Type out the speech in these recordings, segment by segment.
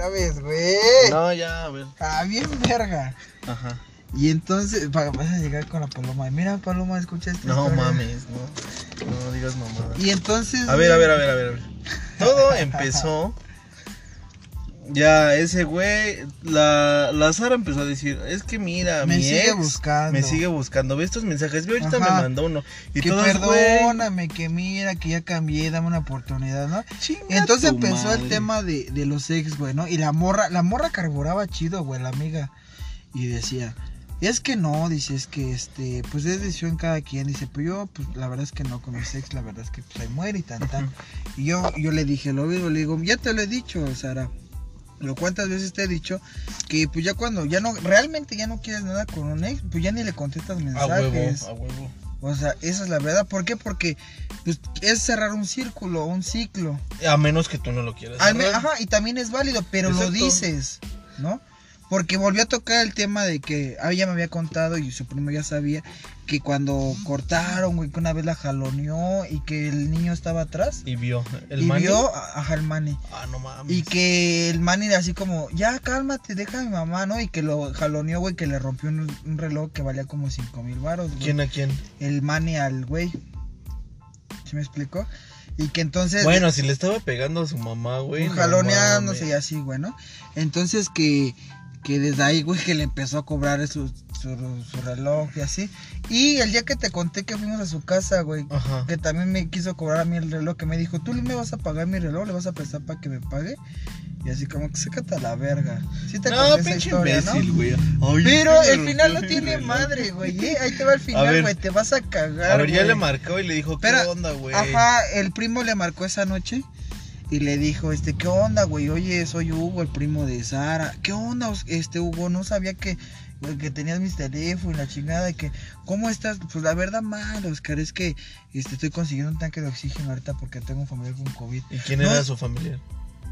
otra vez, güey. No, ya, a ver. Ah, bien verga. Ajá. Y entonces, para vas a llegar con la paloma. y Mira, paloma, escucha esta No historia. mames, no. No digas mamada. Y entonces. A ver, a ver, a ver. a ver. Todo empezó. Ya, ese güey, la, la Sara empezó a decir, es que mira, Me mi sigue ex buscando. me sigue buscando, ve estos mensajes, ve ahorita Ajá. me mandó uno. Y que todos, güey, perdóname, que mira, que ya cambié, dame una oportunidad, ¿no? chinga Entonces empezó madre. el tema de, de los ex, güey, ¿no? Y la morra, la morra carburaba chido, güey, la amiga. Y decía, es que no, dice, es que este, pues es decisión cada quien. Dice, pues yo, pues la verdad es que no con mis ex, la verdad es que pues ahí muere y tan tan. Y yo, yo le dije lo mismo, le digo, ya te lo he dicho, Sara. Lo cuántas veces te he dicho que pues ya cuando ya no, realmente ya no quieres nada con un ex, pues ya ni le contestas A mensajes. huevo, a huevo. O sea, esa es la verdad. ¿Por qué? Porque pues, es cerrar un círculo, un ciclo. A menos que tú no lo quieras. Ajá, y también es válido, pero lo dices, ¿no? Porque volvió a tocar el tema de que ah, ella me había contado y su primo ya sabía que cuando cortaron, güey, que una vez la jaloneó y que el niño estaba atrás Y vio. El y mani. vio a, ajá, el mani. Ah, no mames. Y que el mani era así como, ya cálmate, deja a mi mamá, ¿no? Y que lo jaloneó, güey, que le rompió un, un reloj que valía como 5 mil baros, güey. ¿Quién a quién? el mani al güey. ¿Sí me explicó? Y que entonces. Bueno, si le estaba pegando a su mamá, güey. no jaloneándose y así, güey, ¿no? Entonces que, que desde ahí, güey, que le empezó a cobrar su, su, su reloj y así. Y el día que te conté que fuimos a su casa, güey, Ajá. que también me quiso cobrar a mí el reloj, que me dijo, tú me vas a pagar mi reloj, le vas a prestar para que me pague. Y así como que sácate a la verga. Sí te No, conté esa pinche historia, ¿no? imbécil, güey. Ay, Pero el final no tiene reloj. madre, güey. ¿eh? Ahí te va el final, güey. Te vas a cagar. A ver, ya le marcó y le dijo, ¿qué Pero, onda, güey? Ajá, el primo le marcó esa noche y le dijo, este, ¿qué onda, güey? Oye, soy Hugo, el primo de Sara. ¿Qué onda, este, Hugo? No sabía que, que tenías mis teléfonos y la chingada de que, ¿cómo estás? Pues la verdad mal, Oscar, es que este, estoy consiguiendo un tanque de oxígeno ahorita porque tengo un familiar con COVID. ¿Y quién No. era su familiar?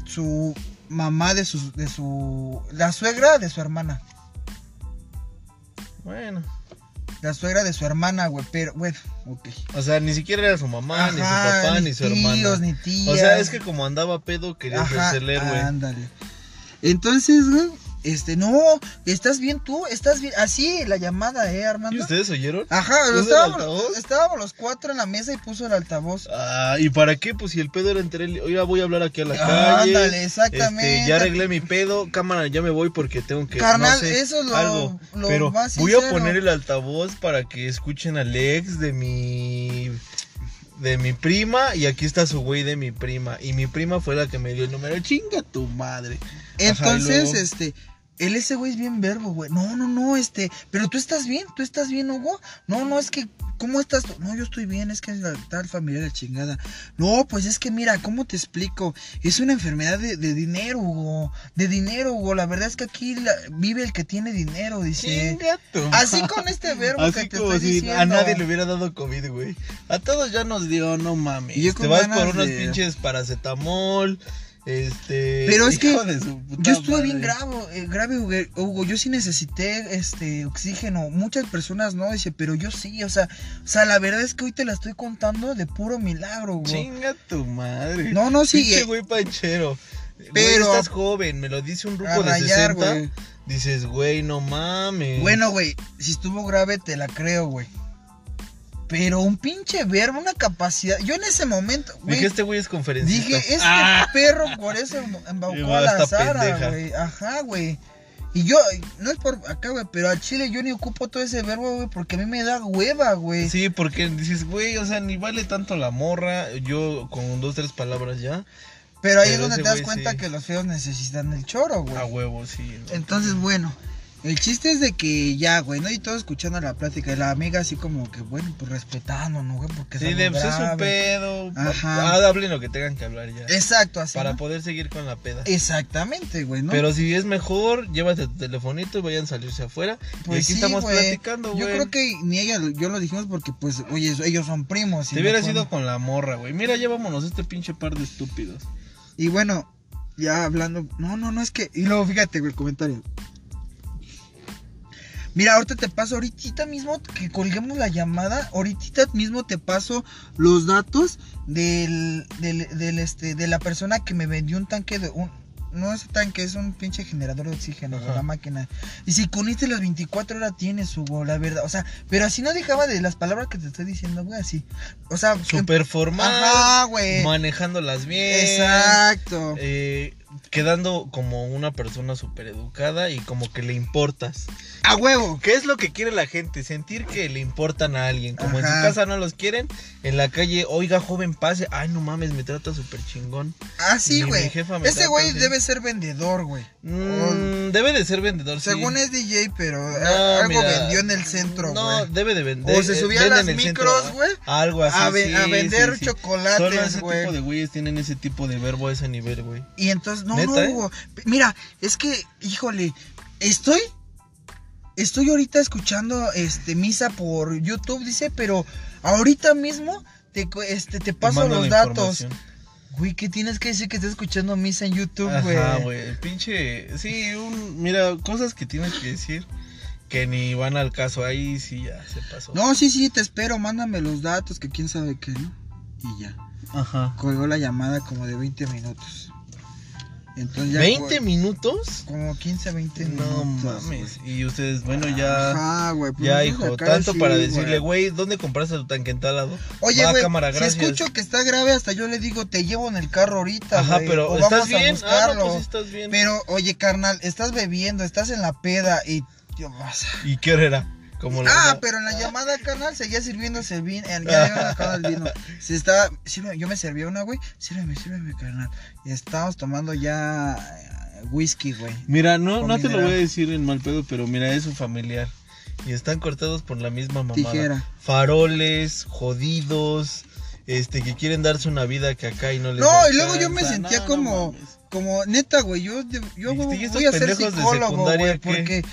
Su mamá de su, de su, la suegra de su hermana. Bueno. La suegra de su hermana, güey, pero, bueno, ok. O sea, ni siquiera era su mamá, ni su papá, ni su tíos, hermana. ni tías. O sea, es que como andaba pedo, quería Ajá, hacerse el héroe. ándale. Entonces, güey, este, no, ¿estás bien tú? ¿Estás bien? Así, la llamada, ¿eh, ¿Y Armando? ustedes oyeron? Ajá, ¿Puso el estábamos, los cuatro en la mesa y puso el altavoz. Ah, ¿y para qué? Pues si el pedo era entre él. Oiga, voy a hablar aquí a la calle. Ándale, exactamente. Este, ya arreglé mi pedo. Cámara, ya me voy porque tengo que. Carnal, no sé, eso es lo- algo. lo Pero más voy a poner el altavoz para que escuchen al ex de mi. De mi prima. Y aquí está su güey de mi prima. Y mi prima fue la que me dio el número. Chinga tu madre. Ajá, y Entonces, luego- este, él ese güey es bien verbo, güey. No, no, no, este, pero tú estás bien, tú estás bien, Hugo. No, no, es que, ¿cómo estás? No, yo estoy bien, es que es la tal familia de chingada. No, pues es que mira, ¿cómo te explico? Es una enfermedad de, de dinero, Hugo. De dinero, Hugo. La verdad es que aquí la- vive el que tiene dinero, dice. Así con este verbo Así que te como estoy si diciendo. a nadie le hubiera dado COVID, güey. A todos ya nos dio, no mames. Yo Te vas por unos de- pinches paracetamol. Este. Pero es que Yo estuve bien grave, eh, grave, Hugo. Yo sí necesité este oxígeno. Muchas personas no, dice, pero yo sí, o sea, o sea, la verdad es que hoy te la estoy contando de puro milagro, Hugo. Chinga tu madre. No, no, sí, Pinche eh. güey panchero. Pero. Estás joven, me lo dice un A ruco de rayar, 60. güey. Dices, güey, no mames. Bueno, güey, si estuvo grave te la creo, güey. Pero un pinche verbo, una capacidad. Yo en ese momento, güey, Dije, este güey es conferencista. dije, este Ah. perro por eso embaucó Llegó a la Sara, güey. Ajá, güey. Y yo, no es por acá, güey, pero al chile yo ni ocupo todo ese verbo, güey, porque a mí me da hueva, güey. Sí, porque dices, güey, o sea, ni vale tanto la morra. Yo con dos, tres palabras ya. Pero ahí Pero es donde te das güey cuenta sí. que los feos necesitan el choro, güey. A huevo, sí. Entonces, bueno, el chiste es de que ya, güey, ¿no? Y todos escuchando la plática. Y la amiga así como que, bueno, pues respetando, ¿no, güey? Porque Sí, de, pues es un pedo. Ajá. Ah, hablen lo que tengan que hablar ya. Exacto, así. para ¿no? poder seguir con la peda. Exactamente, güey, ¿no? Pero si es mejor, llévate tu telefonito y vayan a salirse afuera. pues y aquí sí, estamos güey. platicando, güey. Yo creo que ni ella, yo lo dijimos porque, pues, oye, ellos son primos. Te no hubieras con- ido con la morra, güey. Mira, ya vámonos este pinche par de estúpidos. Y bueno, ya hablando. No, no, no es que. Y luego fíjate, güey, el comentario. Mira, ahorita te paso, ahorita mismo que colguemos la llamada, ahorita mismo te paso los datos del, del, del, este, de la persona que me vendió un tanque de un, no es tanque, es un pinche generador de oxígeno, la máquina. Y si con este las 24 horas tienes, Hugo, la verdad. O sea, pero así no dejaba de las palabras que te estoy diciendo, güey, así. O sea, que- Super formal. Ajá, güey. Manejándolas bien. Exacto. eh, quedando como una persona súper educada y como que le importas. A huevo. ¿Qué es lo que quiere la gente? Sentir que le importan a alguien. Como en su casa no los quieren, en la calle, oiga, joven, pase. Ay, no mames, me trata súper chingón. Así, Mi- güey. Ese güey debe ser vendedor, güey. Mm, debe de ser vendedor, sí. Según es DJ, pero No, algo mira, vendió en el centro, No, güey. debe de vender. O se eh, subía a las micros, ¿ah? güey, Algo así. a, ve- sí, a vender sí, sí. chocolates, Solo ese güey. tipo de güeyes tienen ese tipo de verbo a ese nivel, güey. Y entonces, no, ¿Neta, no, eh? Mira, es que, híjole, estoy. Estoy ahorita escuchando este misa por YouTube, dice, pero ahorita mismo te, este, te paso los datos. Güey, ¿qué tienes que decir que estás escuchando misa en YouTube, güey? Ajá, güey. Pinche. Sí, un, mira, cosas que tienes que decir que ni van al caso. Ahí sí ya se pasó. No, sí, sí, te espero, mándame los datos, que quién sabe qué, ¿no? Y ya. Ajá. Colgó la llamada como de 20 minutos. Entonces ya ¿20 fue- minutos? Como 15, 20 No minutos. mames. güey. Y ustedes, bueno, ya. Ajá, güey. pues Ya, hijo, tanto sí, para decirle, güey, ¿dónde compraste tu tanque entalado? Oye, Va, güey, cámara, si escucho que está grave, hasta yo le digo, te llevo en el carro ahorita, Ajá, güey, pero o ¿estás vamos a bien? Ah, buscarlo. no, pues estás bien. Pero, oye, carnal, estás bebiendo, estás en la peda y... Dios, a- ¿Y qué hora era? Como la Ah, pero en la llamada, carnal, seguía sirviéndose el vino. Ya habían acabado el vino. Se estaba... yo me servía una, güey. Sírveme, sírveme, carnal. Y estábamos tomando ya eh, whisky, güey. Mira, no, no te lo voy a decir en mal pedo, pero mira, es un familiar. Y están cortados por la misma mamada. Tijera. Faroles, jodidos, este, que quieren darse una vida que acá y no les No, y luego yo me sentía No, como, como, neta, güey, yo, yo ¿Y estos voy a ser psicólogo, güey, porque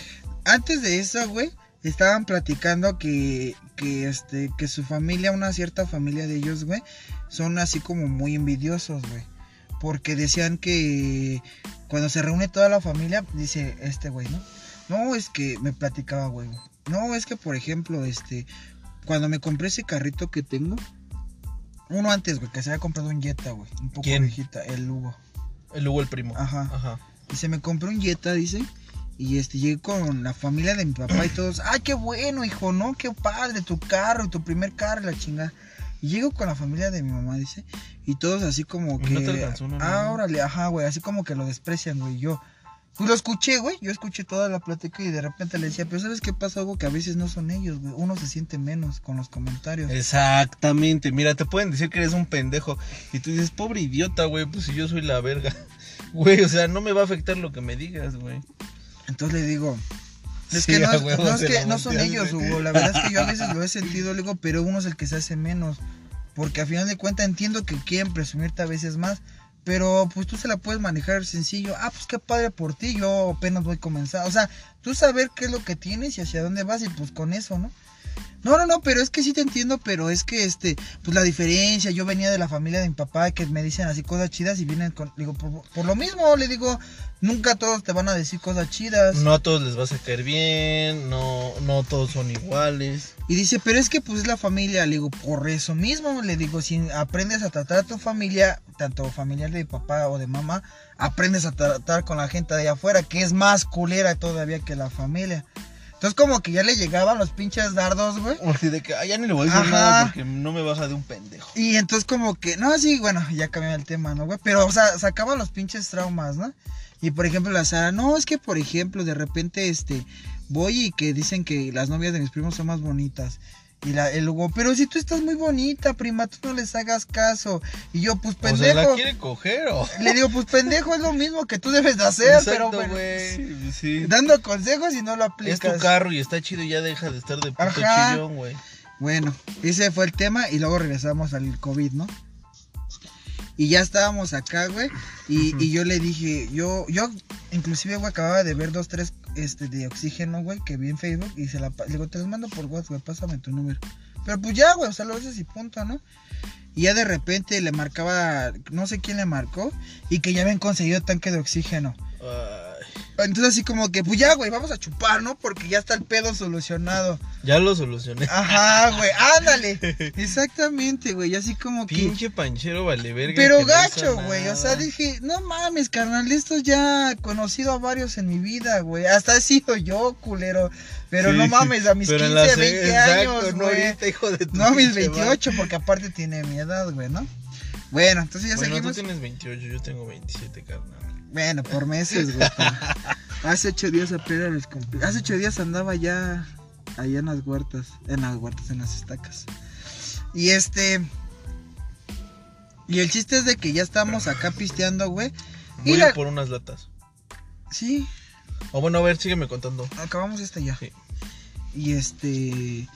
antes de eso, güey, estaban platicando que, que, este, que su familia, una cierta familia de ellos, güey, son así como muy envidiosos, güey, porque decían que cuando se reúne toda la familia, dice este güey, ¿no? No, es que me platicaba, güey, no, es que, por ejemplo, este, cuando me compré ese carrito que tengo, uno antes, güey, que se había comprado un Jetta, güey. Un poco ¿Quién? viejita, el Hugo. El Hugo el primo. Ajá. Ajá. Y se me compró un Jetta, dice. Y este, llegué con la familia de mi papá y todos. ¡Ay, qué bueno, hijo! ¿No? ¡Qué padre! Tu carro, tu primer carro, la chingada. Y llego con la familia de mi mamá, dice. Y todos así como ¿Y que. no te alcanzó uno, ah, órale, ajá, güey. Así como que lo desprecian, güey. Yo. Pues lo escuché, güey. Yo escuché toda la plática y de repente le decía, pero ¿sabes qué pasa, Hugo? Que a veces no son ellos, güey. Uno se siente menos con los comentarios. Exactamente. Mira, te pueden decir que eres un pendejo. Y tú dices, pobre idiota, güey, pues si yo soy la verga. Güey, o sea, no me va a afectar lo que me digas, güey. Entonces le digo, es Sí, que no, huevo, no es que no son ellos, Hugo. La verdad es que yo a veces lo he sentido, le digo, pero uno es el que se hace menos. Porque a final de cuentas entiendo que quieren presumirte a veces más. Pero pues tú se la puedes manejar sencillo. Ah, pues qué padre por ti, yo apenas voy a comenzar. O sea, tú saber qué es lo que tienes y hacia dónde vas y pues con eso, ¿no? No, no, no, pero es que sí te entiendo, pero es que este, pues la diferencia, yo venía de la familia de mi papá que me dicen así cosas chidas y vienen con, digo, por, por lo mismo, le digo, nunca todos te van a decir cosas chidas. No a todos les vas a caer bien, no, no todos son iguales. Y dice, pero es que pues es la familia, le digo, por eso mismo, le digo, si aprendes a tratar a tu familia, tanto familiar de papá o de mamá, aprendes a tratar con la gente de allá afuera, que es más culera todavía que la familia. Entonces como que ya le llegaban los pinches dardos, güey. Así de que, ya ni le voy a decir Ajá. nada porque no me baja de un pendejo. Y entonces como que, no, sí, bueno, ya cambió el tema, ¿no, güey? Pero, o sea, sacaban los pinches traumas, ¿no? Y por ejemplo, la Sara, no, es que por ejemplo, de repente, este, voy y que dicen que las novias de mis primos son más bonitas. Y la, el Hugo, pero si tú estás muy bonita, prima, tú no les hagas caso. Y yo, pues O sea, pendejo. ¿la quiere coger o...? Le digo, pues pendejo es lo mismo que tú debes de hacer, pero Exacto, bueno, güey. Sí. dando consejos y no lo Es aplicas. tu carro y está chido y ya deja de estar de puto Ajá. chillón, güey. Bueno, ese fue el tema y luego regresamos al COVID, ¿no? Y ya estábamos acá, güey, y, y yo le dije, yo, yo, inclusive, güey, acababa de ver dos, tres, este, de oxígeno, güey, que vi en Facebook, y se la, le digo, te los mando por WhatsApp, güey, pásame tu número. Pero pues ya, güey, o sea, lo haces y punto, ¿no? Y ya de repente le marcaba, no sé quién le marcó, y que ya habían conseguido tanque de oxígeno. Ay. Entonces así como que, pues ya, güey, vamos a chupar, ¿no? Porque ya está el pedo solucionado. Ya lo solucioné. Ajá, güey, ándale. Exactamente, güey, así como que... Pinche panchero vale verga. Pero gacho, güey, o sea, dije, no mames, carnal, esto ya he conocido a varios en mi vida, güey. Hasta he sido yo, culero. Pero Sí, no mames, a mis pero en 15, la se- 20 exacto, años, güey. ahorita, hijo de tu No, mis pinche madre. 28, porque aparte tiene mi edad, güey, ¿no? Bueno, entonces ya Bueno, tú seguimos. tienes 28, yo tengo 27, carnal. Bueno, por meses, güey. Hace ocho días apenas los cumplí. Hace ocho días andaba ya allá en las huertas. En las huertas, en las estacas. Y este. Y el chiste es de que ya estamos acá pisteando, güey. Y Voy la- a por unas latas. Sí, O bueno, a ver, sígueme contando. acabamos esta ya. Sí. Y este.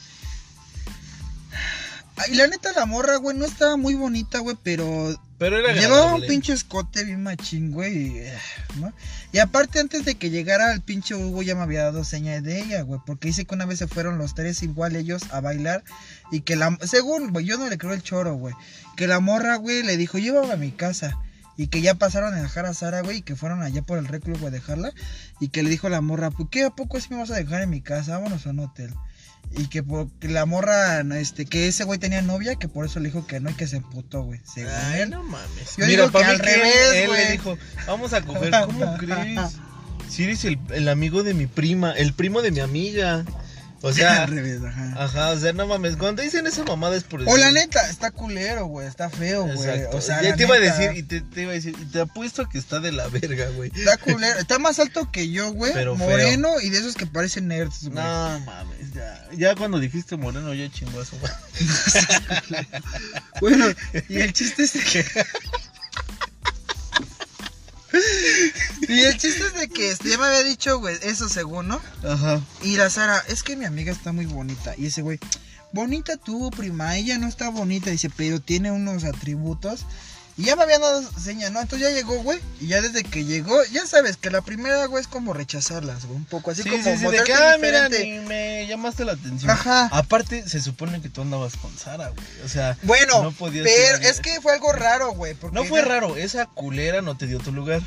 Y la neta, la morra, güey, no estaba muy bonita, güey, pero Pero era Llevaba un pinche escote bien machín, güey. y, eh, ¿no? Y aparte, antes de que llegara el pinche Hugo, ya me había dado señas de ella, güey. Porque dice que una vez se fueron los tres igual ellos a bailar. Y que la. Según, güey, yo no le creo el choro, güey. Que la morra, güey, le dijo, llévame a mi casa. Y que ya pasaron a dejar a Sara, güey. Y que fueron allá por el reclu, güey, a dejarla. Y que le dijo la morra, ¿por qué a poco así me vas a dejar en mi casa? Vámonos a un hotel. Y que porque la morra, este, que ese güey tenía novia, que por eso le dijo que no y que se emputó, güey. Según Ay, él. no mames. Yo Mira, digo que al él- revés, él, le dijo, vamos a coger. ¿Cómo crees? Si eres el, el amigo de mi prima, el primo de mi amiga. O sea, al revés, ajá. ajá, o sea, no mames. Cuando dicen esa mamada es por O la neta, está culero, güey, está feo, güey. O sea, ya te iba a decir, y te, te iba a decir, y te apuesto que está de la verga, güey. Está culero, está más alto que yo, güey. Feo. Moreno y de esos que parecen nerds, güey. No mames, ya. Ya cuando dijiste moreno, ya su madre. Bueno, y el chiste es que. Y el chiste es de que este, ya me había dicho, güey, eso según, ¿no? Ajá. Y la Sara, es que mi amiga está muy bonita. Y ese güey, bonita tú, prima, ella no está bonita. Dice, pero tiene unos atributos. Y ya me habían dado señas, ¿no? Entonces ya llegó, güey. Y ya desde que llegó, ya sabes que la primera, güey, es como rechazarlas, güey. Un poco así Sí, como sí, sí, de que, ah, mira, ni me llamaste la atención. Ajá. Aparte, se supone que tú andabas con Sara, güey. O sea, Bueno, no podías pero es que fue algo raro, güey. no fue ella- raro, esa culera no te dio tu lugar.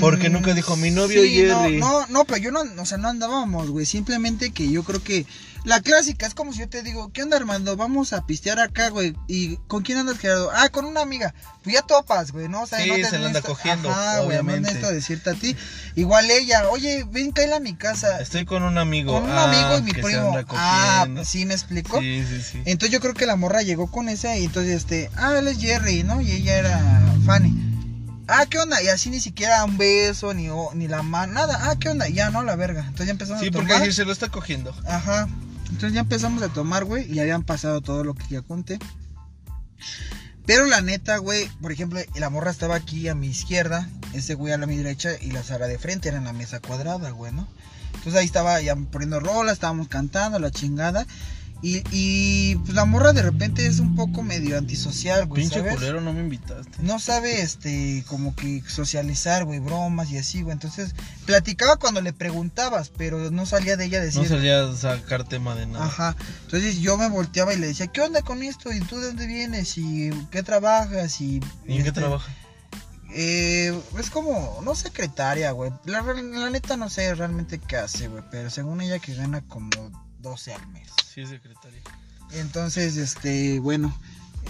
Porque nunca dijo, "Mi novio sí, no, Jerry". No, no, pero yo no, o sea, no andábamos, güey. Simplemente que yo creo que la clásica es como si yo te digo, ¿qué onda, Armando? Vamos a pistear acá, güey. ¿Y con quién andas, Gerardo? Ah, con una amiga. Pues ya topas, güey, ¿no? O sea, Sí, no te se la anda cogiendo, Ajá, güey, no necesito decirte a ti. Igual ella, oye, ven, cae a mi casa. Estoy con un amigo. Con un ah, amigo y mi primo. Ah, pues sí, me explicó. Sí, sí, sí. Entonces yo creo que la morra llegó con esa y entonces este, ah, él es Jerry, ¿no? Y ella era Fanny. Ah, ¿qué onda? Y así ni siquiera un beso, ni, ni la mano, nada. Ah, ¿qué onda? Ya, ¿no? La verga. Entonces ya empezamos Sí, a porque tomar. decir, se lo está cogiendo. Ajá. Entonces ya empezamos a tomar, güey, y habían pasado todo lo que ya conté. Pero la neta, güey, por ejemplo, la morra estaba aquí a mi izquierda, ese güey a la mi derecha y la Sara de frente, era en la mesa cuadrada, güey, ¿no? Entonces ahí estaba ya poniendo rolas, estábamos cantando, la chingada. Y, y pues la morra de repente es un poco medio antisocial, güey, Pinche ¿sabes? culero, no me invitaste. No sabe, este, como que socializar, güey, bromas y así, güey. Entonces, platicaba cuando le preguntabas, pero no salía de ella decir... No salía a sacar tema de nada. Ajá. Entonces yo me volteaba y le decía, ¿qué onda con esto? ¿Y tú de dónde vienes? ¿Y qué trabajas? ¿Y, ¿Y en qué este, trabaja? Eh, es como, no secretaria, güey. La, la neta no sé realmente qué hace, güey. Pero según ella que gana como 12 al mes. Sí, secretaria. Entonces, este, bueno,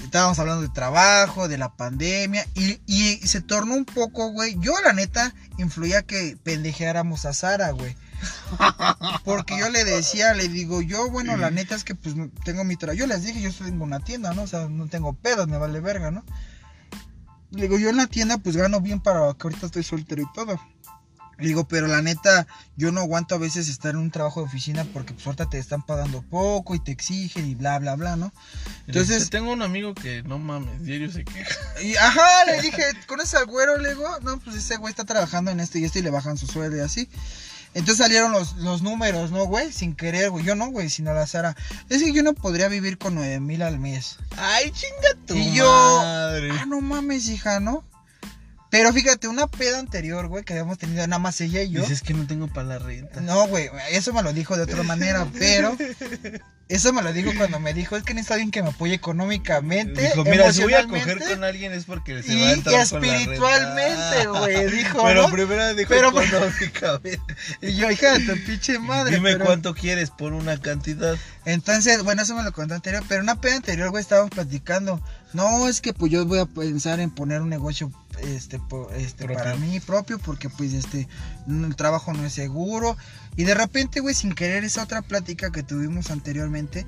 estábamos hablando de trabajo, de la pandemia, y, y se tornó un poco, güey. Yo, la neta, influía que pendejeáramos a Sara, güey. Porque yo le decía, le digo, yo, bueno, la neta es que pues tengo mi trabajo. Yo les dije, yo tengo una tienda, ¿no? O sea, no tengo pedos, me vale verga, ¿no? Le digo, yo en la tienda pues gano bien para que ahorita estoy soltero y todo. Le digo, pero la neta, yo no aguanto a veces estar en un trabajo de oficina porque pues ahorita te están pagando poco y te exigen y bla, bla, bla, ¿no? Entonces, Entonces- tengo un amigo que no mames, diario se queja. Y ajá, le dije, ¿conoces al güero? Le digo, no, pues ese güey está trabajando en esto y esto y le bajan su sueldo y así. Entonces salieron los, los números, ¿no, güey? Sin querer, güey. Yo no, güey, sino la Sara. Es que yo no podría vivir con nueve mil al mes. Ay, chinga tu Y yo- madre. Ah, no mames, hija, ¿no? Pero fíjate, una peda anterior, güey, que habíamos tenido nada más ella y yo. Dices que no tengo para la renta. No, güey, eso me lo dijo de otra manera, pero eso me lo dijo cuando me dijo, es que necesito alguien que me apoye económicamente, Dijo, mira, si voy a coger con alguien es porque se y, va a y entrar la espiritualmente, güey, dijo, Pero ¿no? primero dijo Pero- económicamente. Y yo, hija de tu pinche madre. Dime pero- cuánto quieres por una cantidad. Entonces, bueno, eso me lo contó anterior, pero una peda anterior, güey, estábamos platicando. No, es que pues yo voy a pensar en poner un negocio este, po- este Propio. para mí propio, porque pues este el trabajo no es seguro. Y de repente, güey, sin querer esa otra plática que tuvimos anteriormente,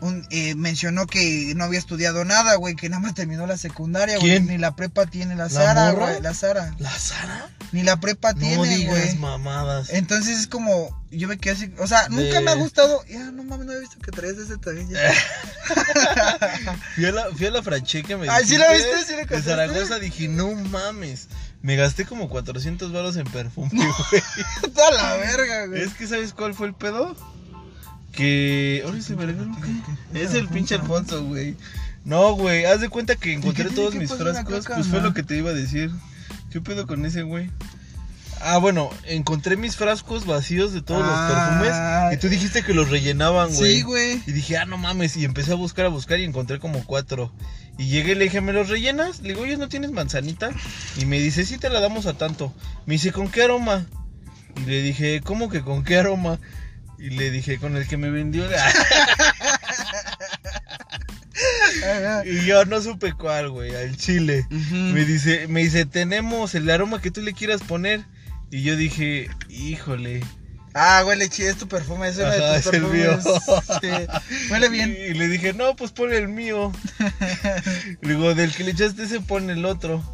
un- eh, mencionó que no había estudiado nada, güey, que nada más terminó la secundaria, güey. Ni la prepa tiene la ¿La Sara, güey, la Sara. ¿La Sara? Ni la prepa No tiene, güey. mamadas. Entonces es como, yo me quedé así, o sea, nunca me ha gustado. Ya, no mames, no he visto que traes ese también. ya. Fui a la, fui a la franché que me Ay, ¿sí la viste? ¿Sí la De? Zaragoza dije, no mames. Me gasté como 400 baros en perfume, güey. Toda la verga, güey. Es que ¿sabes cuál fue el pedo? Que... Ahora se me olvidó Es el pinche Alfonso, güey. No, güey, haz de cuenta que encontré todos mis frascos. Pues fue lo que te iba a decir. ¿Qué pedo con ese, güey? Ah, bueno, encontré mis frascos vacíos de todos Ah. los perfumes. Y tú dijiste que los rellenaban, güey. Sí, güey. Y dije, ah, no mames. Y empecé a buscar, a buscar y encontré como cuatro. Y llegué y le dije, ¿me los rellenas? Le digo, oye, ¿no tienes manzanita? Y me dice, sí, te la damos a tanto. Me dice, ¿con qué aroma? Y le dije, ¿cómo que con qué aroma? Y le dije, con el que me vendió. Y yo no supe cuál, güey, al chile. Me dice, me dice, tenemos el aroma que tú le quieras poner. Y yo dije, híjole. Ah, huele chido, es tu perfume, es uno de tus es el mío. Sí. Huele bien. Y le dije, no, pues ponle el mío. Digo, del que le echaste ese, pon el otro.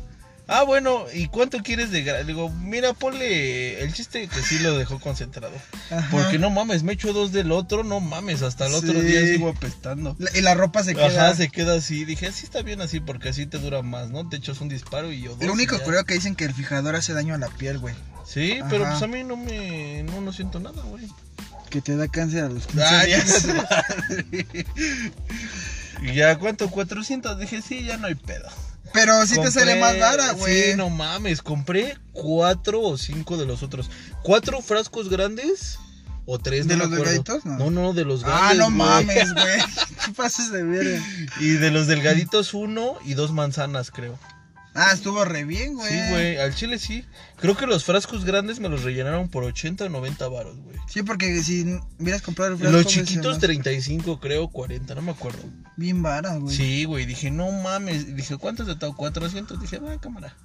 Ah, bueno, ¿y cuánto quieres de gra-?" Le digo, mira, ponle el chiste que sí lo dejó concentrado. Ajá. Porque no mames, me echo dos del otro, no mames, hasta el otro Sí. día sigo apestando. La- Y la ropa se queda. Ajá, se queda así. Dije, así está bien así, porque así te dura más, ¿no? Te echas un disparo y yo dos. Lo único ya. curioso que dicen que el fijador hace daño a la piel, güey. Sí, pero pues a mí no me. No, no siento nada, güey. Que te da cáncer a los 15 Ah, ya días. madre. Y ya, ¿cuánto? 400. Dije, sí, ya no hay pedo. Pero sí te sale más vara, güey. Sí, no mames. Compré cuatro o cinco de los otros. ¿Cuatro frascos grandes? ¿O tres? ¿De no los delgaditos? No. No, no, de los grandes. Ah, no mames, güey. ¿Qué pases de verga? Y de los delgaditos, uno y dos manzanas, creo. Ah, estuvo re bien, güey. Sí, güey. Al chile sí. Creo que los frascos grandes me los rellenaron por 80 o 90 varos, güey. Sí, porque si hubieras comprado el frasco, Los chiquitos, se 35, creo, 40, no me acuerdo. Bien vara, güey. Sí, güey, dije, no mames. Dije, ¿cuántos de todo? 400. Dije, va, cámara.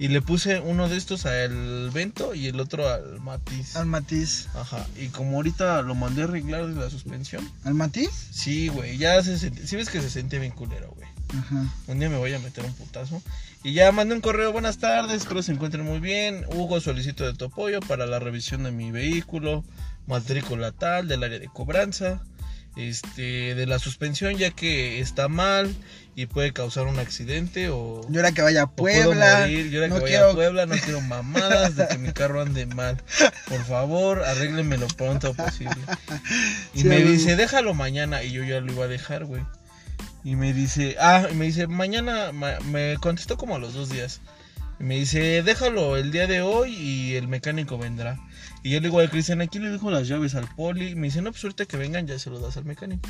Y le puse uno de estos al Vento y el otro al Matiz. Al matiz. Ajá. Y como ahorita lo mandé a arreglar de la suspensión. ¿Al matiz? Sí, güey, ya se sentía. Sí ves que se sentía bien culero, güey. Ajá. Un día me voy a meter un putazo. Y ya mandé un correo, buenas tardes, espero se encuentren muy bien. Hugo, solicito de tu apoyo para la revisión de mi vehículo, matrícula tal, del área de cobranza, este, de la suspensión, ya que está mal y puede causar un accidente o, Yo era que vaya a Puebla. morir. Yo ahora no que quiero- a Puebla no quiero mamadas de que mi carro ande mal. Por favor, arréglenme lo pronto posible. Y Sí, me dice, déjalo mañana. Y yo ya lo iba a dejar, güey. Y me dice, ah, y me dice, mañana, ma- me contestó como a los dos días. Y me dice, déjalo el día de hoy y el mecánico vendrá. Y yo le digo a Cristian, aquí le dejo las llaves al poli. Y me dice, no, pues ahorita que vengan ya se lo das al mecánico.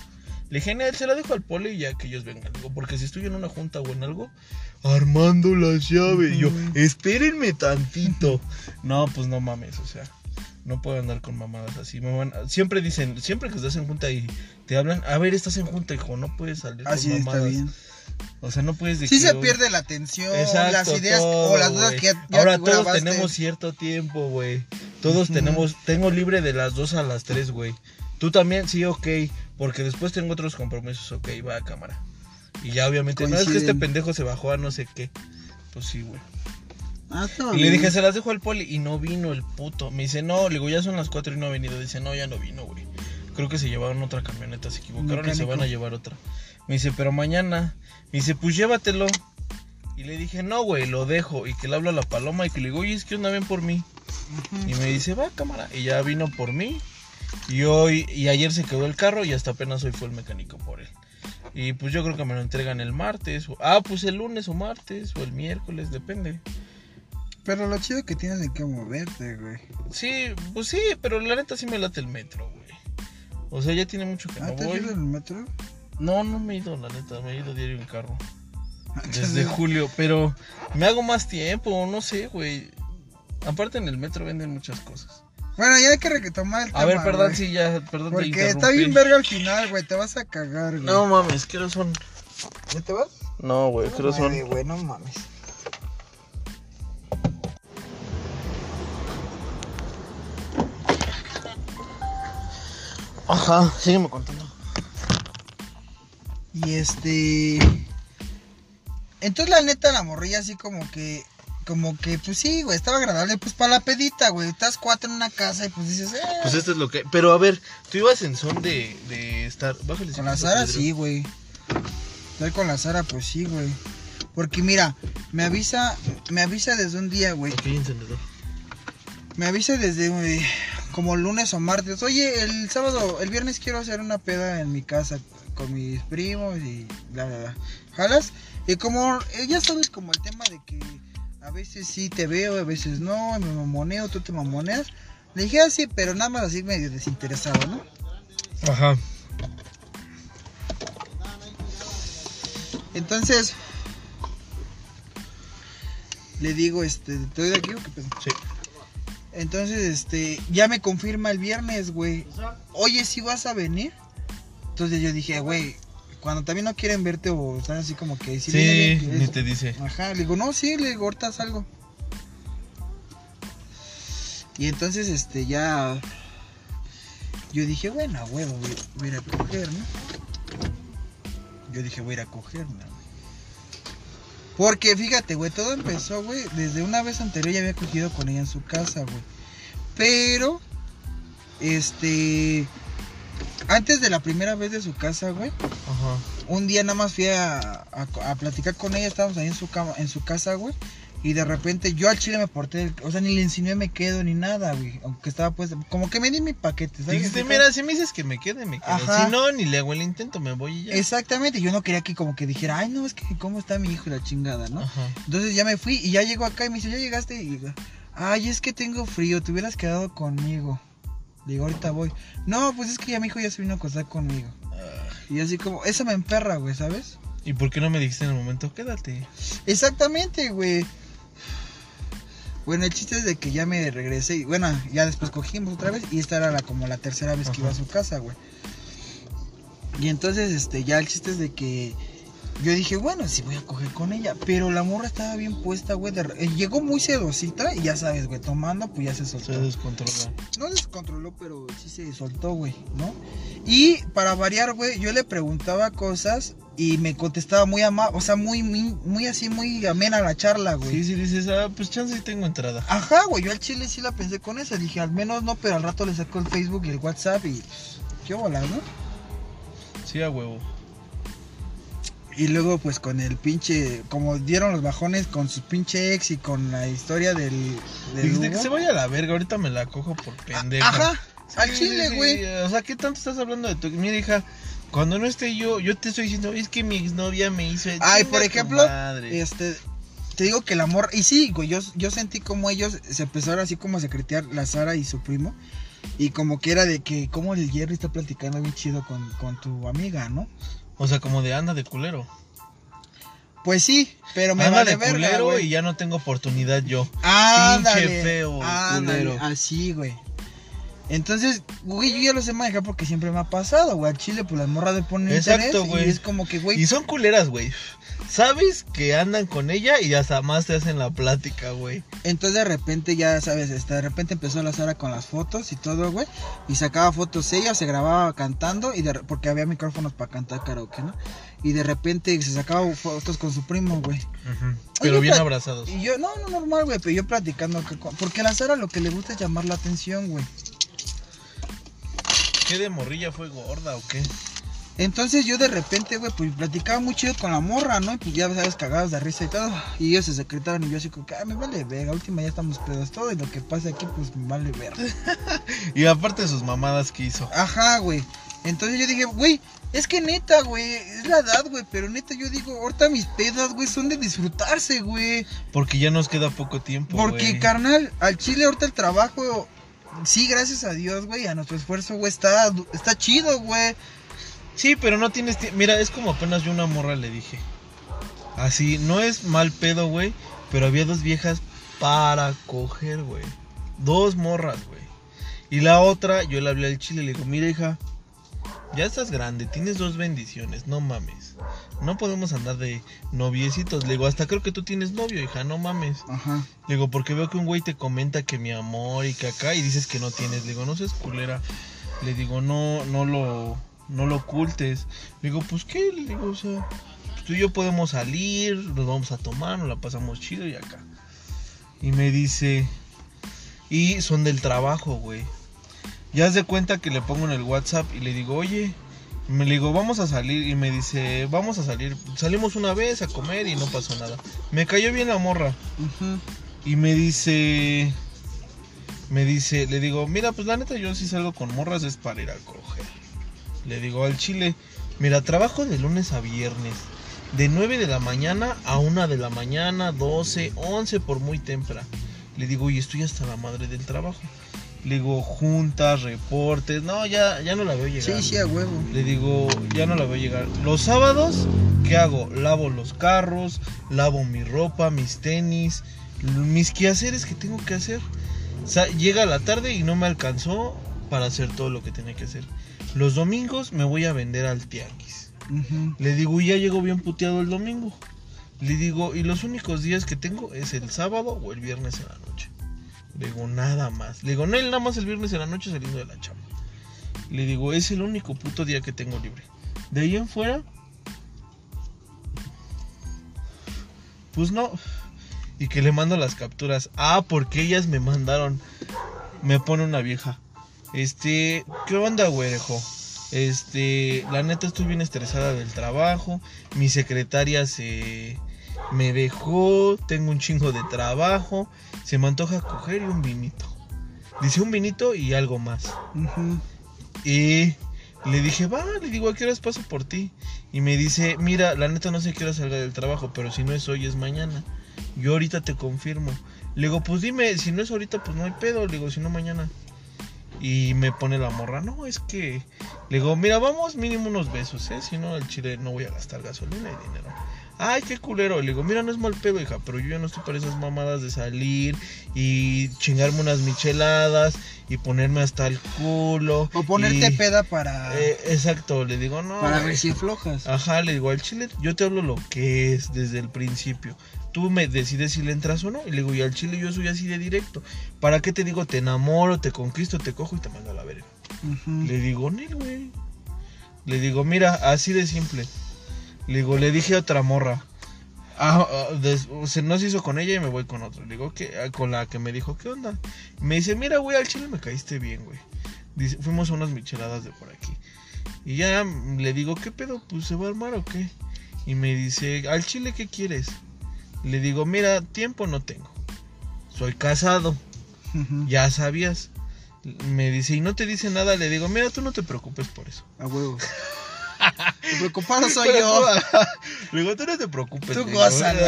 Le dije, "No, se la dejo al poli y ya que ellos vengan. Digo, porque si estoy en una junta o en algo, armando las llaves. Y yo, espérenme tantito. No, pues no mames, o sea. No puedo andar con mamadas así. Van- siempre dicen, siempre que estás en junta y te hablan, a ver, estás en junta, hijo, no puedes salir Así con Ah, está mamadas. bien. O sea, no puedes de Sí se "Uy, pierde la atención, Exacto, las ideas todo, o las dudas que ya, ya Ahora todos grabaste. tenemos cierto tiempo, güey. Todos tenemos, tengo libre de las 2 a las 3, güey. Tú también, sí, ok. Porque después tengo otros compromisos, ok, va a cámara. Y ya obviamente, no es que este Coinciden. pendejo se bajó a no sé qué. Pues sí, güey. Ah, Y le bien. dije, se las dejo al poli. Y no vino el puto. Me dice, no, le digo, ya son las 4 y no ha venido. Dice, no, ya no vino, güey. Creo que se llevaron otra camioneta, se equivocaron y se van a llevar otra. Me dice, pero mañana. Me dice, pues llévatelo. Y le dije, no, güey, lo dejo. Y que le hablo a la paloma y que le digo, oye, es que una ven por mí. Y me dice, va, cámara. Y ya vino por mí. Y hoy, y ayer se quedó el carro y hasta apenas hoy fue el mecánico por él. Y pues yo creo que me lo entregan el martes. o- ah, pues el lunes o martes o el miércoles, depende. Pero lo chido que tienes de qué moverte, güey. Sí, pues sí, pero la neta sí me late el metro, güey. O sea, ya tiene mucho que ¿Ah, no te has voy. ido en el metro? No, no me he ido, la neta, me he ido diario en carro. Desde Entonces, julio, pero me hago más tiempo, no sé, güey. Aparte en el metro venden muchas cosas. Bueno, ya hay que retomar el tema. A ver, perdón, güey. sí, ya, perdón te Porque está bien verga al final, güey. Te vas a cagar, güey. No mames, ¿qué hora son? ¿Ya te vas? No, güey, ¿qué hora son? Güey, no mames. Ajá, sígueme contando. Y este. Entonces, la neta, la morrilla así como que. Como que, pues sí, güey, estaba agradable. Pues para la pedita, güey. Estás cuatro en una casa y pues dices, eh. Pues esto es lo que. Pero a ver, tú ibas en son de, de estar. Bájale con la Sara, sí, güey. Estoy con la Sara, pues sí, güey. Porque mira, me avisa, me avisa desde un día, güey. Ok, encendedor. Me avisa desde güey, como lunes o martes. Oye, el sábado, el viernes quiero hacer una peda en mi casa con mis primos y bla, bla, bla. ¿Jalas? Y como, eh, ya sabes, como el tema de que a veces sí te veo, a veces no, me mamoneo, tú te mamoneas. Le dije así, pero nada más así medio desinteresado, ¿no? Ajá. Entonces, le digo, este, ¿estoy de aquí o qué? Sí. Entonces, este, ya me confirma el viernes, güey. Oye, si vas a venir. Entonces yo dije, güey, cuando también no quieren verte o están así como que si Sí, bien, ni te dice. Ajá, le digo, no, sí, le digo, ahorita salgo. Y entonces, este, ya. Yo dije, bueno, huevo, voy, voy a ir a coger, ¿no? Yo dije, voy a ir a coger, ¿no? Porque fíjate, güey, todo empezó, güey, desde una vez anterior ya había cogido con ella en su casa, güey. Pero, este. Antes de la primera vez de su casa, güey, Ajá. un día nada más fui a, a- a platicar con ella, estábamos ahí en su cama, en su casa, güey. Y de repente yo al chile me porté, o sea, ni le enseñé me quedo ni nada, güey. Aunque estaba pues, como que me di mi paquete, ¿sabes? Dijiste, mira, si me dices que me quede, me quedo. Ajá. Si no, ni le hago el intento, me voy y ya. Exactamente, yo no quería que como que dijera, ay, no, es que cómo está mi hijo y la chingada, ¿no? Ajá. Entonces ya me fui y ya llegó acá y me dice, ¿ya llegaste? Y digo, ay, es que tengo frío, te hubieras quedado conmigo. Digo, ahorita voy. No, pues es que ya mi hijo ya se vino a acostar conmigo. Y así como, eso me emperra, güey, ¿sabes? ¿Y por qué no me dijiste en el momento? Quédate. Exactamente, güey. Bueno, el chiste es de que ya me regresé y bueno, ya después cogimos otra vez y esta era la, como la tercera vez que iba a su casa, güey. Y entonces, este, ya el chiste es de que yo dije, bueno, sí voy a coger con ella, pero la morra estaba bien puesta, güey. de eh, llegó muy sedosita y ya sabes, güey, tomando, pues ya se soltó. Se descontrola. No descontroló, pero sí se soltó, güey, ¿no? Y para variar, güey, yo le preguntaba cosas y me contestaba muy amable, o sea, muy, muy, muy así, muy amena la charla, güey. Sí, sí, dices, ah, pues chance sí tengo entrada. Ajá, güey, yo al chile sí la pensé con esa. Dije, al menos no, pero al rato le sacó el Facebook y el WhatsApp y. pues, ¿Qué bola, no? Sí, a huevo. Y luego, pues con el pinche. Como dieron los bajones con su pinche ex y con la historia del. del Dijiste Hugo. que se vaya a la verga, ahorita me la cojo por pendeja. Ajá, al chile, güey. sí, O sea, ¿qué tanto estás hablando de tu... Mira, hija, cuando no esté yo, yo te estoy diciendo, es que mi exnovia me hizo... Ay, por ejemplo. Este. Te digo que el amor. Y sí, güey, yo, yo sentí como ellos se empezaron así como a secretear la Sara y su primo. Y como que era de que, como el Jerry está platicando bien chido con, con tu amiga, ¿no? O sea, como de anda de culero. Pues sí, pero me anda de verga, culero y ya no tengo oportunidad yo. Ándale, Pinche feo, ándale, culero. así, güey. Entonces, güey, yo ya lo sé manejar porque siempre me ha pasado, güey. Al chile, pues las morras le ponen Exacto, güey. y es como que, güey, Y son culeras, güey. Sabes que andan con ella y hasta más te hacen la plática, güey. entonces de repente ya sabes, este, de repente empezó la Sara con las fotos y todo, güey, y sacaba fotos ella, se grababa cantando y de, porque había micrófonos para cantar karaoke, ¿no? Y de repente se sacaba fotos con su primo, güey. Pero Oye, bien abrazados. Y yo, no, no, normal, güey, pero yo platicando, que porque a la Sara lo que le gusta es llamar la atención, güey. ¿Qué de morrilla fue gorda o qué? Entonces yo de repente, güey, pues platicaba muy chido con la morra, ¿no? Y pues ya sabes, cagados de risa y todo. Y ellos se secretaban y yo así como que, ah, me vale verga, última ya estamos pedos todo y lo que pasa aquí, pues me vale verga. Y aparte de sus mamadas que hizo. Ajá, güey. Entonces yo dije, güey, Es que neta, güey, es la edad, güey, pero neta yo digo, ahorita mis pedas, güey, son de disfrutarse, güey. Porque ya nos queda poco tiempo. Porque, carnal, al chile ahorita el trabajo, sí, gracias a Dios, güey, a nuestro esfuerzo, güey, está, está chido, güey. Sí, pero no tienes. Mira, es como apenas yo una morra le dije. Así, no es mal pedo, güey. Pero había dos viejas para coger, güey. Dos morras, güey. Y la otra, yo le hablé al chile le digo, mira, hija, ya estás grande, tienes dos bendiciones, no mames. No podemos andar de noviecitos. Le digo, hasta creo que tú tienes novio, hija, no mames. Ajá. Le digo, porque veo que un güey te comenta que mi amor y que acá y dices que no tienes. Le digo, no seas culera. Le digo, no, no lo, no lo ocultes. Le digo, pues qué, le digo, o sea, pues, tú y yo podemos salir, nos vamos a tomar, nos la pasamos chido y acá. Y me dice, y son del trabajo, güey. Ya haz de cuenta que le pongo en el WhatsApp y le digo, oye, me le digo, vamos a salir. Y me dice, vamos a salir. Salimos una vez a comer y no pasó nada. Me cayó bien la morra. Y me dice. Me dice, le digo, mira, pues la neta yo si salgo con morras es para ir a coger. Le digo al chile, mira, trabajo de lunes a viernes. De 9 de la mañana a 1 de la mañana, 12, 11 por muy temprano. Le digo, y estoy hasta la madre del trabajo. Le digo, juntas, reportes. No, ya, ya no la veo llegar. Sí, sí, a huevo. Le digo, ya no la veo llegar. Los sábados, ¿qué hago? Lavo los carros, lavo mi ropa, mis tenis, mis quehaceres que tengo que hacer. O sea, llega la tarde y no me alcanzó para hacer todo lo que tenía que hacer. Los domingos me voy a vender al tianguis. Le digo, ya llego bien puteado el domingo. Le digo, y los únicos días que tengo es el sábado o el viernes en la noche. Le digo, nada más. Le digo, no, nada más el viernes en la noche saliendo de la chamba. Le digo, es el único puto día que tengo libre. De ahí en fuera, pues no. Y que le mando las capturas. Ah, porque ellas me mandaron. Me pone una vieja. Este, ¿qué onda, güerejo? Este, la neta estoy bien estresada del trabajo. Mi secretaria se me dejó. Tengo un chingo de trabajo. Se me antoja coger y un vinito. Dice un vinito y algo más. Y le dije, va, le digo, ¿a qué horas paso por ti? Y me dice, mira, la neta no sé qué hora salga del trabajo, pero si no es hoy, es mañana. Yo ahorita te confirmo. Le digo, pues dime, si no es ahorita, pues no hay pedo. Le digo, si no, mañana. Y me pone la morra, no, es que... Le digo, mira, vamos mínimo unos besos, ¿eh? Si no, al chile no voy a gastar gasolina y dinero. Ay, qué culero. Le digo, mira, no es mal pedo, hija, pero yo ya no estoy para esas mamadas de salir y chingarme unas micheladas y ponerme hasta el culo. O ponerte y- peda para, eh, exacto, le digo, no. para ver si flojas. Ajá, le digo, al chile yo te hablo lo que es desde el principio. Tú me decides si le entras o no. Y le digo, y al chile yo soy así de directo. ¿Para qué te digo, te enamoro, te conquisto, te cojo y te mando a la verga? Ujú. Le digo, Nel, güey. Le digo, mira, así de simple. Le digo, le dije a otra morra. Ah, ah, des- se no se hizo con ella y me voy con otra. Le digo, que Con la que me dijo, ¿qué onda? Me dice, mira, güey, al chile me caíste bien, güey. Dice, fuimos a unas micheladas de por aquí. Y ya le digo, ¿qué pedo? Pues se va a armar o qué? Y me dice, ¿al chile qué quieres? Le digo, mira, tiempo no tengo. Soy casado ya sabías. Me dice, y no te dice nada, le digo, mira, tú no te preocupes por eso. A huevo. El preocupado soy Pero yo. tú- le digo, tú no te preocupes. Tú gózalo.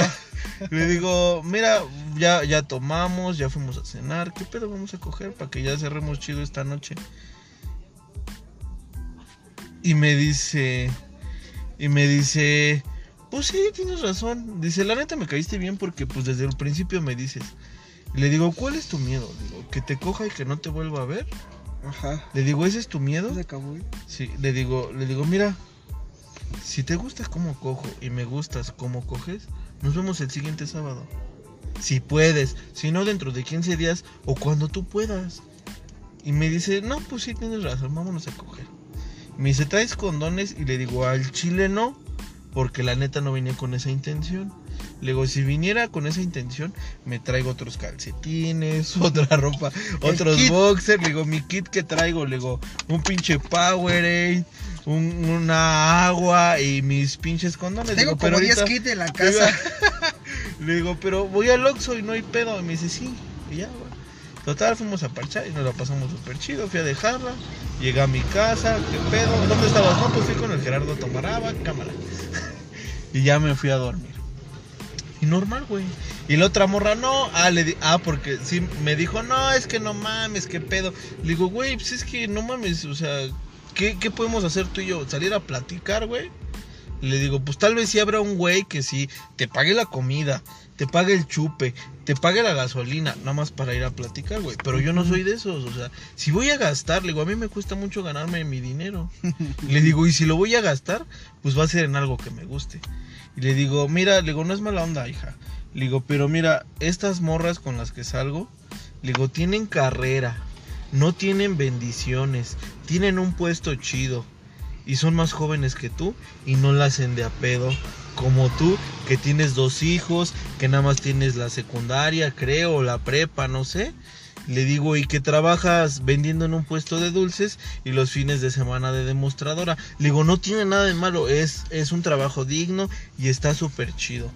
Le digo, mira, ya, ya tomamos, ya fuimos a cenar, ¿qué pedo vamos a coger para que ya cerremos chido esta noche? Y me dice, y me dice, pues sí, tienes razón. Dice, la neta me caíste bien porque pues desde el principio me dices. Y le digo, ¿cuál es tu miedo? Digo, que te coja y que no te vuelva a ver. Ajá. Le digo, ¿ese es tu miedo? Se acabó. güey. Sí, le digo, le digo, mira, si te gusta cómo cojo y me gustas cómo coges, nos vemos el siguiente sábado. Si puedes, si no dentro de 15 días o cuando tú puedas. Y me dice, no, pues sí tienes razón, vámonos a coger. Me dice, ¿traes condones? Y le digo, al chile no, porque la neta no venía con esa intención. Le digo, si viniera con esa intención, me traigo otros calcetines, otra ropa, otros boxers. Le digo, mi kit que traigo, le digo, un pinche Powerade, un- una agua y mis pinches condones. Tengo digo, pero como 10 ahorita- kits en la casa. Le digo, pero voy al Oxxo y no hay pedo. Y me dice, sí, y ya, güey. Total, fuimos a parchar y nos la pasamos súper chido. Fui a dejarla, llegué a mi casa, ¿qué pedo? ¿Dónde estabas? No, pues fui con el Gerardo Tomaraba, cámara. y ya me fui a dormir. Y normal, güey. Y la otra morra, no, ah, le di- ah, porque sí, me dijo, no, es que no mames, qué pedo. Le digo, güey, pues es que no mames, o sea, ¿qué, qué podemos hacer tú y yo? ¿Salir a platicar, güey? Le digo, pues tal vez sí habrá un güey que sí te pague la comida, te pague el chupe, te pague la gasolina, nada más para ir a platicar, güey. Pero yo no soy de esos, o sea, si voy a gastar, le digo, a mí me cuesta mucho ganarme mi dinero. Le digo, y si lo voy a gastar, pues va a ser en algo que me guste. Y le digo, mira, le digo, no es mala onda, hija. Le digo, pero mira, estas morras con las que salgo, le digo, tienen carrera, no tienen bendiciones, tienen un puesto chido y son más jóvenes que tú y no la hacen de a pedo como tú que tienes dos hijos, que nada más tienes la secundaria, creo, la prepa, no sé. Le digo, y que trabajas vendiendo en un puesto de dulces y los fines de semana de demostradora. Le digo, no tiene nada de malo, es, es un trabajo digno y está súper chido.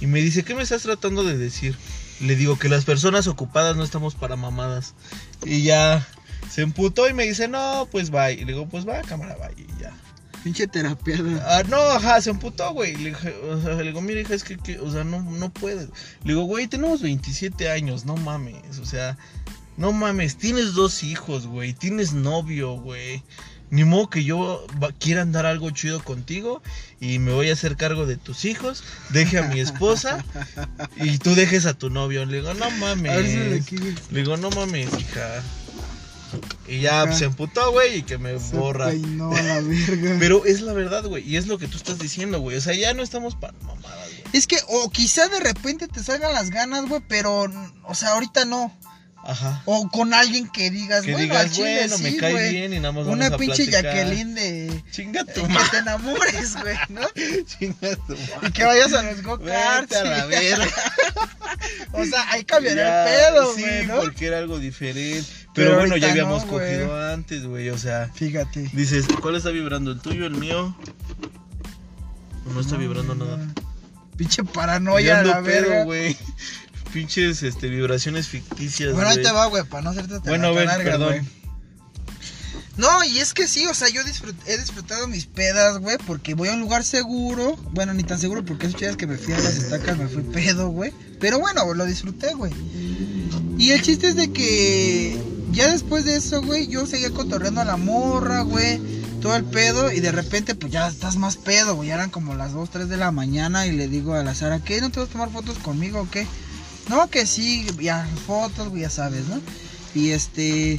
Y me dice, ¿qué me estás tratando de decir? Le digo que las personas ocupadas no estamos para mamadas. Y ya se emputó y me dice, no, pues bye. Y le digo, pues va, cámara, bye. Y ya. Pinche terapeuta. Ah, no, ajá, se emputó, güey. Le, o sea, le digo, mira, hija, es que, que, o sea, no, no puedes. Le digo, güey, tenemos 27 años, no mames. O sea, no mames, tienes dos hijos, güey. Tienes novio, güey. Ni modo que yo va- quiera andar algo chido contigo y me voy a hacer cargo de tus hijos, deje a mi esposa y tú dejes a tu novio. Le digo, no si le mames. Le digo, no mames, hija. Y ya Ajá. se emputó, güey, y que me Se borra. peinó a la verga. Pero es la verdad, güey. Y es lo que tú estás diciendo, güey. O sea, ya no estamos para mamadas, güey. Es que, o quizá de repente te salgan las ganas, güey, pero, o sea, ahorita no. Ajá. O con alguien que digas, Que bueno, al digas, chile bueno, me sí, cae güey. bien y nada más Una vamos a pinche platicar. Jacqueline de... Chinga tu que madre. te enamores, güey, ¿no? Chinga tu madre. Y que vayas a los go-karts. A la verga. O sea, ahí cambiaría Ya, el pedo, sí, güey, ¿no? porque era algo diferente. Pero, Pero bueno, ya habíamos no, güey. cogido antes, güey. O sea, Fíjate. dices, ¿cuál está vibrando? ¿El tuyo, el mío? ¿O no está vibrando nada? Pinche Ya paranoia, la verga. güey. Pinches este, vibraciones ficticias. Bueno, ahí güey. te va, güey, para no hacerte tan Bueno, ven, larga, perdón. güey. No, y es que sí, o sea, yo disfrut- he disfrutado mis pedas, güey, porque voy a un lugar seguro. Bueno, ni tan seguro porque esos días que me fui a las estacas me fui pedo, güey. Pero bueno, lo disfruté, güey. Y el chiste es de que ya después de eso, güey, yo seguía cotorreando a la morra, güey. Todo el pedo y de repente pues ya estás más pedo, güey. Ya eran como las 2, 3 de la mañana y le digo a la Sara, ¿qué? ¿No te vas a tomar fotos conmigo o qué? No, que sí, ya fotos, ya sabes, ¿no? Y este...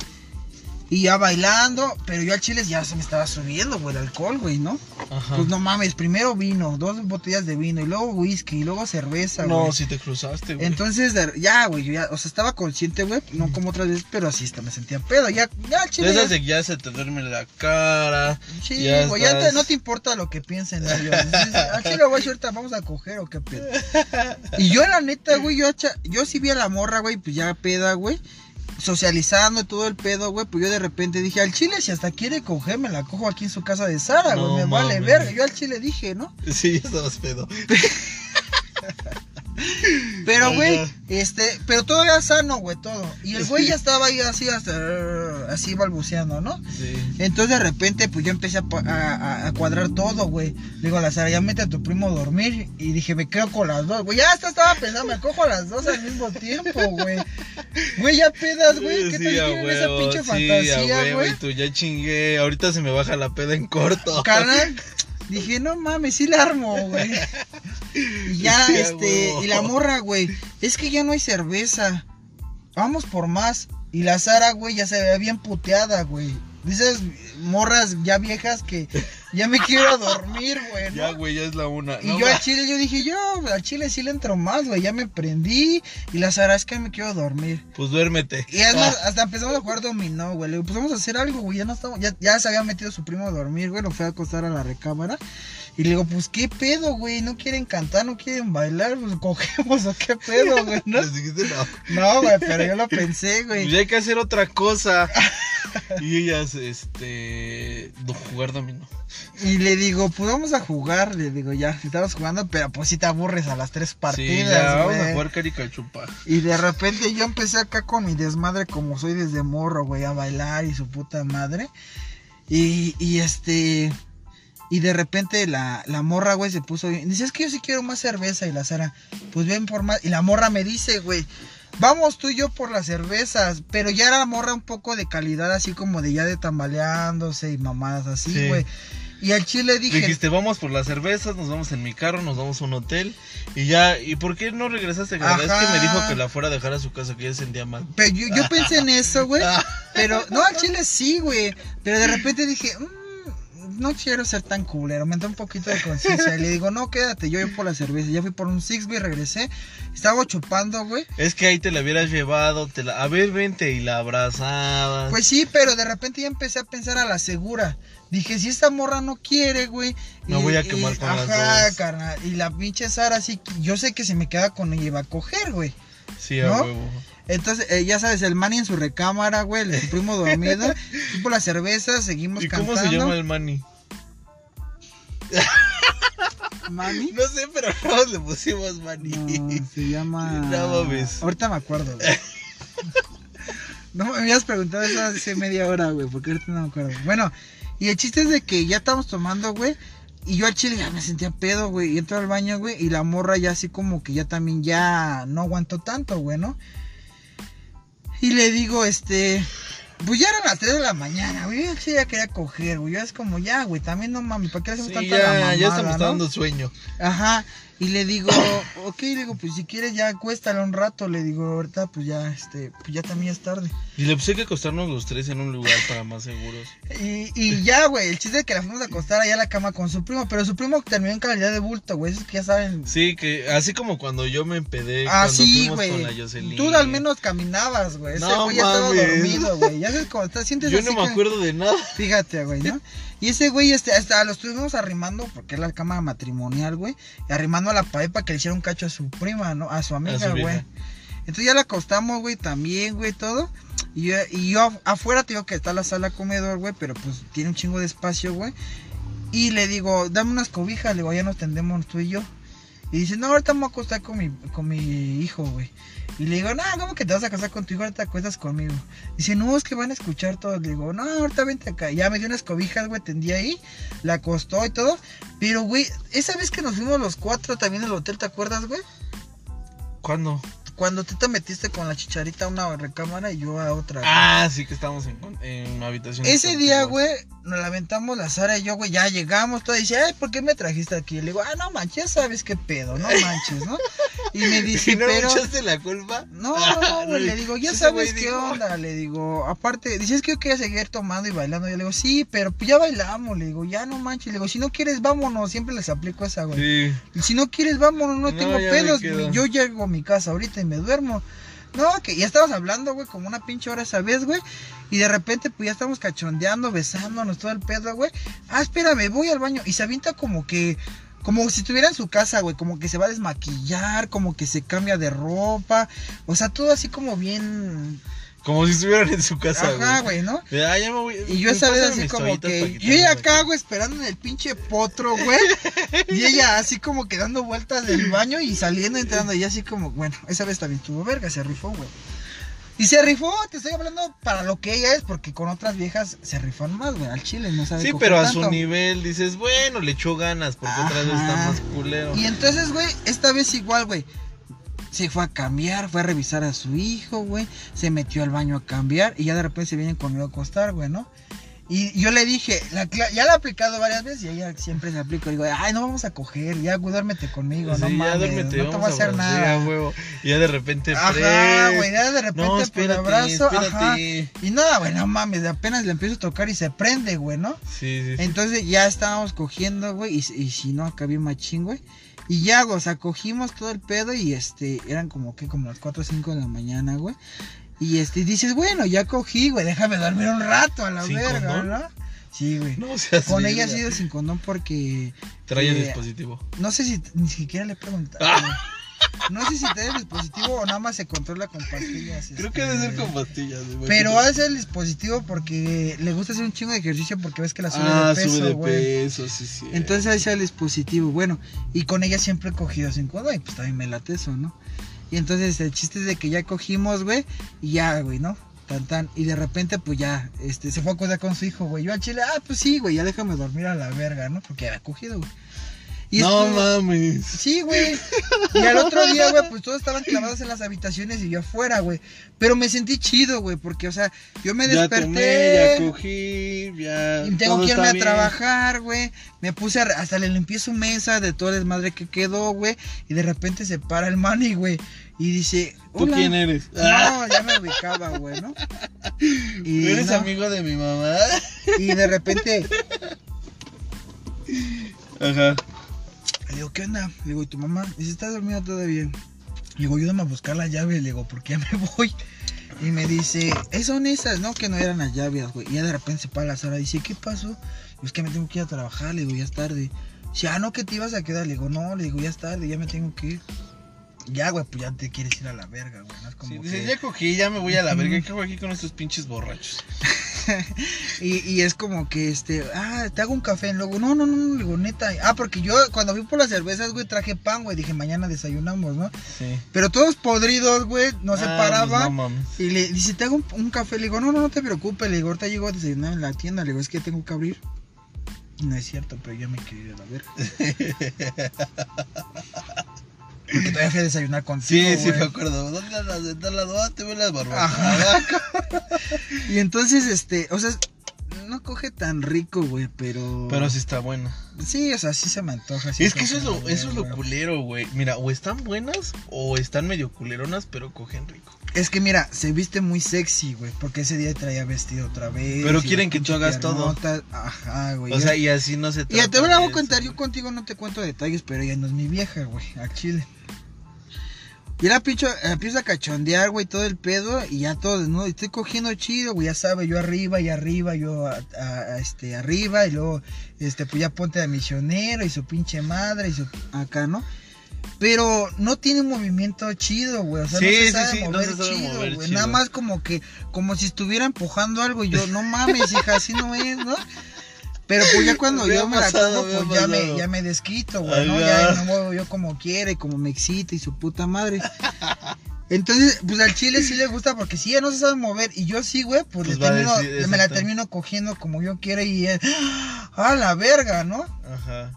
Y ya bailando, pero yo al chile ya se me estaba subiendo, güey, el alcohol, güey, ¿no? Ajá. Pues no mames, primero vino, dos botellas de vino, y luego whisky, y luego cerveza, güey. No, si te cruzaste, güey. Entonces, ya, güey, yo ya, o sea, estaba consciente, güey, no como otras veces, pero así hasta me sentía pedo, ya, ya, al chile. esas ya- de que ya se te duerme la cara. Sí, ya güey, ya te- no te importa lo que piensen Al chile, güey, ahorita vamos a coger o qué pedo. Y yo, la neta, güey, yo, yo sí vi a la morra, güey, pues ya peda, güey. Socializando todo el pedo, güey. Pues yo de repente dije, al chile, si hasta quiere coger, me la cojo aquí en su casa de Sara, güey. No me vale verga. Yo al chile dije, ¿no? Sí, ya estabas pedo. Pero, güey, este, pero todavía sano, güey, todo. Y el güey ya estaba ahí así, hasta, así balbuceando, ¿no? Sí. Entonces de repente pues yo empecé a, cuadrar todo, güey. Digo la Sara, ya mete a tu primo a dormir. Y dije, me quedo con las dos, güey. Ya hasta estaba pensando, me cojo a las dos al mismo tiempo, güey. Güey, ya pedas, güey. ¿Qué Sí, te tienen esa pinche sí, fantasía, güey? Tú ya chingué. Ahorita se me baja la peda en corto. Carnal, dije, no mames, sí la armo, güey. Y ya, Sí, este, huevo. y la morra, güey, es que ya no hay cerveza. Vamos por más. Y la Sara, güey, ya se veía bien puteada, güey. Esas morras ya viejas que ya me quiero dormir, güey, ¿no? Ya, güey, ya es la una. Y No, yo al chile, yo dije, yo al chile sí le entro más, güey. Ya me prendí. Y la Sara es que me quiero dormir. Pues duérmete. Y es más, Ah, hasta empezamos a jugar dominó, güey. Le digo, pues vamos a hacer algo, güey. Ya no estamos, ya, ya se había metido su primo a dormir, güey. Lo fue a acostar a la recámara. Y le digo, pues qué pedo, güey. No quieren cantar, no quieren bailar. Pues cogemos o qué pedo, güey. No, no. no güey, pero yo lo pensé, Pues güey. ya hay que hacer otra cosa. y ellas, este, do- jugar dominó. Y le digo, pues vamos a jugar. Le digo, ya, estamos jugando, pero pues si te aburres a las tres Sí, ya, partidas, vamos a jugar caricachupa. Y de repente yo empecé acá con mi desmadre como soy desde morro, güey, a bailar y su puta madre. Y, y este... Y de repente la, la morra, güey, se puso bien. Dice, es que yo sí quiero más cerveza. Y la Sara, pues ven por más. Y la morra me dice, güey, vamos tú y yo por las cervezas. Pero ya era la morra un poco de calidad, así como de ya de tambaleándose y mamadas así, Sí. güey. Y al chile dije, Dijiste, vamos por las cervezas, nos vamos en mi carro, nos vamos a un hotel. Y ya, ¿y por qué no regresaste? La verdad es que me dijo que la fuera a dejar a su casa, que ella se sentía mal. Pero yo, yo pensé en eso, güey. Pero, no, al chile sí, güey. Pero de repente dije, "Mm, no quiero ser tan culero. Me entró un poquito de conciencia. Y le digo, no, quédate, yo voy por la cerveza. Ya fui por un six, güey, regresé. Estaba chupando, güey. Es que ahí te la hubieras llevado, te la... A ver, vente, y la abrazabas. Pues sí, pero de repente ya empecé a pensar a la segura. Dije, si esta morra no quiere, güey. Me voy a quemar con las Ajá, dos. carnal. Y la pinche Sara, sí, yo sé que si me queda con ella iba a coger, güey. sí, a ¿no? huevo. Entonces, eh, ya sabes, el Manny en su recámara, güey, el primo dormido. Fui por la cerveza, seguimos ¿Y cantando. cómo se llama el Manny? Manny? No sé, pero todos le pusimos Manny. No, se llama. No mames. Ahorita me acuerdo, güey. No me habías preguntado eso hace media hora, güey, porque ahorita no me acuerdo. Bueno, y el chiste es de que ya estábamos tomando, güey. Y yo al chile ya me sentía pedo, güey. Y entro al baño, güey. Y la morra ya así como que ya también ya no aguantó tanto, güey, ¿no? Y le digo, este. Pues ya eran las 3 de la mañana, güey. Yo ya quería coger, güey. Ya es como, ya, güey, también no mames, ¿para qué le hacemos Sí, tanta la ya, mamada, ya se me está no? dando sueño. Ajá, y le digo, ok, le digo, pues si quieres ya acuéstala un rato, le digo, ahorita pues ya, este, pues ya también es tarde. Y le puse que acostarnos los tres en un lugar para más seguros. Y, y ya, güey, el chiste es que la fuimos a acostar allá a la cama con su primo, pero su primo terminó en calidad de bulto, güey, esos que ya saben. Sí, que así como cuando yo me empedé Ah, cuando sí, fuimos con la güey. Tú al menos caminabas, güey. Ese No güey ya estaba dormido, güey. Ya sabes cómo te sientes Yo así no me que- acuerdo de nada. Fíjate, güey, ¿no? Y ese güey, este, hasta lo estuvimos arrimando, porque es la cama matrimonial, güey. Y arrimando a la pared para que le hiciera un cacho a su prima, ¿no? A su amiga, güey. Entonces ya la acostamos, güey, también, güey, todo. Y yo, y yo af- afuera te digo que está la sala comedor, güey, pero pues tiene un chingo de espacio, güey. Y le digo, dame unas cobijas, le digo, ya nos tendemos tú y yo. Y dice, no, ahorita me voy a acostar con mi, con mi hijo, güey. Y le digo, no, ¿cómo que te vas a casar con tu hijo? Ahorita te acuestas conmigo. Dice, no, es que van a escuchar todo. Le digo, no, ahorita vente acá. Ya me dio unas cobijas, güey, tendí ahí. La acostó y todo. Pero, güey, esa vez que nos fuimos los cuatro también al hotel, ¿te acuerdas, güey? ¿Cuándo? Cuando tú te metiste con la chicharita a una recámara y yo a otra. güey. Ah, sí que estábamos en, en una habitación. Ese día, güey, nos lamentamos la Sara y yo, güey, ya llegamos, todo. Dice, ay, ¿por qué me trajiste aquí? Le digo, ah, no manches, ya sabes qué pedo, no manches, ¿no? Y me dice, ¿Y no pero. echaste la culpa? No, no, no, güey, le digo, ya sabes qué onda, le digo, aparte, dices que yo quería seguir tomando y bailando, yo le digo, sí, pero pues ya bailamos, le digo, ya no manches, le digo, si no quieres, vámonos, siempre les aplico esa, güey. Sí. Si no quieres, vámonos, no, No, tengo pedos, yo llego a mi casa ahorita y me duermo. No, que ya estabas hablando, güey, como una pinche hora esa vez, güey. Y de repente, pues ya estamos cachondeando, besándonos, todo el pedo, güey. Ah, espérame, voy al baño. Y se avienta como que, como si estuviera en su casa, güey. Como que se va a desmaquillar, como que se cambia de ropa. O sea, todo así como bien. Como si estuvieran en su casa, Ajá, güey. güey, ¿no? De, Ah, ya me voy. Y yo esa vez así como que. Yo ya acá, güey, esperando en el pinche potro, güey. y ella así como que dando vueltas del baño y saliendo, entrando. Y así como, bueno, esa vez también tuvo verga, se rifó, güey. Y se rifó, te estoy hablando para lo que ella es, porque con otras viejas se rifan más, güey, al chile, no sabe Sí, pero a tanto. su nivel dices, bueno, le echó ganas porque otra vez está Ajá. más culero. Y entonces, güey, esta vez igual, güey. Se fue a cambiar, fue a revisar a su hijo, güey. Se metió al baño a cambiar y ya de repente se vienen conmigo a acostar, güey, ¿no? Y yo le dije, la ya la he aplicado varias veces y ella siempre se aplica. Digo, ay, no vamos a coger, ya, duérmete conmigo, Sí, no mames, duérmete, no te voy a hacer nada. huevo. Y ya de repente, Ajá, güey, ya de repente No, por espérate, abrazo, ajá. Y nada, güey, no mames, apenas le empiezo a tocar y se prende, güey, ¿no? Sí, sí, sí. Entonces ya estábamos cogiendo, güey, y, y si no, acá bien machín, güey. Y ya, güey, o sea, cogimos todo el pedo y este, eran como que, como las 4 o 5 de la mañana, güey. Y este, dices, bueno, ya cogí, güey, déjame dormir un rato a la ¿Sin verga, condón? ¿no? Sí, güey. No seas Con ella ha sido sin condón porque Trae el eh, dispositivo. no sé si ni siquiera le he preguntado. Ah. No sé si trae el dispositivo o nada más se controla con pastillas. Creo que este, debe ser con pastillas. güey. Pero hace el dispositivo porque le gusta hacer un chingo de ejercicio porque ves que la sube Ah, de peso, sube de peso, sí, sí. Entonces sea el dispositivo. Bueno, y con ella siempre he cogido sin codo y pues también me late eso, ¿no? Y entonces el chiste es de que ya cogimos, güey, y ya, güey, ¿no? Tan tan. Y de repente, pues ya, este, se fue a acostar con su hijo, güey. Yo al chile, ah, pues sí, güey, ya déjame dormir a la verga, ¿no? Porque había cogido, güey. Y no mames. Sí, güey. Y al otro día, güey, pues todos estaban clavados en las habitaciones y yo afuera, güey. Pero me sentí chido, güey, porque, o sea, yo me Ya desperté. tomé, ya cogí, ya. Y tengo que irme a trabajar, güey. Me puse a, hasta le limpié su mesa de todo el desmadre que quedó, güey. Y de repente se para el mani, güey. Y dice, ¿Tú quién eres? No, ya me ubicaba, güey, ¿no? Y, ¿Eres no, amigo de mi mamá? y de repente Ajá. Le digo, ¿qué onda? Le digo, ¿y tu mamá? Dice, está dormida todavía. Le digo, ayúdame a buscar las llaves. Le digo, porque ya me voy. Y me dice, "Eh, son esas, ¿no? Que no eran las llaves, güey. Y ya de repente se para la Sara. Dice, ¿qué pasó? Digo, es que me tengo que ir a trabajar. Le digo, ya es tarde. Dice, ah, no, que te ibas a quedar. Le digo, no, le digo, ya es tarde, ya me tengo que ir. Ya, güey, pues ya te quieres ir a la verga, güey. No es como Sí, que- dices, ya cogí, ya me voy a la verga. ¿Qué hago aquí con estos pinches borrachos? Y, y es como que, este, ah, te hago un café. Luego, no, no, no, digo, neta. Ah, porque yo cuando fui por las cervezas, güey, traje pan, güey. Dije, mañana desayunamos, ¿no? Sí. Pero todos podridos, güey, no se Ah, paraban. pues no. Y le dice, te hago un, un café. Le digo, no, no, no te preocupes. Le digo, ahorita llego a desayunar en la tienda. Le digo, es que tengo que abrir. No es cierto, pero yo me quiero ir a la verga. Porque todavía fui a desayunar contigo. Sí, sí, me acuerdo. ¿Dónde andas? ¿De tal lado? Ah, te veo las barbacoas. Ajá. Y entonces, este, o sea, no coge tan rico, güey, pero. Pero sí está buena. Sí, o sea, sí se me antoja. sí es que eso es lo, eso es lo culero, güey. Mira, o están buenas o están medio culeronas, pero cogen rico. Es que mira, se viste muy sexy, güey, porque ese día traía vestido otra vez. Pero quieren que tú hagas todo. Ajá, güey. O ya- sea, y así no se Y trata te voy a contar, yo contigo no te cuento detalles, pero ella no es mi vieja, güey, a Chile. Y la pincho, empiezo a cachondear, güey, todo el pedo, y ya todo desnudo, y estoy cogiendo chido, güey, ya sabe, yo arriba y arriba, yo a- a- a, este, arriba, y luego, este, pues ya ponte de misionero, y su pinche madre, y su, acá, ¿no? Pero no tiene un movimiento chido, güey, o sea, Sí, no se sabe sí, mover se sabe chido, mover güey, chido. nada más como que, como si estuviera empujando algo, y yo, no mames, hija, así no es, ¿no? Pero pues ya cuando Me yo me la pasado, ha pues ya me, ya me desquito, güey, ¿no? Ya me muevo yo como quiere, como me excita y su puta madre. Entonces, pues al chile sí le gusta porque si ella no se sabe mover y yo sí, güey, pues, Pues termino- decir, me la termino cogiendo como yo quiera y es, a la verga, ¿no? Ajá.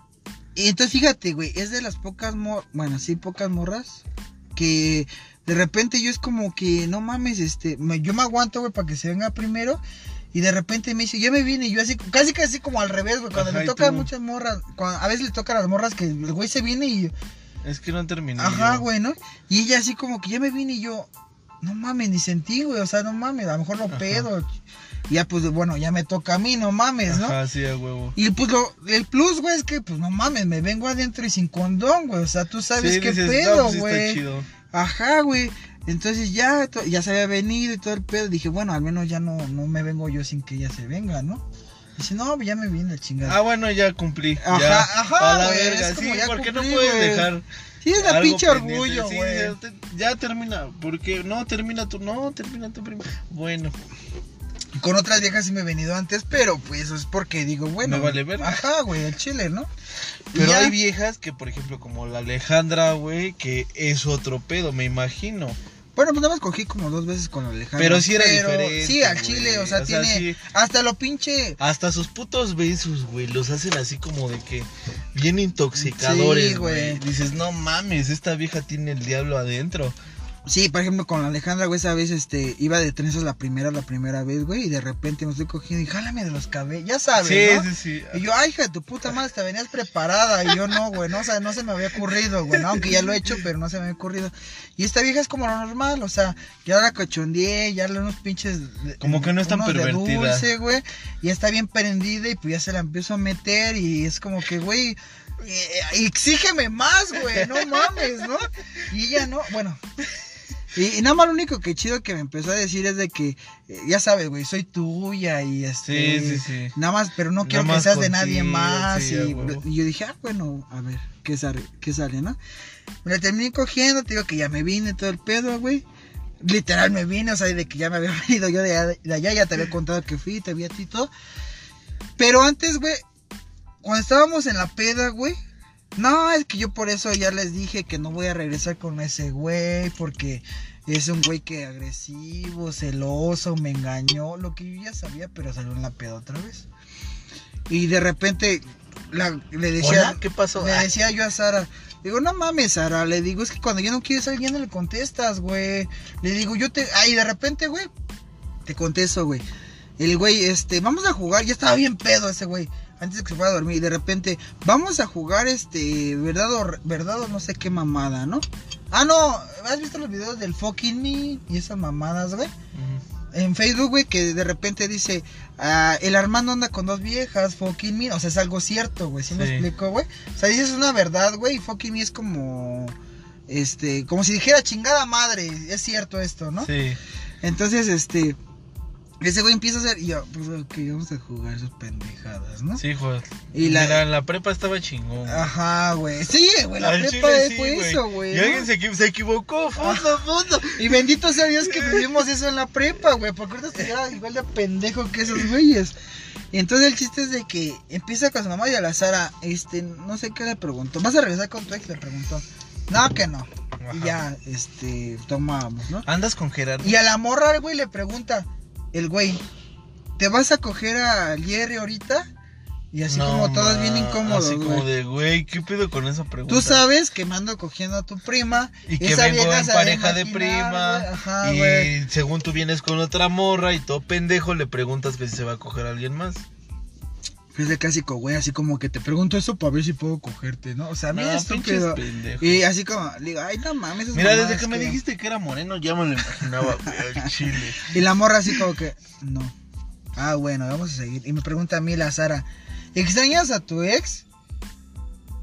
Y entonces fíjate, güey, es de las pocas morras, bueno, sí, pocas morras, que de repente yo es como que, no mames, este, me- yo me aguanto, güey, para que se venga primero. Y de repente me dice, yo me vine, y yo así, casi casi como al revés, güey, cuando Ajá, le toca a muchas morras, cuando- a veces le toca a las morras que el güey se viene y Es que no terminé. ajá, yo. güey, ¿no? Y ella así como que ya me vine y yo, no mames, ni sentí, güey, o sea, no mames, a lo mejor lo Ajá. pedo. Ya pues, bueno, ya me toca a mí, no mames, ¿no? Ajá, sí, a huevo. Y pues lo, el plus, güey, es que, pues no mames, me vengo adentro y sin condón, güey. O sea, tú sabes Sí, qué dices, no, pedo, pues está güey. chido. Ajá, güey. Entonces ya, ya se había venido y todo el pedo. Dije, bueno, al menos ya no, no me vengo yo sin que ella se venga, ¿no? Dice, no, ya me viene la chingada. Ah, bueno, ya cumplí. Ajá, ya. ajá, A la verga, sí, porque no puedes dejar. sí, es algo pinche pendiente. orgullo, Sí, ya te- ya termina. Porque no, termina tú. No, termina tú primero. Bueno, Con otras viejas sí me he venido antes, pero pues eso es porque digo, bueno. Me vale verga. Ajá, güey, el chile, ¿no? Pero ya- hay viejas que, por ejemplo, como la Alejandra, güey, que es otro pedo, me imagino. Bueno, pues nada más cogí como dos veces con Alejandro. Pero sí era pero diferente, Sí, al güey. chile, o sea, O sea, tiene. sí. Hasta lo pinche. Hasta sus putos besos, güey, los hacen así como de que bien intoxicadores, Sí, güey. güey. Dices, no mames, esta vieja tiene el diablo adentro. Sí, por ejemplo, con la Alejandra, güey, esa vez, este, iba de trenzas la primera, la primera vez, güey, y de repente me estoy cogiendo y jálame de los cabellos, ya sabes, sí, ¿no? sí, sí. Y yo, ay, hija de tu puta madre, te venías preparada. Y yo no, güey, no, o sea, no se me había ocurrido, güey, ¿no? aunque ya lo he hecho, pero no se me había ocurrido. Y esta vieja es como lo normal, o sea, ya la cachondeé, ya le unos pinches. Como que no es tan unos de pervertida. dulce, güey, y está bien prendida y pues ya se la empiezo a meter y es como que, güey. eh, Exígeme más, güey, no mames, ¿no? Y ella no, bueno, Y, y nada más lo único que chido que me empezó a decir es de que, eh, ya sabes, güey, soy tuya y este... Sí, sí, sí. Nada más, pero no quiero que seas de nadie más. sí, y, yo dije, ah, bueno, a ver, ¿qué sale? ¿Qué sale, no? Me la terminé cogiendo, te digo que ya me vine todo el pedo, güey. Literal me vine, o sea, de que ya me había venido yo de, allá- de allá, ya te había contado que fui, te vi a ti y todo. Pero antes, güey, cuando estábamos en la peda, güey. No, es que yo por eso ya les dije que no voy a regresar con ese güey, porque es un güey que agresivo, celoso, me engañó, lo que yo ya sabía, pero salió en la peda otra vez. Y de repente la- le decía, Hola, ¿qué pasó? le Ah, decía yo a Sara, digo, no mames, Sara, le digo, es que cuando yo no quieres a alguien no le contestas, güey. Le digo, yo te, ay, de repente, güey, te contesto, güey. El güey, este, vamos a jugar, ya estaba bien pedo ese güey, antes de que se fuera a dormir, y de repente, vamos a jugar, este, verdad o, re- verdad o no sé qué mamada, ¿no? Ah, no, ¿has visto los videos del fucking me y esas mamadas, güey? en Facebook, güey, que de repente dice, ah, el Armando anda con dos viejas, fucking me, o sea, es algo cierto, güey, ¿sí, me Sí. explico, güey? O sea, dices una verdad, güey, y fucking me es como, este, como si dijera chingada madre, es cierto esto, ¿no? Sí. Entonces, este, ese güey empieza a hacer, y yo, pues, ok, vamos a jugar esas pendejadas, ¿no? Sí, hijo. Y la- la prepa estaba chingón. güey. Ajá, güey, sí, güey, la Al prepa chile sí, fue güey. eso, güey. Y alguien se, se equivocó. Fondo, fondo. Y bendito sea Dios que vivimos eso en la prepa, güey, porque ahorita estuviera igual de pendejo que esos güeyes. Y entonces el chiste es de que empieza con su mamá y a la Sara, este, no sé qué le preguntó. ¿Vas a regresar con tu ex? Le preguntó. No, que no. Y ya, este, tomábamos, ¿no? Andas con Gerardo. Y a la morra güey le pregunta, el güey, ¿te vas a coger a Jerry ahorita? Y así No, como todos bien incómodos, Así como güey. de, güey, ¿qué pedo con esa pregunta? Tú sabes que me ando cogiendo a tu prima. Y que esa vengo en de pareja de prima. güey. Ajá, güey. y según tú vienes con otra morra y todo pendejo le preguntas que si se va a coger a alguien más. Es de clásico, güey, así como que te pregunto eso para ver si puedo cogerte, ¿no? O sea, mira No, estúpido. Y así como, digo, ay, no mames. Mira, desde que me dijiste que era moreno, ya me lo imaginaba, güey, al chile. Y la morra así como que, no. Ah, bueno, vamos a seguir. Y me pregunta a mí la Sara, ¿extrañas a tu ex?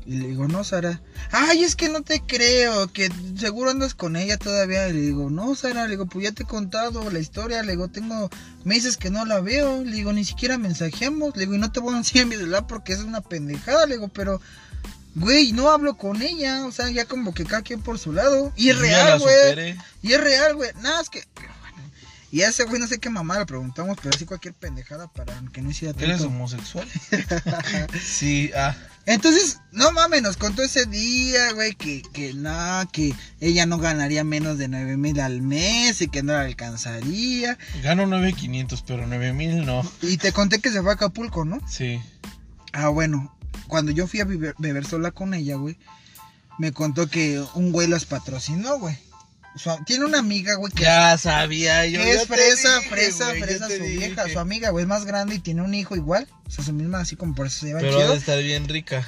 Y le digo, no, Sara. Ay, es que no te creo, que seguro andas con ella todavía. Y le digo, no, Sara, le digo, pues ya te he contado la historia. Le digo, tengo meses que no la veo. Le digo, ni siquiera mensajeamos. Le digo, y no te voy a enseñar mi celular porque es una pendejada. Le digo, pero, güey, no hablo con ella. O sea, ya como que cada quien por su lado. Y es real, güey. Y es real, güey. Nada, es que. Y a ese güey no sé qué mamá le preguntamos, pero así cualquier pendejada para que no hiciera ¿Eres tanto. homosexual? sí, ah. Entonces, no mames, nos contó ese día, güey, que, que no, que ella no ganaría menos de 9 mil al mes y que no la alcanzaría. Gano 9500, pero 9000 no. Y te conté que se fue a Acapulco, ¿no? Sí. Ah, bueno, cuando yo fui a beber, beber sola con ella, güey, me contó que un güey las patrocinó, güey. Su- tiene una amiga, güey, que Ya sabía yo. Que es fresa, dije, fresa, güey, fresa su vieja, su amiga, güey, es más grande y tiene un hijo igual. O sea, su misma, así como por eso se llevan Pero chido. estar bien rica.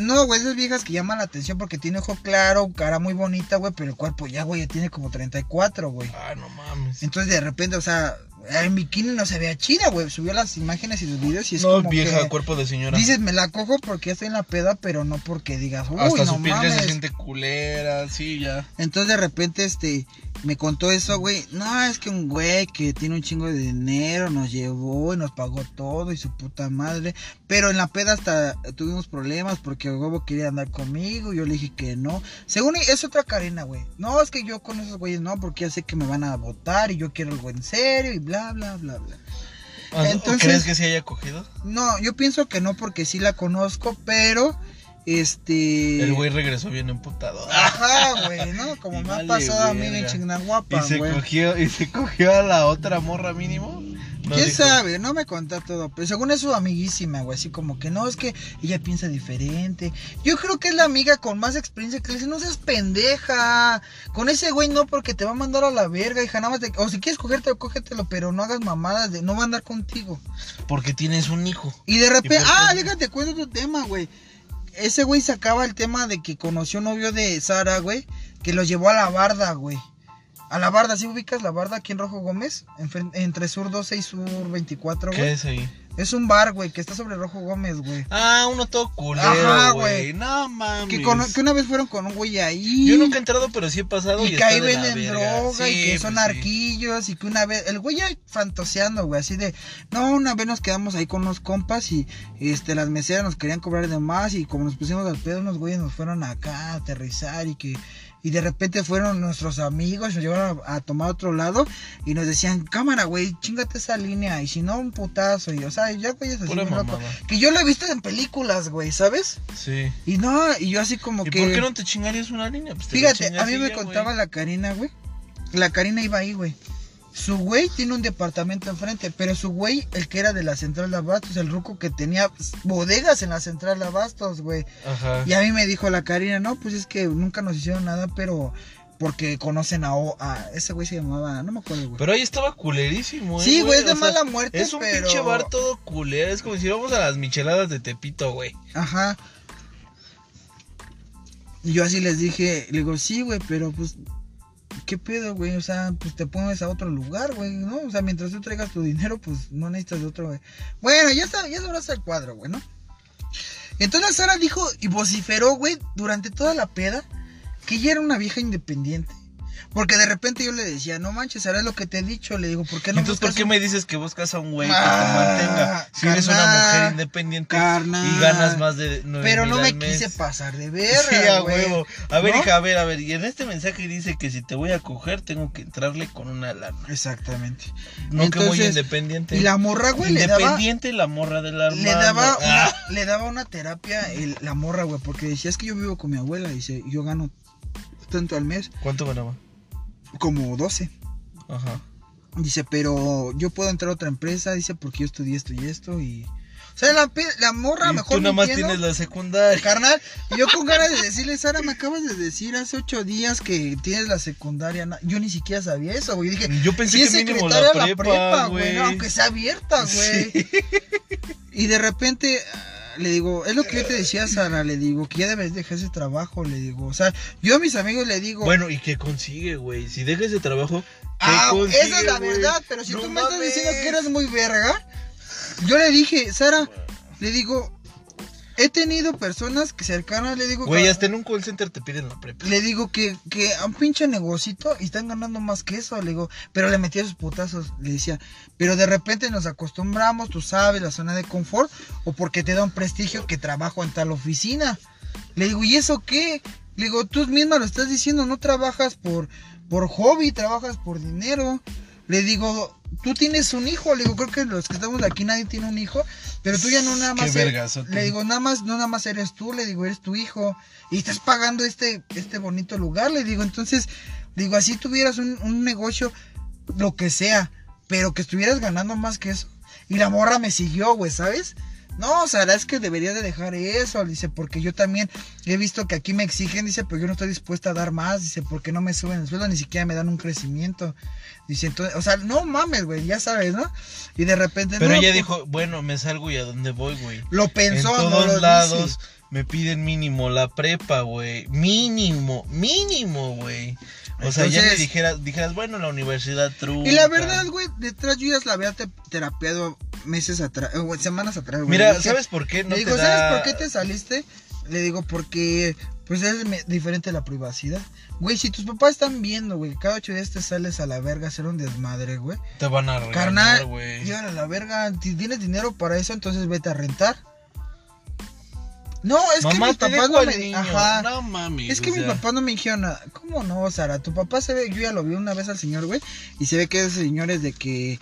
No, güey, esas viejas que llaman la atención porque tiene ojo claro, cara muy bonita, güey, pero el cuerpo ya, güey, ya tiene como 34, güey. Ah, no mames. Entonces, de repente, o sea, en bikini no se veía chida, güey. Subió las imágenes y los videos y es No, como vieja, que... cuerpo de señora. Dices, me la cojo porque ya estoy en la peda, pero no porque digas, uy, Hasta no su piel ya se siente culera, sí, ya. Entonces de repente este me contó eso, güey. No, es que un güey que tiene un chingo de dinero nos llevó y nos pagó todo y su puta madre. Pero en la peda hasta tuvimos problemas porque el huevo quería andar conmigo. y Yo le dije que no. Según es otra carena, güey. No, es que yo con esos güeyes no, porque ya sé que me van a votar y yo quiero algo en serio y bla, bla, bla, bla. Ah, Entonces- ¿Crees que se haya cogido? No, yo pienso que no porque sí la conozco, pero este... El güey regresó bien emputado. Ajá, güey, ¿no? Como Y me ha pasado a mí en verga. Chigna y se güey. cogió, y se cogió a la otra morra mínimo. ¿Quién dijo. sabe? No me contó todo, pero según es su amiguísima, güey, así como que no, es que ella piensa diferente. Yo creo que es la amiga con más experiencia que le dice, no seas pendeja. Con ese güey no, porque te va a mandar a la verga, hija, nada más de- O si quieres cogértelo, cógetelo, pero no hagas mamadas de no va a andar contigo. Porque tienes un hijo. Y de repente, ah, déjate cuento tu tema, güey. Ese güey sacaba el tema de que conoció un novio de Sara, güey, que lo llevó a la barda, güey. A la barda, ¿sí ubicas la barda aquí en Rojo Gómez? Entre Sur 12 y Sur 24, ¿Qué güey. es ahí? Es un bar, güey, que está sobre Rojo Gómez, güey. Ah, uno todo Ajá, culero, güey. güey. No mames. Que, con- que una vez fueron con un güey ahí. Yo nunca he entrado, pero sí he pasado. Y, Y que ahí venden droga y que son pues sí. arquillos y que una vez, el güey ahí fantaseando, güey, así de, no, una vez nos quedamos ahí con unos compas y este las meseras nos querían cobrar de más y como nos pusimos al pedo, unos güeyes nos fueron acá a aterrizar y que, y de repente fueron nuestros amigos, nos llevaron a, a tomar otro lado y nos decían, cámara, güey, chingate esa línea y si no, un putazo y, o sea, ya güeyes así Pura loco. Que yo lo he visto en películas, güey, ¿sabes? Sí. Y no, y yo así como ¿Y que... por qué no te chingarías una línea? Pues te la Fíjate, a mí me ya, contaba güey. la Karina, güey. La Karina iba ahí, güey. Su güey tiene un departamento enfrente, pero su güey, el que era de la central de abastos, el ruco que tenía bodegas en la central de abastos, güey. Ajá. Y a mí me dijo la Karina, no, pues es que nunca nos hicieron nada, pero porque conocen a, O- a ese güey se llamaba, no me acuerdo, güey. Pero ahí estaba culerísimo, eh, Sí, güey, es de o sea, mala muerte, Es un pero- pinche bar todo culero. Es como si íbamos a las micheladas de Tepito, güey. Ajá. Y yo así les dije, le digo, sí, güey, pero pues, ¿qué pedo, güey? O sea, pues te pones a otro lugar, güey, ¿no? O sea, mientras tú traigas tu dinero, pues no necesitas de otro, güey. Bueno, ya, está, ya sabrás el cuadro, güey, ¿no? Entonces Sara dijo y vociferó, güey, durante toda la peda, que ella era una vieja independiente. Porque de repente yo le decía, no manches, Sara, es lo que te he dicho. Le digo, ¿por qué no Entonces, ¿por qué un- me dices que buscas a un güey que Ah, te mantenga? Si eres una mujer independiente carnal. y ganas más de nueve Pero no me quise pasar de Sí, verga, a güey. huevo. A ver, ¿No? hija, a ver, a ver. Y en este mensaje dice que si te voy a coger, tengo que entrarle con una lana. Exactamente. No que muy Entonces, independiente. Y la morra, güey, le daba, Independiente la morra del arma. le daba, Ah, una, le daba una terapia el- la morra, güey, porque decía, es que yo vivo con mi abuela, dice, yo gano tanto al mes, ¿Cuánto ganaba? Como 12. Ajá. Dice, pero yo puedo entrar a otra empresa, dice, porque yo estudié esto y esto y... O sea, la, la morra Y mejor tú nada más tienes la secundaria. Carnal, y yo con ganas de decirle, Sara, me acabas de decir hace ocho días que tienes la secundaria. Yo ni siquiera sabía eso, güey. Yo dije, Yo pensé sí que mínimo la prepa, güey, no, aunque sea abierta, güey. Sí. Y de repente le digo, es lo que yo te decía, Sara, le digo, que ya debes dejar ese trabajo, le digo. O sea, yo a mis amigos le digo, Bueno, ¿y qué consigue, güey? Si dejas ese trabajo, ¿qué ah, consigue, esa es la verdad, pero si No tú me estás diciendo que eres muy verga, yo le dije, Sara, le digo, he tenido personas que cercanas, le digo, Güey, hasta en un call center te piden la prepa. le digo que, que a un pinche negocito y están ganando más que eso, le digo, pero le metía sus putazos, le decía, pero de repente nos acostumbramos, tú sabes, la zona de confort, o porque te da un prestigio que trabajo en tal oficina. Le digo, ¿y eso qué? Le digo, tú misma lo estás diciendo, no trabajas por, por hobby, trabajas por dinero. Le digo, tú tienes un hijo, le digo, creo que los que estamos aquí nadie tiene un hijo, pero tú ya no nada Qué más. eres- vergazote. le digo, nada más, no nada más eres tú, le digo, eres tu hijo, y estás pagando este, este bonito lugar, le digo, entonces, digo, así tuvieras un, un negocio, lo que sea, pero que estuvieras ganando más que eso. Y la morra me siguió, güey, ¿sabes? No, Sara, es que debería de dejar eso, dice, porque yo también he visto que aquí me exigen, dice, pero yo no estoy dispuesta a dar más, dice, porque no me suben el sueldo, ni siquiera me dan un crecimiento. Dice, entonces, o sea, no mames, güey, ya sabes, ¿no? Y de repente... Pero no, ella pues, dijo, bueno, me salgo y a dónde voy, güey. Lo En pensó, no todos lo lados dice. Me piden mínimo la prepa, güey. Mínimo, mínimo, güey. O sea, ya me dijeras, dijeras, bueno, la universidad trunca. Y la verdad, güey, detrás yo ya la había te- terapiado meses atrás, eh, semanas atrás, güey. Mira, dije- ¿sabes por qué? No le te digo, da... ¿sabes por qué te saliste? Le digo, porque, pues es diferente la privacidad. Güey, si tus papás están viendo, güey, cada ocho días te sales a la verga a hacer un desmadre, güey. Te van a regañar, Carnal, güey. llévale a la verga, si tienes dinero para eso, entonces vete a rentar. No, es Mamá, que mis papás dejo no me niño. Ajá. No mames. Es que o mis sea, papás no me dijeron nada. ¿Cómo no, Sara? Tu papá se ve, yo ya lo vi una vez al señor, güey, y se ve que es señores de que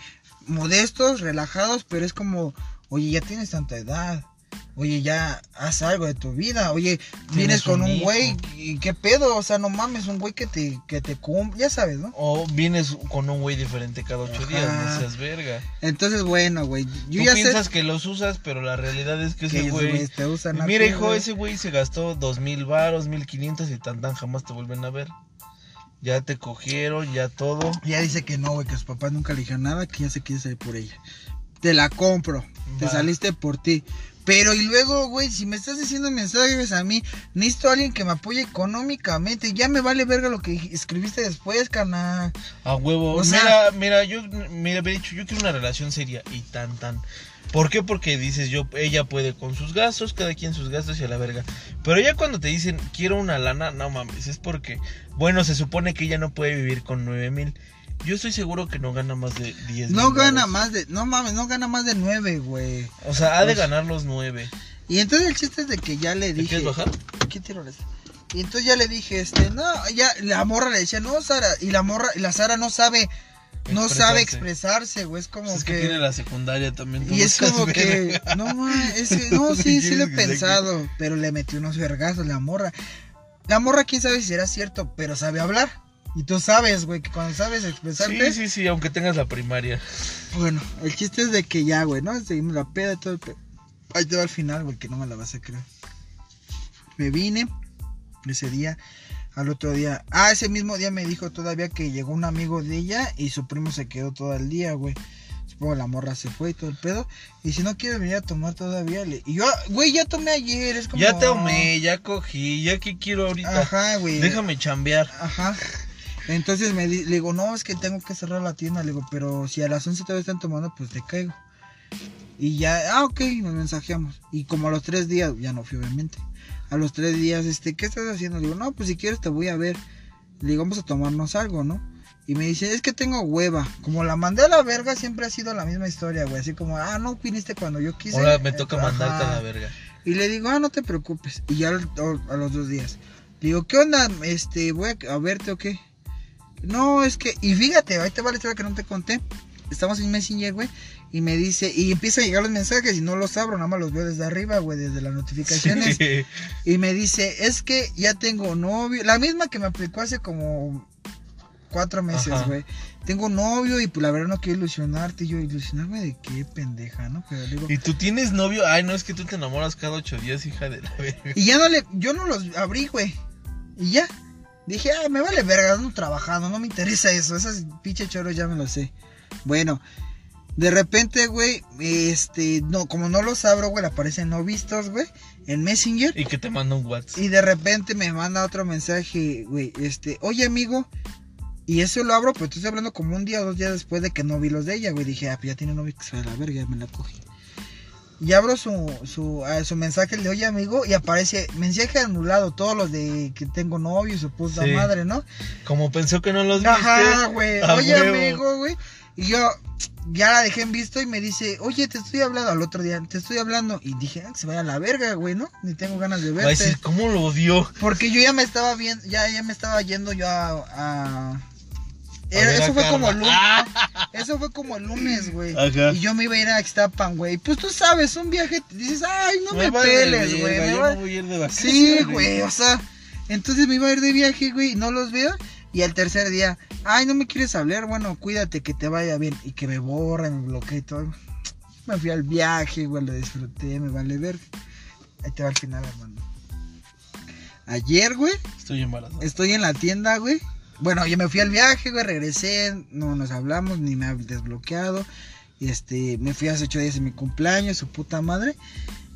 modestos, relajados, pero es como, oye, ya tienes tanta edad. Oye, ya haz algo de tu vida. Oye, vienes con un güey y qué pedo, o sea, no mames, un güey que te que te cum, ya sabes, ¿no? O vienes con un güey diferente cada ocho Ajá. días, no seas verga. Entonces, bueno, güey, yo Tú ya piensas sé que los usas, pero la realidad es que ese güey... te usan Mira, ti, hijo, güey. ese güey se gastó dos mil varos, mil quinientos y tan tan jamás te vuelven a ver. Ya te cogieron, ya todo. Ya dice que no, güey, que sus papás nunca le dijeron nada, que ya se quiere salir por ella. te la compro. Te saliste por ti. Pero y luego, güey, si me estás diciendo mensajes a mí, necesito a alguien que me apoye económicamente. Ya me vale verga lo que escribiste después, carnal. A huevo. O sea- mira, mira, yo me había dicho, yo quiero una relación seria y tan tan. ¿Por qué? Porque dices, yo, ella puede con sus gastos, cada quien sus gastos y a la verga. Pero ya cuando te dicen, quiero una lana, no mames, es porque, bueno, se supone que ella no puede vivir con nueve mil. Yo estoy seguro que no gana más de 10 No gana más de, no mames, no gana más de nueve, güey. O sea, ha de Pues- ganar los nueve. Y entonces el chiste es de que ya le ¿Te dije. quieres bajar? ¿Qué tiro les- Y entonces ya le dije, este, no, ya la morra le decía, no, Sara, y la morra, la Sara no sabe, no sabe expresarse, güey, es como Pues es que, que tiene la secundaria también. y es como que, no, ma, es que, no, sí, sí lo he pensado, pero le metió unos vergazos la morra. La morra, quién sabe si será cierto, pero sabe hablar. Y tú sabes, güey, que cuando sabes expresarte, Sí, sí, sí, aunque tengas la primaria. bueno, el chiste es de que ya, güey, ¿no? Seguimos la peda y todo el pedo. Ahí te va al final, güey, que no me la vas a creer. Me vine ese día, al otro día. Ah, ese mismo día me dijo todavía que llegó un amigo de ella y su primo se quedó todo el día, güey. Supongo la morra se fue y todo el pedo. Y si no quiere venir a tomar todavía, le... Y yo, güey, ya tomé ayer, es como... Ya tomé, ya cogí, ya que quiero ahorita. Ajá, güey. Déjame chambear. Ajá. Entonces me di- le digo, no, es que tengo que cerrar la tienda. Le digo, pero si a las 11 todavía están tomando, pues te caigo. Y ya, ah, ok, nos mensajeamos. Y como a los tres días, ya no fui obviamente. A los tres días, este, ¿qué estás haciendo? Le digo, no, pues si quieres te voy a ver. Le digo, vamos a tomarnos algo, ¿no? Y me dice, es que tengo hueva. Como la mandé a la verga, siempre ha sido la misma historia, güey. Así como, ah, no viniste cuando yo quise. Ahora me toca Ajá. mandarte a la verga. Y le digo, ah, no te preocupes. Y ya a los dos días. Le digo, ¿qué onda? Este, voy a verte o qué. No, es que, y fíjate, ahí te va la historia que no te conté. Estamos en Messenger, güey. Y me dice, y empieza a llegar los mensajes y no los abro, nada más los veo desde arriba, güey, desde las notificaciones. Sí. Y me dice, es que ya tengo novio. La misma que me aplicó hace como cuatro meses, güey. Tengo novio y pues la verdad no quiero ilusionarte. Y yo, ilusionarme de qué pendeja, ¿no? Pero digo, ¿Y tú tienes novio? Ay, no, es que tú te enamoras cada ocho días, hija de la verga. Y ya no le, yo no los abrí, güey. Y ya. Dije, ah, me vale verga, ando trabajando, no me interesa eso. Esas pinche choros ya me lo sé. Bueno, de repente, güey, este, no, como no los abro, güey, le aparecen no vistos, güey, en Messenger. Y que te manda un WhatsApp. Y de repente me manda otro mensaje, güey, este, oye amigo. Y eso lo abro, pero estoy hablando como un día o dos días después de que no vi los de ella, güey. Dije, ah, pues ya tiene novio que se la verga, ya me la cogí. Y abro su, su, su mensaje, el de oye amigo, y aparece mensaje anulado, todos los de que tengo novio y su puta Sí. madre, ¿no? Como pensó que no los viste. Ajá, güey, oye huevo. amigo, güey. Y yo ya la dejé en visto y me dice, oye, te estoy hablando, al otro día, te estoy hablando. Y dije, ah, que se vaya a la verga, güey, ¿no? Ni tengo ganas de Va a verte. decir, ¿cómo lo odió? Porque yo ya me estaba viendo, ya, ya me estaba yendo yo a... a- eso fue como lunes. Ah. Eso fue como el lunes, güey. Ajá. Y yo me iba a ir a Xtapan, güey. Pues tú sabes, un viaje, dices, ay, no me, vale peles, güey. me va- no voy a ir de vacaciones. Sí, güey, o sea. Entonces me iba a ir de viaje, güey, y no los veo. Y al tercer día, ay, no me quieres hablar, bueno, cuídate, que te vaya bien. Y que me borra, me bloquea y todo. Me fui al viaje, güey, lo disfruté, me vale ver. Ahí te va al final, hermano. Ayer, güey, Estoy embarazado. estoy en la tienda, güey. Bueno, yo me fui al viaje, güey, regresé, no nos hablamos, ni me ha desbloqueado. Y este, me fui hace ocho días de mi cumpleaños, su puta madre.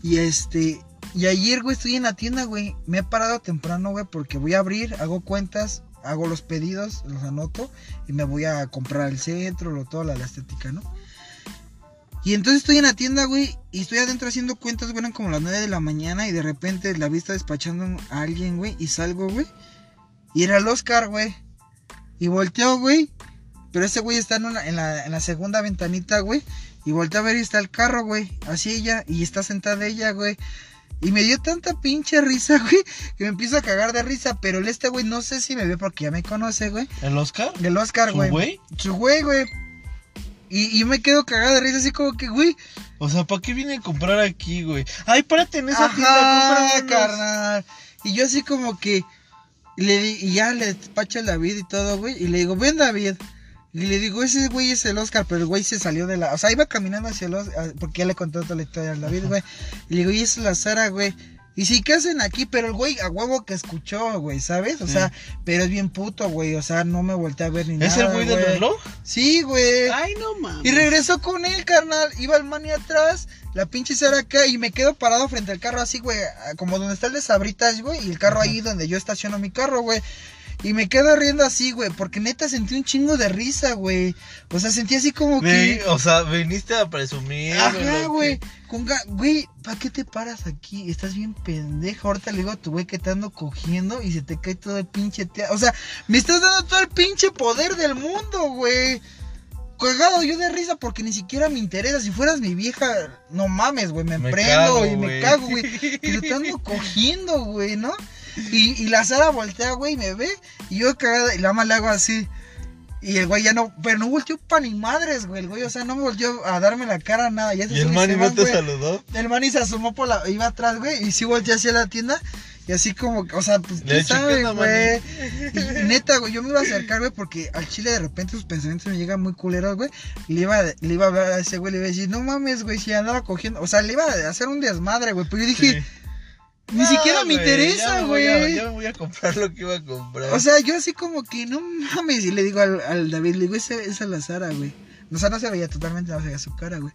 Y este, y ayer, güey, estoy en la tienda, güey. Me he parado temprano, güey, porque voy a abrir, hago cuentas, hago los pedidos, los anoto y me voy a comprar el centro, lo todo, la, la estética, ¿no? Y entonces estoy en la tienda, güey, y estoy adentro haciendo cuentas, güey, como las 9 de la mañana y de repente la vista despachando a alguien, güey, y salgo, güey. Y era el Oscar, güey. Y volteo, güey. Pero ese güey está en, una- en la, en la segunda ventanita, güey. Y volteo a ver y está el carro, güey. Así ella. Y está sentada ella, güey. Y me dio tanta pinche risa, güey. Que me empiezo a cagar de risa. Pero el este, güey, no sé si me ve porque ya me conoce, güey. ¿El Oscar? El Oscar, ¿Su güey. güey? Su güey, güey. Y, y yo me quedo cagada de risa, así como que, güey. O sea, ¿para qué viene a comprar aquí, güey? Ay, párate en esa tienda, Ajá, unos- carnal. Y yo así como que le di- y ya le despacho al David y todo, güey, y le digo, "Ven, David." Y le digo, "Ese güey es el Oscar", pero el güey se salió de la, o sea, iba caminando hacia el Oscar, porque ya le conté toda la historia al David, güey. Y le digo, "Y es la Sara, güey." Y sí, ¿qué hacen aquí? Pero el güey a huevo que escuchó, güey, ¿sabes? O Sí. sea, pero es bien puto, güey. O sea, no me volteé a ver ni ¿Es nada. el güey del reloj? Sí, güey. Ay, no mames. Y regresó con él, carnal. Iba el mani atrás, la pinche Sara acá, y me quedo parado frente al carro así, güey. Como donde está el de Sabritas, güey. Y el carro ahí donde yo estaciono mi carro, güey. Y me quedo riendo así, güey. Porque neta sentí un chingo de risa, güey. O sea, sentí así como que. O sea, viniste a presumir. Ajá, güey. que- Con ga- Güey, ¿para qué te paras aquí? Estás bien pendeja. Ahorita le digo a tu güey que te ando cogiendo y se te cae todo el pinche. O sea, me estás dando todo el pinche poder del mundo, güey. Cagado yo de risa porque ni siquiera me interesa. Si fueras mi vieja, no mames, güey. Me, Me prendo cago, y me cago, güey. Pero te ando cogiendo, güey, ¿no? Y, y la Sara voltea, güey, y me ve. Y yo cagada, y la más le hago así. Y el güey ya no, pero no volteó pa' ni madres, güey. El güey, o sea, no me volteó a darme la cara, nada. Ya se ¿Y el mani no te güey. saludó? El mani se asomó por la, iba atrás, güey, y sí volteé hacia la tienda. Y así como, o sea, pues, ¿quién eché, ¿qué sabe, güey? Y, neta, güey, yo me iba a acercar, güey, porque al chile de repente sus pensamientos me llegan muy culeros, güey. Le iba, le iba a hablar a ese güey, le iba a decir, no mames, güey, si andaba cogiendo. O sea, le iba a hacer un desmadre, güey. Pero yo dije, Sí. ni No, siquiera me interesa, güey. Ya me voy a comprar lo que iba a comprar. O sea, yo así como que no mames. Y le digo al, al David, le digo, esa esa es la Sara, güey. O sea, no se veía totalmente, no se veía su cara, güey.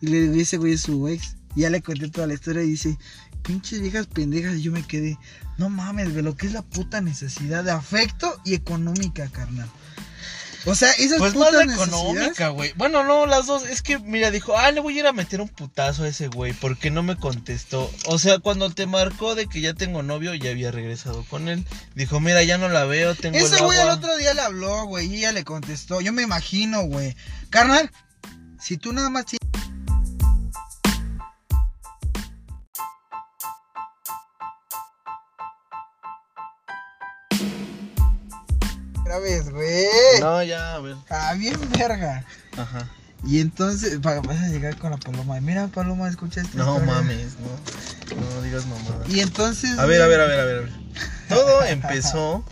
Y le digo, ese güey es su ex. Y ya le conté toda la historia y dice, pinches viejas pendejas. Y yo me quedé, no mames, güey, lo que es la puta necesidad de afecto y económica, carnal. O sea, esas Pues más putas la necesidades. económica, güey. Bueno, no, las dos. Es que, mira, dijo, ah, le voy a ir a meter un putazo a ese güey porque no me contestó. O sea, cuando te marcó de que ya tengo novio, ya había regresado con él. Dijo, mira, ya no la veo, tengo Ese el güey al agua. otro día le habló, güey, y ella le contestó. Yo me imagino, güey. Carnal, si tú nada más tienes... Vez, güey. No, ya, a ver. Ah, bien verga. Ajá. Y entonces, va- vas a llegar con la paloma. Mira, paloma, escucha esta No historia. mames, no. No digas mamadas. Y entonces... A ver, a ver, a ver. a ver. Todo empezó.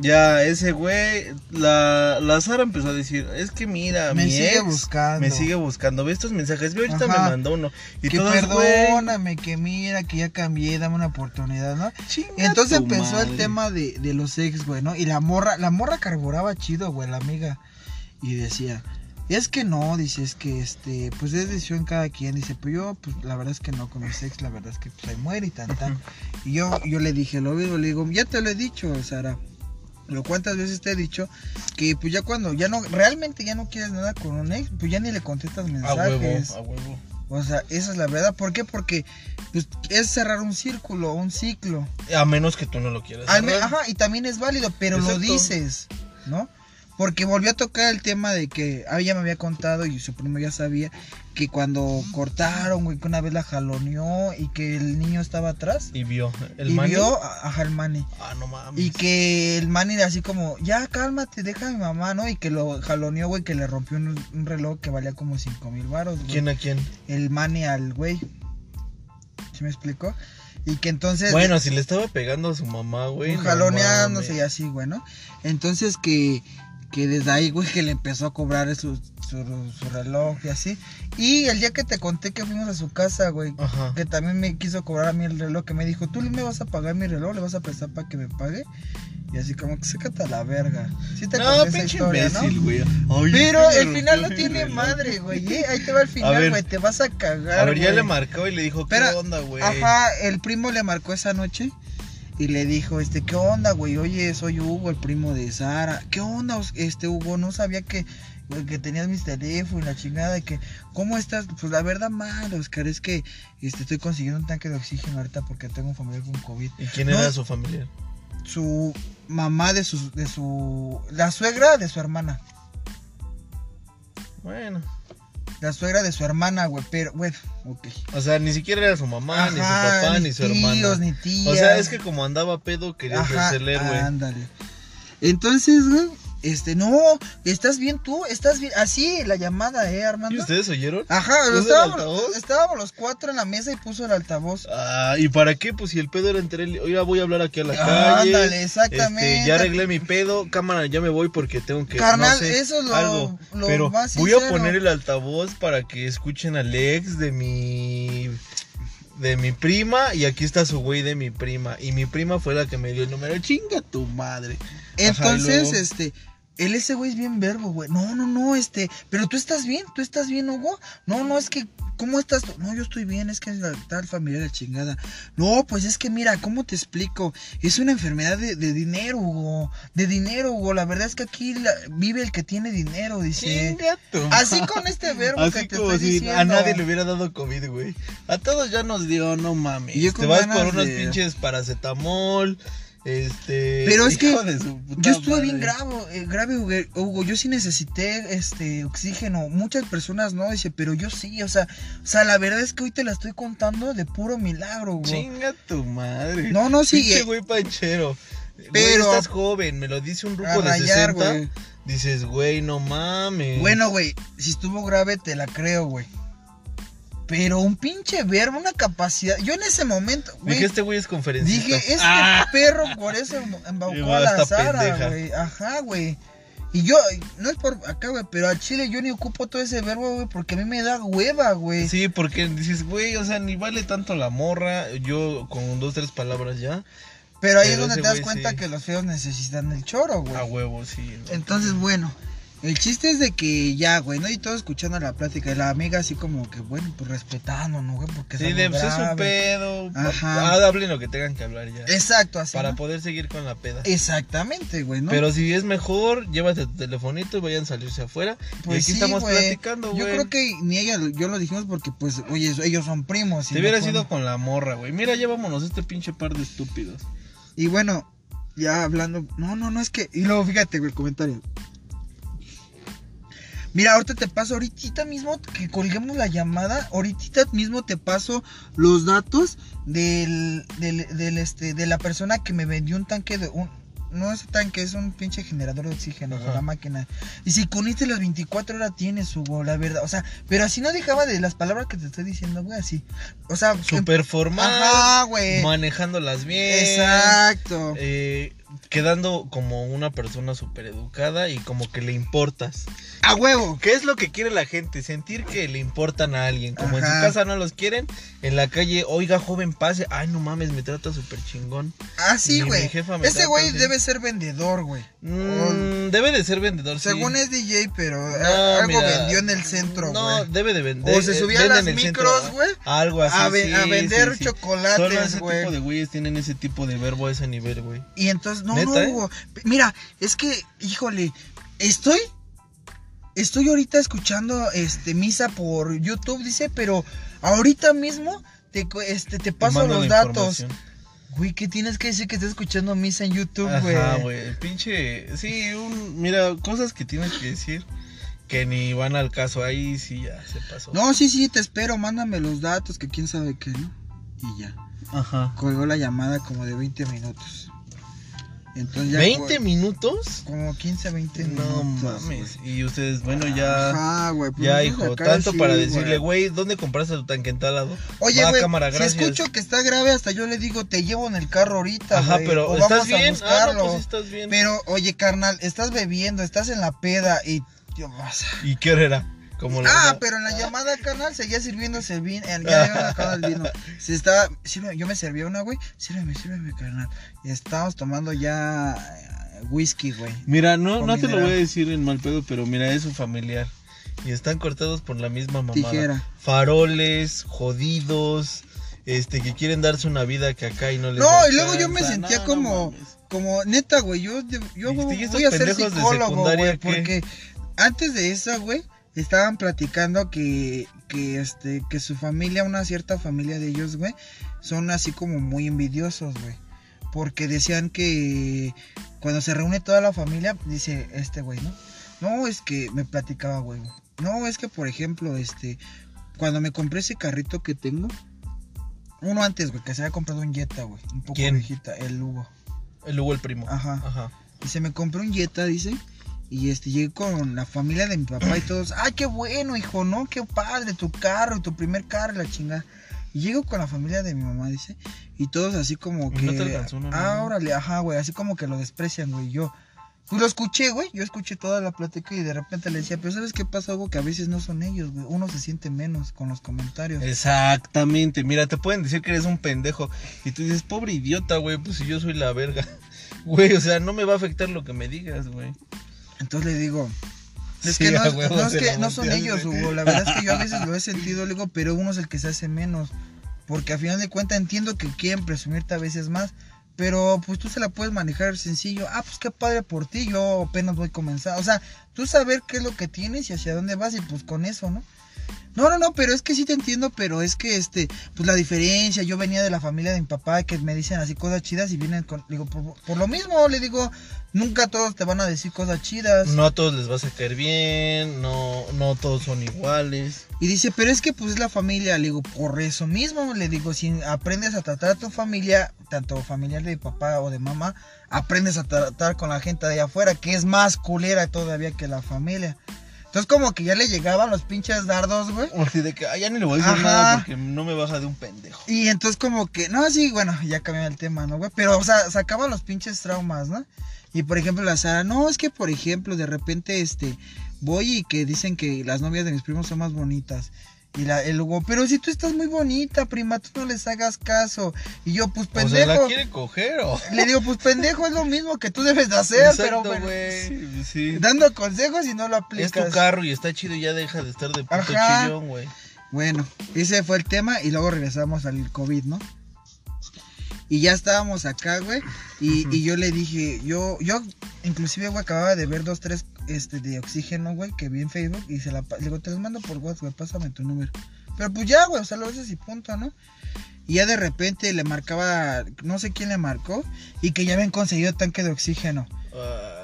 Ya, ese güey, la, la Sara empezó a decir, es que mira, Me mi sigue ex buscando. me sigue buscando, ve estos mensajes, ve ahorita Ajá. me mandó uno. Y que perdóname, que mira, que ya cambié, dame una oportunidad, ¿no? chinga Entonces empezó el tema de, de los ex, güey, ¿no? Y la morra, la morra carburaba chido, güey, la amiga. Y decía, es que no, dice, es que este, pues es decisión cada quien. Dice, pues yo, pues la verdad es que no con mis ex, la verdad es que pues ahí muere y tan tan. Y yo, yo le dije, lo mismo, le digo, ya te lo he dicho, Sara. Lo cuántas veces te he dicho que pues ya cuando ya no realmente ya no quieres nada con un ex, pues ya ni le contestas A mensajes. huevo, a huevo. O sea, esa es la verdad. ¿Por qué? Porque pues, es cerrar un círculo, un ciclo. A menos que tú no lo quieras. Ajá, y también es válido, pero lo dices, ¿no? Porque volvió a tocar el tema de que ah, ella me había contado y su primo ya sabía que cuando cortaron, güey, que una vez la jaloneó y que el niño estaba atrás. Y vio. El y mani. vio a, el mani. Ah, no mames. Y que el mani así como, ya cálmate, deja a mi mamá, ¿no? Y que lo jaloneó, güey, que le rompió un, un reloj que valía como cinco mil baros, güey. ¿Quién a quién? el mani al güey. ¿Sí me explicó? Y que entonces. Bueno, si le estaba pegando a su mamá, güey. no jaloneándose y así, güey, ¿no? Entonces que, que desde ahí, güey, que le empezó a cobrar su, su, su reloj y así. Y el día que te conté que fuimos a su casa, güey, Ajá. que también me quiso cobrar a mí el reloj, que me dijo, tú me vas a pagar mi reloj, le vas a prestar para que me pague. Y así como que sécate a la verga. Sí te No, pinche historia, ¿no? imbécil, güey. Ay, Pero el final no tiene madre, güey. ¿eh? Ahí te va el final, güey. Te vas a cagar. A ver, ya le marcó y le dijo, ¿qué Espera, onda, güey? Ajá, el primo le marcó esa noche y le dijo, este, ¿qué onda, güey? Oye, soy Hugo, el primo de Sara. ¿Qué onda, este, Hugo? No sabía que, que tenías mis teléfonos y la chingada de que, ¿cómo estás? Pues la verdad mal, Oscar, es que este, estoy consiguiendo un tanque de oxígeno ahorita porque tengo un familiar con COVID. ¿Y quién No. era su familiar? Su mamá de su, de su, la suegra de su hermana. Bueno. La suegra de su hermana, güey, pero, bueno, ok. O sea, ni siquiera era su mamá, ni su papá, ni su tíos, hermana. ni tías. O sea, es que como andaba pedo, quería Ajá, el héroe. ándale. Entonces, güey, este, no, ¿estás bien tú? ¿Estás bien? Así, la llamada, ¿eh, ¿Y Armando? ustedes oyeron? Ajá, ¿Puso el estábamos, los cuatro en la mesa y puso el altavoz. Ah, ¿y para qué? Pues si el pedo era entre él. Oiga, voy a hablar aquí a la calle. Ándale, exactamente. Este, ya arreglé mi pedo. Cámara, ya me voy porque tengo que. Carnal, no sé, eso es lo- algo. lo Pero más voy a poner el altavoz para que escuchen al ex de mi. de mi prima y aquí está su güey de mi prima. Y mi prima fue la que me dio el número. Chinga tu madre. Ajá, y Entonces, luego- este, él ese güey es bien verbo, güey. No, no, no, este, pero tú estás bien, tú estás bien, Hugo. No, no, es que, ¿cómo estás? No, yo estoy bien, es que es la tal familia de chingada. No, pues es que mira, ¿cómo te explico? Es una enfermedad de, de dinero, Hugo. De dinero, Hugo. La verdad es que aquí la- vive el que tiene dinero, dice. Chinga tu Así con este verbo Así que te como estoy si diciendo. a nadie le hubiera dado COVID, güey. A todos ya nos dio, no mames. Y yo Te vas por unos de- pinches paracetamol. Este. Pero es que Yo estuve madre. bien grave, eh, grave, Hugo. Yo sí necesité este oxígeno. Muchas personas no, dice, pero yo sí, o sea, o sea, la verdad es que hoy te la estoy contando de puro milagro, Hugo. Chinga tu madre. No, no, sí, Pinche eh, güey panchero. Pero. Estás joven, me lo dice un ruco de rayar, 60. güey. Dices, güey, no mames. Bueno, güey, si estuvo grave te la creo, güey. Pero un pinche verbo, una capacidad. Yo en ese momento, güey, Dije, este güey es conferencista. dije, este Ah. perro por eso embaucó a la Sara, güey. Ajá, güey. Y yo, no es por acá, güey, pero al chile yo ni ocupo todo ese verbo, güey, porque a mí me da hueva, güey. Sí, porque dices, güey, o sea, ni vale tanto la morra. Yo con dos, tres palabras ya. Pero ahí es donde te das güey cuenta sí. que los feos necesitan el choro, güey. A huevo, sí. Entonces, bueno, el chiste es de que ya, güey, ¿no? Y todo escuchando la plática. Y la amiga así como que, bueno, pues respetando, ¿no, güey? Porque Sí, de, pues es un pedo. Ajá. Ah, hablen lo que tengan que hablar ya. Exacto, así. para ¿no? poder seguir con la peda. Exactamente, güey, ¿no? Pero si es mejor, llévate tu telefonito y vayan a salirse afuera. pues y aquí sí, estamos güey. platicando, güey. Yo creo que ni ella, yo lo dijimos porque, pues, oye, ellos son primos. Te no hubieras ido con la morra, güey. Mira, ya vámonos este pinche par de estúpidos. Y bueno, ya hablando. No, no, no, es que. Y luego fíjate, güey, el comentario. Mira, ahorita te paso, ahorita mismo que colguemos la llamada, ahorita mismo te paso los datos del, del, del, este, de la persona que me vendió un tanque de un, no es tanque, es un pinche generador de oxígeno, la máquina. Y si con este las 24 horas tienes, Hugo, la verdad. O sea, pero así no dejaba de las palabras que te estoy diciendo, güey, así. O sea, Super formal. Ajá, güey. Manejándolas bien. Exacto. eh, quedando como una persona súper educada y como que le importas. A huevo. ¿Qué es lo que quiere la gente? Sentir que le importan a alguien. Como en su casa no los quieren, en la calle, oiga, joven, pase. Ay, no mames, me trata súper chingón. Ah, sí, güey. Ese güey así. debe ser vendedor, güey. Mm, debe de ser vendedor. sí. Según es DJ, pero No, algo mira, vendió en el centro, No, güey. debe de vender. O se eh, subía a las micros, güey, Algo así. a, ve- sí, a sí, vender sí. Solo chocolates, ese tipo güey. de güeyes tienen ese tipo de verbo a ese nivel, güey. Y entonces, no, ¿Neta, no, eh? Hugo. Mira, es que, híjole, estoy. Estoy ahorita escuchando este misa por YouTube, dice, pero ahorita mismo te, este, te paso los datos. Güey, ¿qué tienes que decir que estás escuchando misa en YouTube, güey? Ajá, güey. Pinche. Sí, un, mira, cosas que tienes que decir que ni van al caso. Ahí sí ya se pasó. No, sí, sí, te espero, mándame los datos, que quién sabe qué, ¿no? Y ya. Ajá. Colgó la llamada como de 20 minutos. Entonces ya ¿20 fue minutos? Como 15, 20 No minutos. mames. güey. Y ustedes, bueno, ya. Ajá, güey. pues Ya, hijo, tanto sí, para decirle, güey, ¿dónde compraste tu tanque entalado? Oye, Va, güey, cámara, si escucho que está grave, hasta yo le digo, te llevo en el carro ahorita, Ajá, güey, pero o ¿estás vamos a bien? Ah, buscarlo. no, pues estás bien. Pero, oye, carnal, estás bebiendo, estás en la peda y... Dios, a- ¿Y qué hora era? Como la Ah, pero en la llamada, carnal, seguía sirviéndose el vino. Ya habían acabado el vino. Se estaba, sirve- yo me servía una, güey. Sírveme, sírveme, carnal. Y estábamos tomando ya eh, whisky, güey. Mira, no, no te lo voy a decir en mal pedo, pero mira, es un familiar. Y están cortados por la misma mamada. Tijera. Faroles, jodidos, este, que quieren darse una vida que acá y no les No, y luego yo me sentía No, como, como, neta, güey, yo, yo ¿Y voy a ser psicólogo, güey, porque antes de eso, güey, estaban platicando que, que, este, que su familia, una cierta familia de ellos, güey, son así como muy envidiosos, güey, porque decían que cuando se reúne toda la familia, dice este güey, ¿no? No, es que me platicaba, güey, no, es que, por ejemplo, este, cuando me compré ese carrito que tengo, uno antes, güey, que se había comprado un Jetta, güey, un poco ¿Quién? viejita, el Hugo. El Hugo el primo. Ajá. Ajá. Y se me compró un Jetta, dice. Y este llegué con la familia de mi papá y todos, ay, qué bueno, hijo, ¿no? Qué padre, tu carro, tu primer carro, la chingada. Y llego con la familia de mi mamá, dice, y todos así como ¿Y que. no te alcanzó no? ah, órale, ajá, güey, así como que lo desprecian, güey. Yo, Pues lo escuché, güey. Yo escuché toda la plática y de repente le decía, pero ¿sabes qué pasa, algo Que a veces no son ellos, güey. Uno se siente menos con los comentarios. Exactamente. Mira, te pueden decir que eres un pendejo. Y tú dices, pobre idiota, güey. Pues si yo soy la verga. Güey, o sea, no me va a afectar lo que me digas, güey. Entonces le digo, es Sí, que no, a es- huevo no es se que no son ellos, Hugo. La verdad es que yo a veces lo he sentido, le digo, pero uno es el que se hace menos. Porque al final de cuentas entiendo que quieren presumirte a veces más. Pero pues tú se la puedes manejar sencillo. Ah, pues qué padre por ti. Yo apenas voy a comenzar. O sea, tú saber qué es lo que tienes y hacia dónde vas y pues con eso, ¿no? No, no, no, pero es que sí te entiendo, pero es que este, pues la diferencia, yo venía de la familia de mi papá que me dicen así cosas chidas y vienen con, digo, por, por lo mismo, le digo, nunca todos te van a decir cosas chidas. No a todos les vas a caer bien. No, no todos son iguales. Y dice, pero es que pues es la familia, le digo, por eso mismo, le digo, si aprendes a tratar a tu familia, tanto familiar de papá o de mamá, aprendes a tratar con la gente de allá afuera, que es más culera todavía que la familia. Entonces como que ya le llegaban los pinches dardos, güey. Así de que, "Ay, ya ni le voy a decir Ajá. nada porque no me baja de un pendejo. Y entonces como que, no, sí, bueno, ya cambió el tema, ¿no, güey? Pero, o sea, sacaban los pinches traumas, ¿no? Y por ejemplo, la Sara, no, es que por ejemplo, de repente, este, voy y que dicen que las novias de mis primos son más bonitas. Y la, el Hugo, pero si tú estás muy bonita, prima, tú no les hagas caso. Y yo, pues O sea, la pendejo. quiere coger o. Le digo, pues pendejo es lo mismo que tú debes de hacer, pero bueno, güey. Sí. dando consejos y no lo Es aplicas. tu carro y está chido y ya deja de estar de puto Ajá. chillón, güey. Bueno, ese fue el tema y luego regresamos al COVID, ¿no? Y ya estábamos acá, güey, y, y yo le dije, yo, yo, inclusive, güey, acababa de ver dos, tres, este, de oxígeno, güey, que vi en Facebook y se la, le digo, te los mando por WhatsApp, güey, pásame tu número. Pero pues ya, güey, o sea, lo haces y punto, ¿no? Y ya de repente le marcaba, no sé quién le marcó, y que ya habían conseguido tanque de oxígeno. Ay,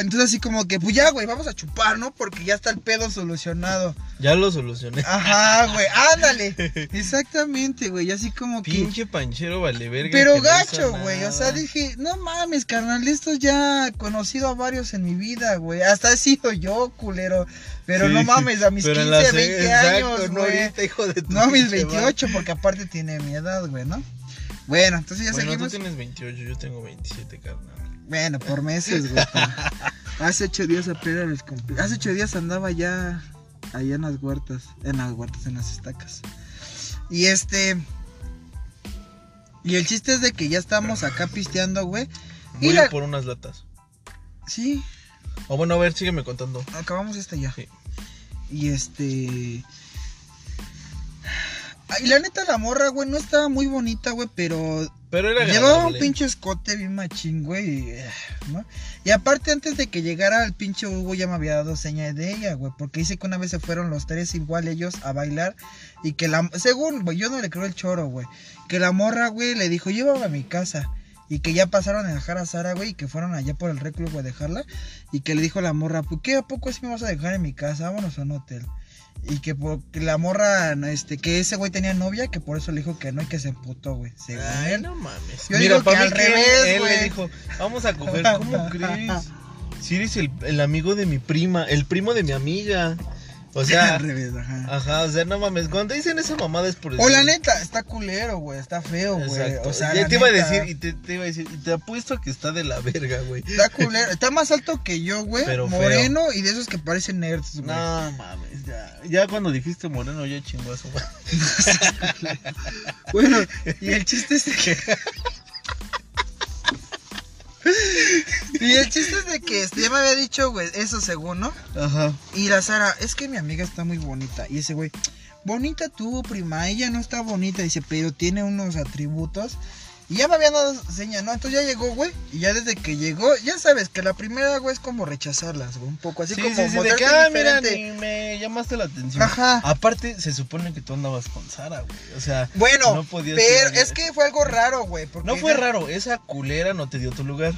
Entonces así como que, pues ya, güey, vamos a chupar, ¿no? Porque ya está el pedo solucionado. ya lo solucioné. Ajá, güey, ándale. Exactamente, güey, así como que... Pinche panchero vale verga. Pero no gacho, güey, o sea, dije, no mames, carnal, esto ya he conocido a varios en mi vida, güey. Hasta he sido yo, culero. Pero Sí, no mames, a mis pero 15, en la se- 20 exacto, años, no güey. ahorita, hijo de tu No a mis pinche madre. 28, porque aparte tiene mi edad, güey, ¿no? Bueno, entonces ya Bueno, tú seguimos. tienes 28, yo tengo 27, carnal. Bueno, por meses, güey. Hace ocho días apenas les cumplí. Hace ocho días andaba ya allá en las huertas. En las huertas, en las estacas. Y este. Y el chiste es de que ya estamos acá pisteando, güey. Y Voy la- a por unas latas. Sí, O bueno, a ver, sígueme contando. acabamos esta ya. Sí. Y este. Y la neta, la morra, güey, no estaba muy bonita, güey, pero Pero era Llevaba un pinche escote bien machín, güey. y, eh, ¿no? Y aparte, antes de que llegara el pinche Hugo, ya me había dado señas de ella, güey. Porque dice que una vez se fueron los tres igual ellos a bailar. Y que la. Según, güey, yo no le creo el choro, güey. Que la morra, güey, le dijo, llévame a mi casa. Y que ya pasaron a dejar a Sara, güey. Y que fueron allá por el recluso a dejarla. Y que le dijo a la morra, ¿pues qué? ¿A poco así me vas a dejar en mi casa? Vámonos a un hotel. Y que, por, que la morra, este, que ese güey tenía novia, que por eso le dijo que no y que se emputó, güey. Según Ay, él. no mames. Yo Mira, digo que al revés, él güey. le dijo, vamos a coger. ¿Cómo crees? Si eres el, el amigo de mi prima, el primo de mi amiga. O sea, al revés, ajá. ajá, o sea, no mames. Cuando dicen esa mamada es por O la neta, está culero, güey, está feo, güey. O sea, ya te iba a decir, y te, te iba a decir, y te apuesto que está de la verga, güey. Está culero, está más alto que yo, güey. Feo. Moreno y de esos que parecen nerds, güey. No mames, ya. Ya cuando dijiste moreno, ya chingó a su. Bueno, y el chiste es de que. Y el chiste es de que este, ya me había dicho, güey, eso según, ¿no? Ajá. Y la Sara, es que mi amiga está muy bonita. Y ese güey, bonita tú, prima. Ella no está bonita. Dice, pero tiene unos atributos. Y ya me habían dado señas, ¿no? Entonces ya llegó, güey. Y ya desde que llegó, ya sabes que la primera, güey, es como rechazarlas, güey. Un poco así Sí, como sí, sí, de que, ah, mira, ni me llamaste la atención. Ajá. Aparte, se supone que tú andabas con Sara, güey. O sea, Bueno, no podías pero es que fue algo raro, güey. no fue raro, esa culera no te dio tu lugar.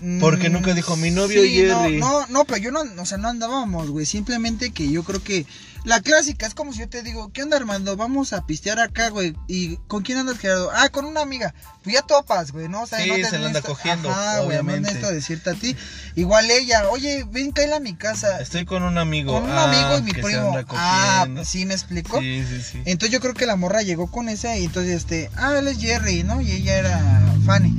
Mm, Porque nunca dijo, "Mi novio Jerry". No, no, no, pero yo no, o sea, no andábamos, güey. Simplemente que yo creo que la clásica es como si yo te digo, ¿qué onda, Armando? Vamos a pistear acá, güey. ¿Y con quién andas, Gerardo? Ah, con una amiga. Pues ya topas, güey, ¿no? O sea, Sí, no te se la anda cogiendo, Ajá, güey, no decirte a ti. Igual ella, oye, ven, cállate a mi casa. Estoy con un amigo. Con un ah, amigo y mi primo. Ah, sí, me explicó. Sí, sí, sí. Entonces yo creo que la morra llegó con esa y entonces este, ah, él es Jerry, ¿no? Y ella era Fanny.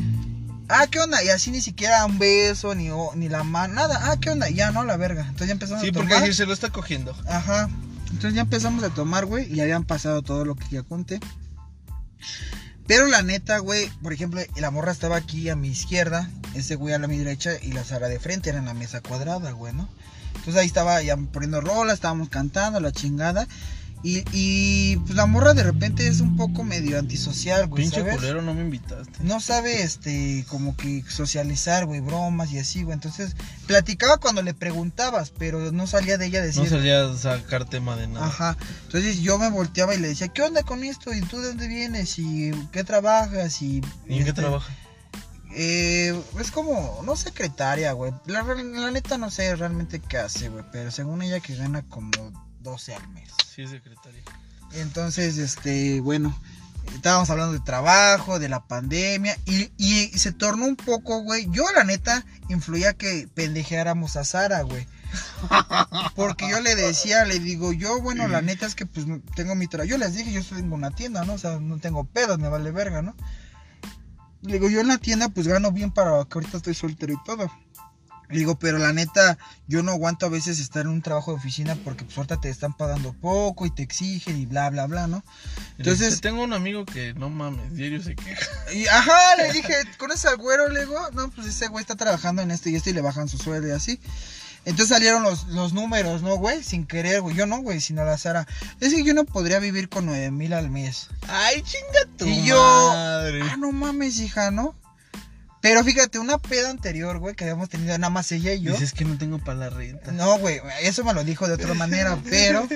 Ah, ¿qué onda? Y así ni siquiera un beso, ni, ni la mano, nada. Ah, ¿qué onda? Ya, no, la verga. Entonces ya empezamos Sí, a porque tomar. así se lo está cogiendo. Ajá. Entonces ya empezamos a tomar, güey, y habían pasado todo lo que ya conté. Pero la neta, güey, por ejemplo, la morra estaba aquí a mi izquierda, ese güey a la mi derecha y la Sara de frente, era en la mesa cuadrada, güey, ¿no? Entonces ahí estaba ya poniendo rola, estábamos cantando, la chingada. Y, y pues la morra de repente es un poco medio antisocial, güey, Pinche ¿sabes? culero, no me invitaste. No sabe, este, como que socializar, güey, bromas y así, güey. Entonces, platicaba cuando le preguntabas, pero no salía de ella decir... No salía a sacar tema de nada. Ajá. Entonces yo me volteaba y le decía, ¿qué onda con esto? ¿Y tú de dónde vienes? ¿Y qué trabajas? ¿Y, ¿Y en qué este, trabaja? Eh, es como, no secretaria, güey. La, la neta no sé realmente qué hace, güey. Pero según ella que gana como 12 al mes. Sí, secretaria. Entonces, este, bueno, estábamos hablando de trabajo, de la pandemia, y, y se tornó un poco, güey. Yo, la neta, influía que pendejeáramos a Sara, güey. Porque yo le decía, le digo, yo, bueno, la neta es que pues tengo mi trabajo. Yo les dije, yo tengo una tienda, ¿no? O sea, no tengo pedos, me vale verga, ¿no? Le digo, yo en la tienda pues gano bien para que ahorita estoy soltero y todo. Le digo, pero la neta, yo no aguanto a veces estar en un trabajo de oficina porque pues ahorita te están pagando poco y te exigen y bla, bla, bla, ¿no? Entonces, Entonces- tengo un amigo que no mames, diario se queja. Y ajá, le dije, ¿conoces al güero? Le digo, no, pues ese güey está trabajando en esto y esto y le bajan su sueldo y así. Entonces salieron los, los números, ¿no, güey? Sin querer, güey. Yo no, güey, sino la Sara. Es que yo no podría vivir con nueve mil al mes. Ay, chinga tu Y yo- madre. Ah, no mames, hija, ¿no? Pero fíjate, una peda anterior, güey, que habíamos tenido nada más ella y yo. Dices que no tengo para la renta. No, güey, eso me lo dijo de otra manera, pero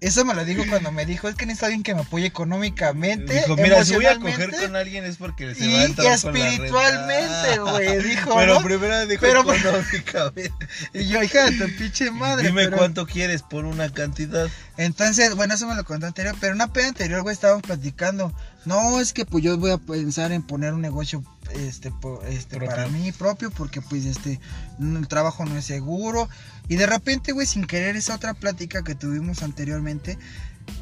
eso me lo dijo cuando me dijo, es que necesito alguien que me apoye económicamente, Dijo, mira, si voy a coger con alguien es porque se y, va a y entrar renta". espiritualmente, güey, dijo, Pero ¿no? primero dijo Pero- económicamente. Y yo, hija de tu pinche madre. Dime pero- cuánto quieres por una cantidad. Entonces, bueno, eso me lo contó anterior, pero una peda anterior, güey, estábamos platicando. No, es que pues yo voy a pensar en poner un negocio este, este Propio. para mí propio, porque pues este, el trabajo no es seguro. Y de repente, güey, sin querer esa otra plática que tuvimos anteriormente,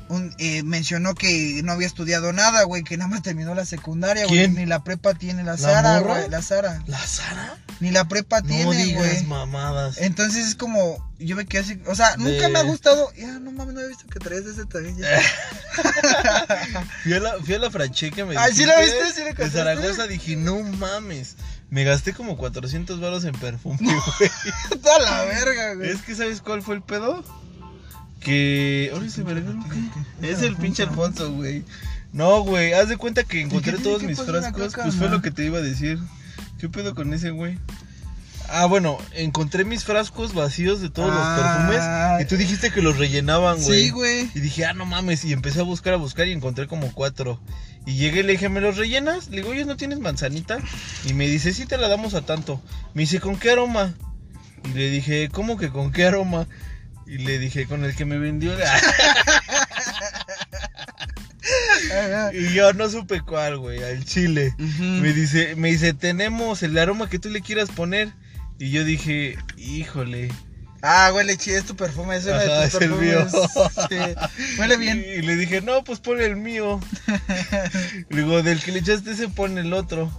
un- eh, mencionó que no había estudiado nada, güey, que nada más terminó la secundaria, güey. Ni la prepa tiene la ¿La Sara, güey, la Sara. ¿La Sara? Ni la prepa No tiene, digas güey. mamadas. Entonces es como, yo me quedé así, o sea, nunca De- me ha gustado. Ya, no mames, no he visto que traes ese también. Ya. Fui a la, fui a la que me Ay, ¿sí la dijiste, viste? ¿Sí la De? Zaragoza dije, no mames. Me gasté como 400 baros en perfume, güey. Toda la verga, güey. Es que, ¿sabes cuál fue el pedo? Que. Ahora se me Es el pinche Alfonso, güey. No, güey, haz de cuenta que encontré todos mis frascos. Pues fue lo que te iba a decir. ¿Qué pedo con ese güey? Ah, bueno, encontré mis frascos vacíos de todos Ah. los perfumes. Y tú dijiste que los rellenaban, güey. Sí, güey. Y dije, ah, no mames. Y empecé a buscar, a buscar y encontré como cuatro. Y llegué y le dije, ¿me los rellenas? Le digo, oye, ¿no tienes manzanita? Y me dice, sí, te la damos a tanto. Me dice, ¿con qué aroma? Y le dije, ¿cómo que con qué aroma? Y le dije, con el que me vendió. Ajá. y yo no supe cuál, güey, al chile. Me dice, me dice, tenemos el aroma que tú le quieras poner. Y yo dije, híjole. Ah, huele chido, es tu perfume, es uno Ajá, de tus es el mío. Sí. Huele bien. Y le dije, no, pues pon el mío. Le digo, del que le echaste ese, pon el otro.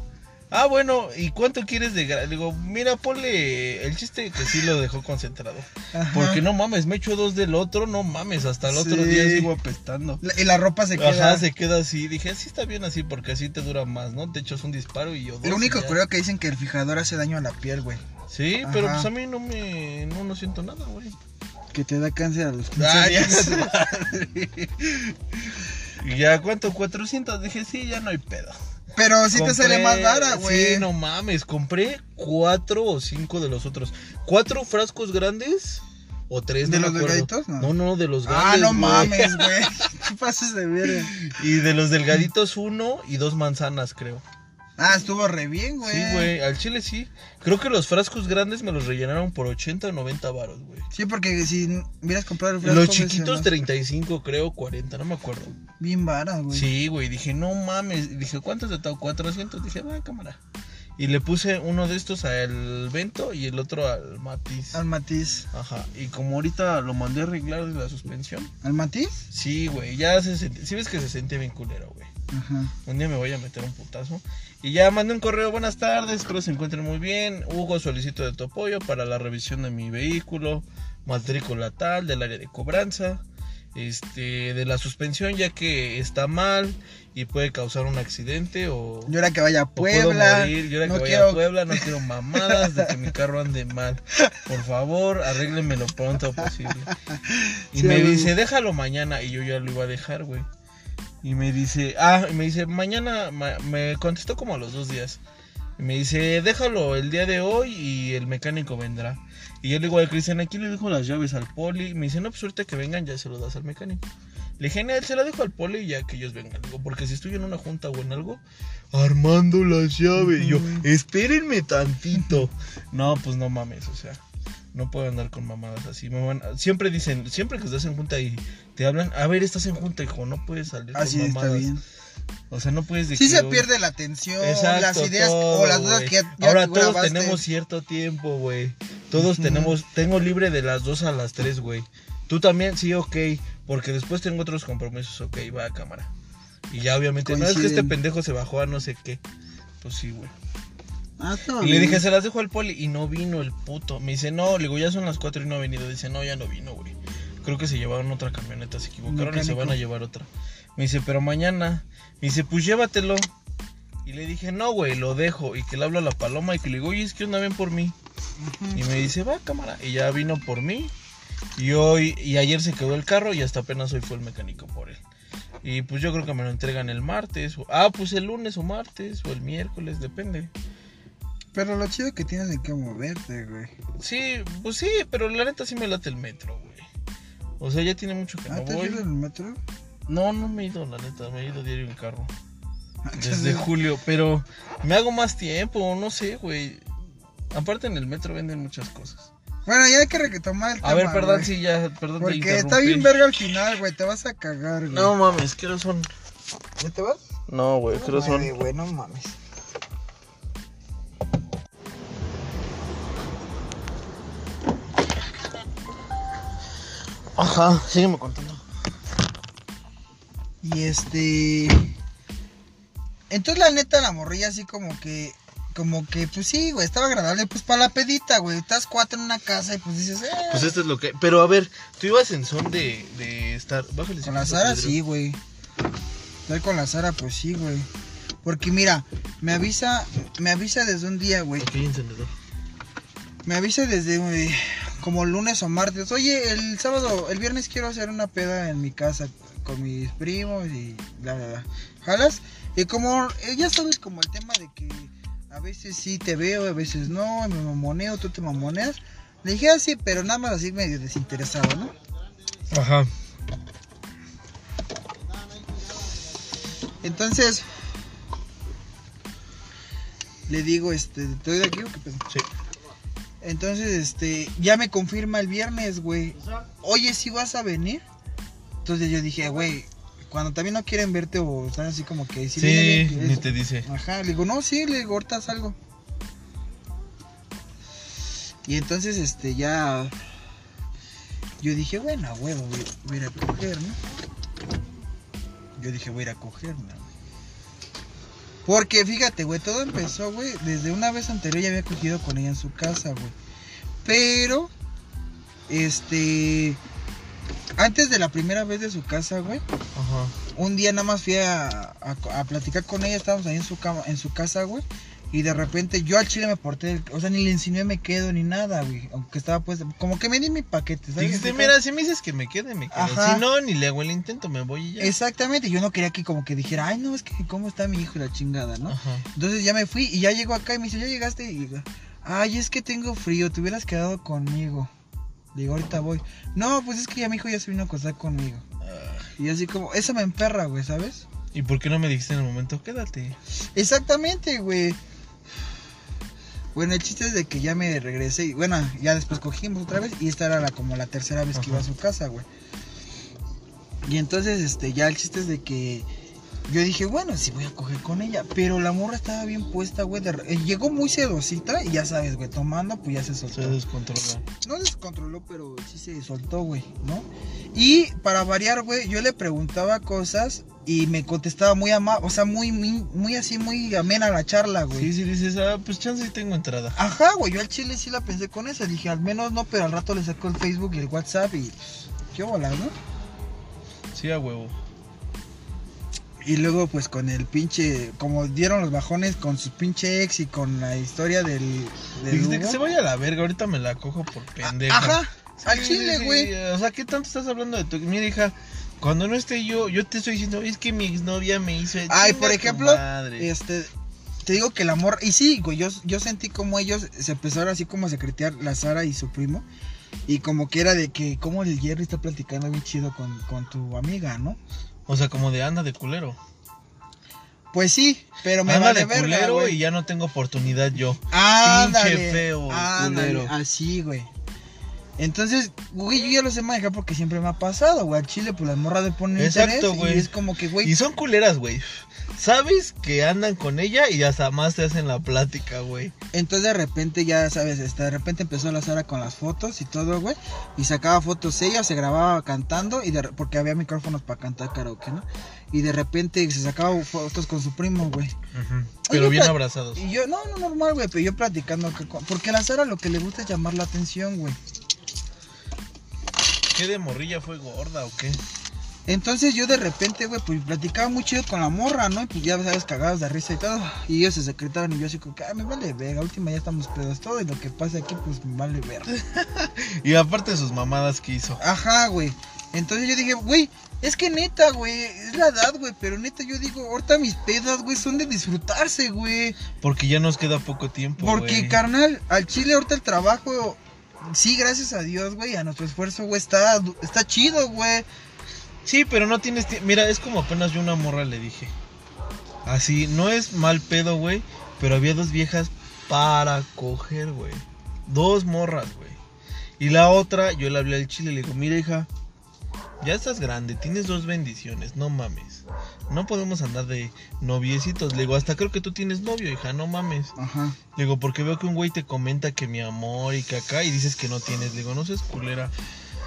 Ah, bueno, ¿y cuánto quieres de gra-?" Le digo, mira, ponle el chiste que sí lo dejó concentrado. Ajá. Porque no mames, me echo dos del otro, no mames, hasta el otro Sí. día sigo apestando. La- Y la ropa se queda. Ajá, se queda así. Dije, así está bien así porque así te dura más, ¿no? Te echas un disparo y yo dos. Lo único ya. curioso que dicen que el fijador hace daño a la piel, güey. Sí, pero pues a mí no me. No, no siento nada, güey. Que te da cáncer a los 15 Ah, ya días. ya, ¿cuánto? 400. Dije, sí, ya no hay pedo. Pero sí te sale más vara, güey. Sí, no mames. Compré cuatro o cinco de los otros. ¿Cuatro frascos grandes? ¿O tres? ¿De no los delgaditos? No. No, no, de los grandes. Ah, no mames, güey. ¿Qué pases de verga? Y de los delgaditos, uno y dos manzanas, creo. Ah, estuvo re bien, güey. Sí, güey. Al chile sí. Creo que los frascos grandes me los rellenaron por 80 o 90 varos, güey. Sí, porque si hubieras comprado el frasco, Los chiquitos, más- 35, creo, 40, no me acuerdo. Bien varas, güey. Sí, güey, dije, no mames. Dije, ¿cuántos de todo? 400. Dije, va, cámara. Y le puse uno de estos al Vento y el otro al Matiz. Al Matiz. Ajá. Y como ahorita lo mandé a arreglar de la suspensión. ¿Al Matiz? Sí, güey. Ya se sentía. Sí ves que se sentía bien culero, güey. Ajá. Un día me voy a meter un putazo. Y ya mandé un correo, buenas tardes, espero se encuentren muy bien. Hugo, solicito de tu apoyo para la revisión de mi vehículo, matrícula tal, del área de cobranza, este, de la suspensión, ya que está mal y puede causar un accidente o... Yo era que vaya a Puebla. morir. Yo era no que vaya quiero- a Puebla, no quiero mamadas de que mi carro ande mal. Por favor, arréglenme lo pronto posible. Y Sí, me dice, déjalo mañana. Y yo ya lo iba a dejar, güey. Y me dice, ah, y me dice, mañana, ma- me contestó como a los dos días. Y me dice, déjalo el día de hoy y el mecánico vendrá. Y yo le digo a Cristian, aquí le dejo las llaves al poli. Y me dice, no, pues ahorita que vengan ya se lo das al mecánico. Le dije, "Nel, se la dejo al poli y ya que ellos vengan. Digo, porque si estoy en una junta o en algo, armando las llaves. Y yo, espérenme tantito. No, pues no mames, o sea, no puedo andar con mamadas así. Me van- siempre dicen, siempre que estás en junta y te hablan, a ver, estás en junta, hijo, no puedes salir Así con está mamadas. bien. O sea, no puedes Sí decir, se "Oye, pierde la atención, Exacto, las ideas todo, o las dudas que ya, ya Ahora todos grabaste. tenemos cierto tiempo, güey. Todos tenemos, tengo libre de las 2 a las 3, güey. Tú también, sí, ok. Porque después tengo otros compromisos, ok, va a cámara. Y ya obviamente, no es que este Coinciden. pendejo se bajó a no sé qué. Pues sí, güey. Ah, Y le dije, se las dejo al poli. Y no vino el puto. Me dice, no, le digo, ya son las 4 y no ha venido. Dice, no, ya no vino, güey. Creo que se llevaron otra camioneta, se equivocaron y se van a llevar otra. Me dice, pero mañana. Me dice, pues llévatelo. Y le dije, no, güey, lo dejo. Y que le hablo a la paloma y que le digo, oye, es que onda ven por mí. Y me dice, va, cámara. Y ya vino por mí. Y hoy, y ayer se quedó el carro y hasta apenas hoy fue el mecánico por él. Y pues yo creo que me lo entregan el martes. o- ah, pues el lunes o martes o el miércoles, depende. Pero lo chido que tienes en qué moverte, güey. Sí, pues sí, pero la neta sí me late el metro, güey. O sea, ya tiene mucho que Ah, no ¿te has voy. ido en el metro? No, no me he ido, la neta, me he ido diario en carro. Desde Entonces, julio, pero me hago más tiempo, no sé, güey. Aparte en el metro venden muchas cosas. Bueno, ya hay que retomar el tema. A ver, perdón, güey. sí, ya, perdón. te Porque está bien verga al final, güey. Te vas a cagar, güey. No mames, ¿qué hora son? ¿Ya te vas? No, güey, ¿qué hora son? Nueve, güey, no mames. Ajá, sígueme contando. Y este. Entonces, la neta, la morrilla así como que. Como que, pues sí, güey, estaba agradable. Pues para la pedita, güey. Estás cuatro en una casa y pues dices, eh. Pues esto es lo que. Pero a ver, tú ibas en son de, de estar. Bájale con la Sara, sí, güey. Estoy con la Sara, pues sí, güey. Porque mira, me avisa. Me avisa desde un día, güey. Ok, encendedor. Me avisa desde eh, como lunes o martes. Oye, el sábado, el viernes quiero hacer una peda en mi casa con mis primos y bla, bla, bla. ¿Jalas? Y como, eh, ya sabes, como el tema de que a veces sí te veo, a veces no, me mamoneo, tú te mamoneas. Le dije así, pero nada más así medio desinteresado, ¿no? Ajá. Entonces, le digo, este, ¿te doy de aquí o qué pedo? Sí. Entonces, este, ya me confirma el viernes, güey. Oye, si vas a venir. Entonces yo dije, güey, cuando también no quieren verte o están así como que si Sí, viene bien, que ni te dice. Ajá, le digo, no, sí, le digo, ahorita salgo. Y entonces, este, ya. Yo dije, bueno, huevo, voy, voy a ir a coger, ¿no? Yo dije, voy a ir a coger, ¿no? Porque fíjate, güey, todo empezó, güey, desde una vez anterior ya había cogido con ella en su casa, güey. Pero, este. Antes de la primera vez de su casa, güey Ajá. un día nada más fui a, a- a platicar con ella, estábamos ahí en su cama, en su casa, güey. Y de repente yo al chile me porté, o sea, ni le insinué me quedo ni nada, güey. Aunque estaba pues, como que me di mi paquete, ¿sabes? Dijiste, mira, si me dices que me quede, me quedo. Ajá. Si no, ni le hago el intento, me voy y ya. Exactamente, yo no quería que como que dijera, ay, no, es que cómo está mi hijo y la chingada, ¿no? Ajá. Entonces ya me fui y ya llegó acá y me dice, ¿ya llegaste? Y digo, ay, es que tengo frío, te hubieras quedado conmigo. Digo, ahorita voy. No, pues es que ya mi hijo ya se vino a acostar conmigo. Ah, Y así como, eso me emperra, güey, ¿sabes? ¿Y por qué no me dijiste en el momento? Quédate. Exactamente, güey. Bueno, el chiste es de que ya me regresé y bueno, ya después cogimos otra vez y esta era la, como la tercera vez que iba a su casa, güey. Y entonces, este, ya el chiste es de que yo dije, bueno, sí voy a coger con ella. Pero la morra estaba bien puesta, güey. de eh, llegó muy sedosita y ya sabes, güey, tomando, pues ya se soltó. Se descontrola. No descontroló, pero sí se soltó, güey, ¿no? Y para variar, güey, yo le preguntaba cosas y me contestaba muy amable, o sea, muy, muy, muy así, muy amena la charla, güey. Sí, sí, dices, ah, pues chance sí tengo entrada. Ajá, güey, yo al chile sí la pensé con esa. Dije, al menos no, pero al rato le sacó el Facebook y el WhatsApp y. Qué bola, ¿no? Sí, a huevo. Y luego, pues con el pinche. Como dieron los bajones con su pinche ex y con la historia del. del Dijiste que se vaya a la verga, ahorita me la cojo por pendeja. Ajá, al chile, sí, güey. O sea, ¿qué tanto estás hablando de tu... Mira, hija, cuando no esté yo, yo te estoy diciendo, es que mi exnovia me hizo... Ay, por ejemplo. Este. Te digo que el amor. Y sí, güey, yo, yo sentí como ellos se empezaron así como a secretear la Sara y su primo. Y como que era de que, como el Jerry está platicando bien chido con, con tu amiga, ¿no? O sea, como de anda de culero. Pues sí, pero me anda vale de verga, culero güey. y ya no tengo oportunidad yo. Ándale, Pinche feo, ándale, culero. Así, güey. Entonces, güey, yo ya lo sé manejar porque siempre me ha pasado, güey. Al chile, pues las morras le ponen Exacto, güey. Y es como que, güey. Y son culeras, güey. Sabes que andan con ella y hasta más te hacen la plática, güey. Entonces de repente ya sabes, este, de repente empezó la Sara con las fotos y todo, güey. Y sacaba fotos ella, se grababa cantando y de, porque había micrófonos para cantar karaoke, ¿no? Y de repente se sacaba fotos con su primo, güey. Pero bien abrazados. Y yo, no, no, normal, güey, pero yo platicando. porque a la Sara lo que le gusta es llamar la atención, güey. ¿Qué de morrilla fue gorda o qué? Entonces yo de repente, güey, pues platicaba muy chido con la morra, ¿no? Y pues ya sabes, cagados de risa y todo. Y ellos se secretaron y yo así como que, ah, me vale verga, última ya estamos pedos todo y lo que pasa aquí, pues me vale verga. Y aparte sus mamadas que hizo. Ajá, güey. Entonces yo dije, güey, es que neta, güey, es la edad, güey, pero neta yo digo, ahorita mis pedas, güey, son de disfrutarse, güey. Porque ya nos queda poco tiempo, Porque, carnal, al chile ahorita el trabajo, sí, gracias a Dios, güey, a nuestro esfuerzo, güey, está, está chido, güey. Sí, pero no tienes. Mira, es como apenas yo una morra le dije. Así, no es mal pedo, güey. Pero había dos viejas para coger, güey. Dos morras, güey. Y la otra, yo le hablé al chile le digo, mira, hija, ya estás grande, tienes dos bendiciones, no mames. No podemos andar de noviecitos. Le digo, hasta creo que tú tienes novio, hija, no mames. Ajá. Le digo, porque veo que un güey te comenta que mi amor y que acá y dices que no tienes. Le digo, no seas culera.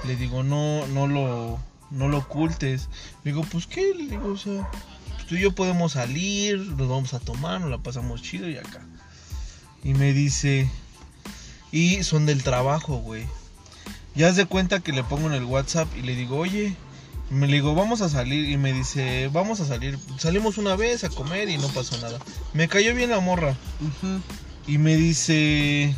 Le digo, no, no lo, no lo ocultes. Le digo, pues qué, le digo, o sea, pues, tú y yo podemos salir, nos vamos a tomar, nos la pasamos chido y acá. Y me dice, y son del trabajo, güey. Ya haz de cuenta que le pongo en el WhatsApp y le digo, oye, me le digo, vamos a salir. Y me dice, vamos a salir. Salimos una vez a comer y no pasó nada. Me cayó bien la morra. Y me dice.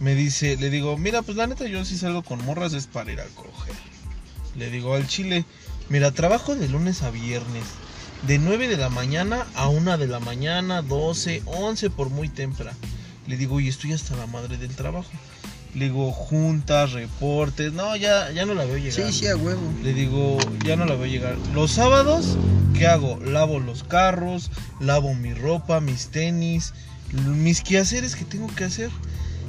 Me dice, le digo, mira, pues la neta yo si salgo con morras es para ir a coger. Le digo al chile, mira, trabajo de lunes a viernes. De 9 de la mañana a 1 de la mañana, 12, 11 por muy temprano. Le digo, y estoy hasta la madre del trabajo. Le digo, juntas, reportes. No, ya, ya no la veo llegar. Sí, sí, a huevo. Le digo, ya no la veo llegar. Los sábados, ¿qué hago? Lavo los carros, lavo mi ropa, mis tenis, mis quehaceres que tengo que hacer.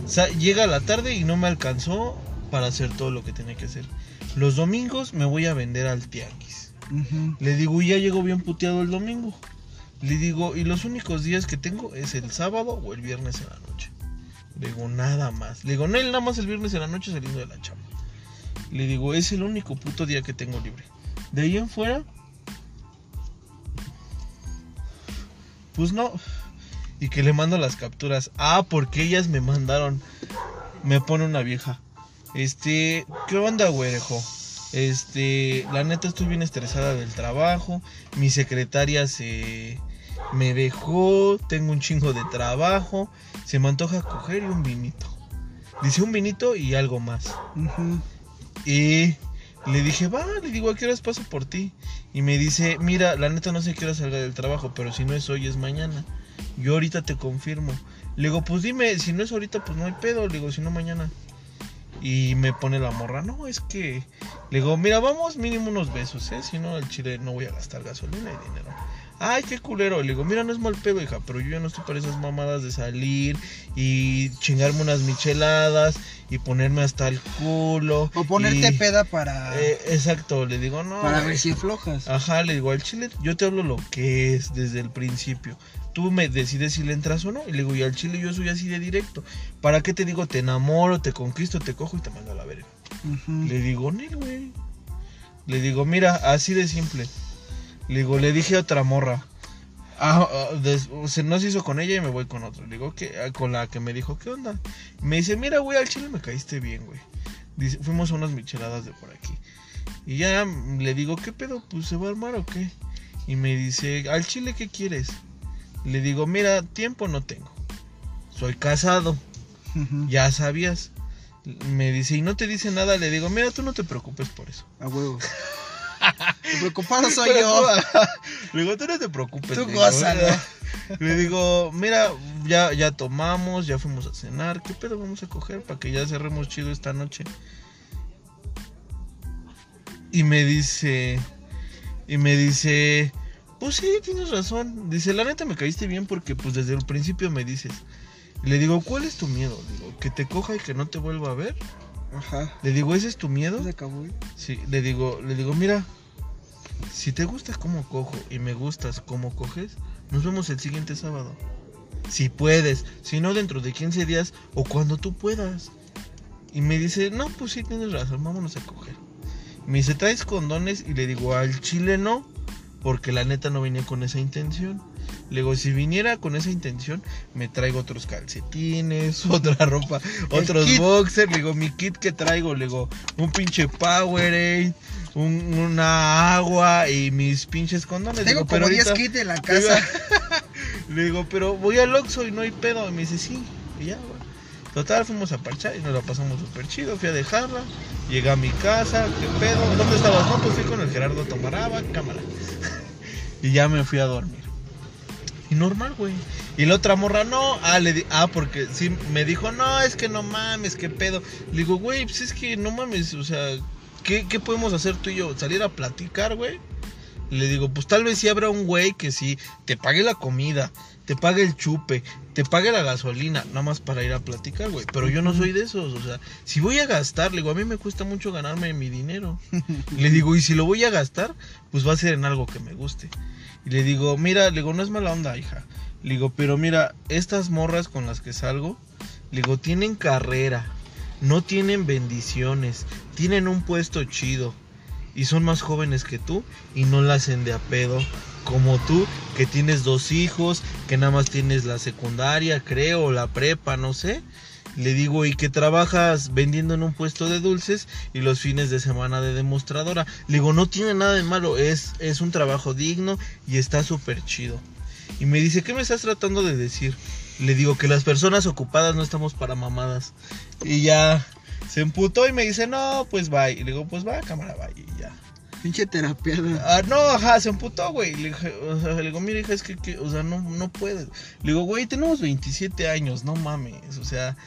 O sea, llega la tarde y no me alcanzó para hacer todo lo que tenía que hacer. Los domingos me voy a vender al tianguis. Le digo, ya llego bien puteado el domingo. Le digo, y los únicos días que tengo es el sábado o el viernes en la noche. Le digo, nada más. Le digo, no, nada más el viernes en la noche saliendo de la chamba. Le digo, es el único puto día que tengo libre. De ahí en fuera, pues no. Y que le mando las capturas. Ah, porque ellas me mandaron. Me pone una vieja. Este, ¿qué onda, güerejo? Este, la neta estoy bien estresada del trabajo. Mi secretaria se me dejó. Tengo un chingo de trabajo. Se me antoja coger y un vinito. Dice un vinito y algo más. Y le dije, va, le digo, ¿a qué horas paso por ti? Y me dice, mira, la neta no sé qué hora salga del trabajo, pero si no es hoy, es mañana. Yo ahorita te confirmo. Le digo, pues dime, si no es ahorita, pues no hay pedo. Le digo, si no, mañana. Y me pone la morra, no, es que... Le digo, mira, vamos mínimo unos besos, ¿eh? Si no, al chile no voy a gastar gasolina y dinero. Ay, qué culero. Le digo, mira, no es mal pedo, hija, pero yo ya no estoy para esas mamadas de salir y chingarme unas micheladas y ponerme hasta el culo. O ponerte y- peda para, Eh, exacto, le digo, no. para ver si flojas. Ajá, le digo, al chile yo te hablo lo que es desde el principio. Tú me decides si le entras o no. Y le digo, y al chile yo soy así de directo. ¿Para qué te digo, te enamoro, te conquisto, te cojo y te mando a la verga? Le digo, Nel, güey. Le digo, mira, así de simple. Le digo, le dije a otra morra. Ah, ah, des- se no se hizo con ella y me voy con otro. Le digo, que Con la que me dijo, ¿qué onda? Me dice, mira, güey, al chile me caíste bien, güey. Dice, fuimos a unas micheladas de por aquí. Y ya le digo, ¿qué pedo? Pues se va a armar o qué. Y me dice, ¿al chile qué quieres? Le digo, mira, tiempo no tengo. Soy casado ya sabías. Me dice, y no te dice nada, le digo, mira, tú no te preocupes por eso. A huevo. El preocupado soy Pero yo. tú- le digo, tú no te preocupes. Tú gózalo. Le digo, mira, ya, ya tomamos, ya fuimos a cenar, ¿qué pedo vamos a coger para que ya cerremos chido esta noche? Y me dice, y me dice, pues sí, tienes razón. Dice, la neta me caíste bien porque pues desde el principio me dices. Le digo, ¿cuál es tu miedo? Digo, que te coja y que no te vuelva a ver. Ajá. Le digo, ¿ese es tu miedo? Se acabó. güey. Sí, le digo, le digo, mira, si te gusta cómo cojo y me gustas cómo coges, nos vemos el siguiente sábado. Si puedes, si no dentro de 15 días o cuando tú puedas. Y me dice, no, pues sí tienes razón, vámonos a coger. Me dice, ¿traes condones? Y le digo, al chile no, porque la neta no venía con esa intención. Le digo, si viniera con esa intención, me traigo otros calcetines, otra ropa, otros boxers. Le digo, mi kit que traigo, le digo, un pinche Powerade, un- una agua y mis pinches condones. Tengo digo, pero como 10 ahorita- kits en la casa. le digo, pero voy al Oxxo y no hay pedo. Y me dice, sí, y ya, güey. Total, fuimos a parchar y nos la pasamos súper chido. Fui a dejarla, llegué a mi casa, ¿qué pedo? ¿Dónde estabas? No, pues fui con el Gerardo Tomaraba, cámara. y ya me fui a dormir. Y normal, güey. Y la otra morra, no, ah, le di- ah, porque sí, me dijo, no, es que no mames, qué pedo. Le digo, güey, pues es que no mames, o sea, ¿qué, qué podemos hacer tú y yo? ¿Salir a platicar, güey? Le digo, pues tal vez sí habrá un güey que sí te pague la comida, te pague el chupe, te pague la gasolina, nada más para ir a platicar, güey. Pero yo no soy de esos, o sea, si voy a gastar, le digo, a mí me cuesta mucho ganarme mi dinero. Le digo, y si lo voy a gastar, pues va a ser en algo que me guste. Y le digo, mira, le digo, no es mala onda, hija. Le digo, pero mira, estas morras con las que salgo, le digo, tienen carrera, no tienen bendiciones, tienen un puesto chido y son más jóvenes que tú y no la hacen de a pedo como tú que tienes dos hijos, que nada más tienes la secundaria, creo, la prepa, no sé. Le digo, y que trabajas vendiendo en un puesto de dulces y los fines de semana de demostradora. Le digo, no tiene nada de malo, es, es un trabajo digno y está súper chido. Y me dice, ¿qué me estás tratando de decir? Le digo que las personas ocupadas no estamos para mamadas. Y ya se emputó y me dice, no, pues bye. Y le digo, pues va, cámara, bye. Y ya. Pinche terapiada. Ah, no, ajá, se emputó, güey. Le, o sea, le digo, mira, hija, es que, que, o sea, no, no puedes. Le digo, güey, tenemos 27 años, no mames. O sea,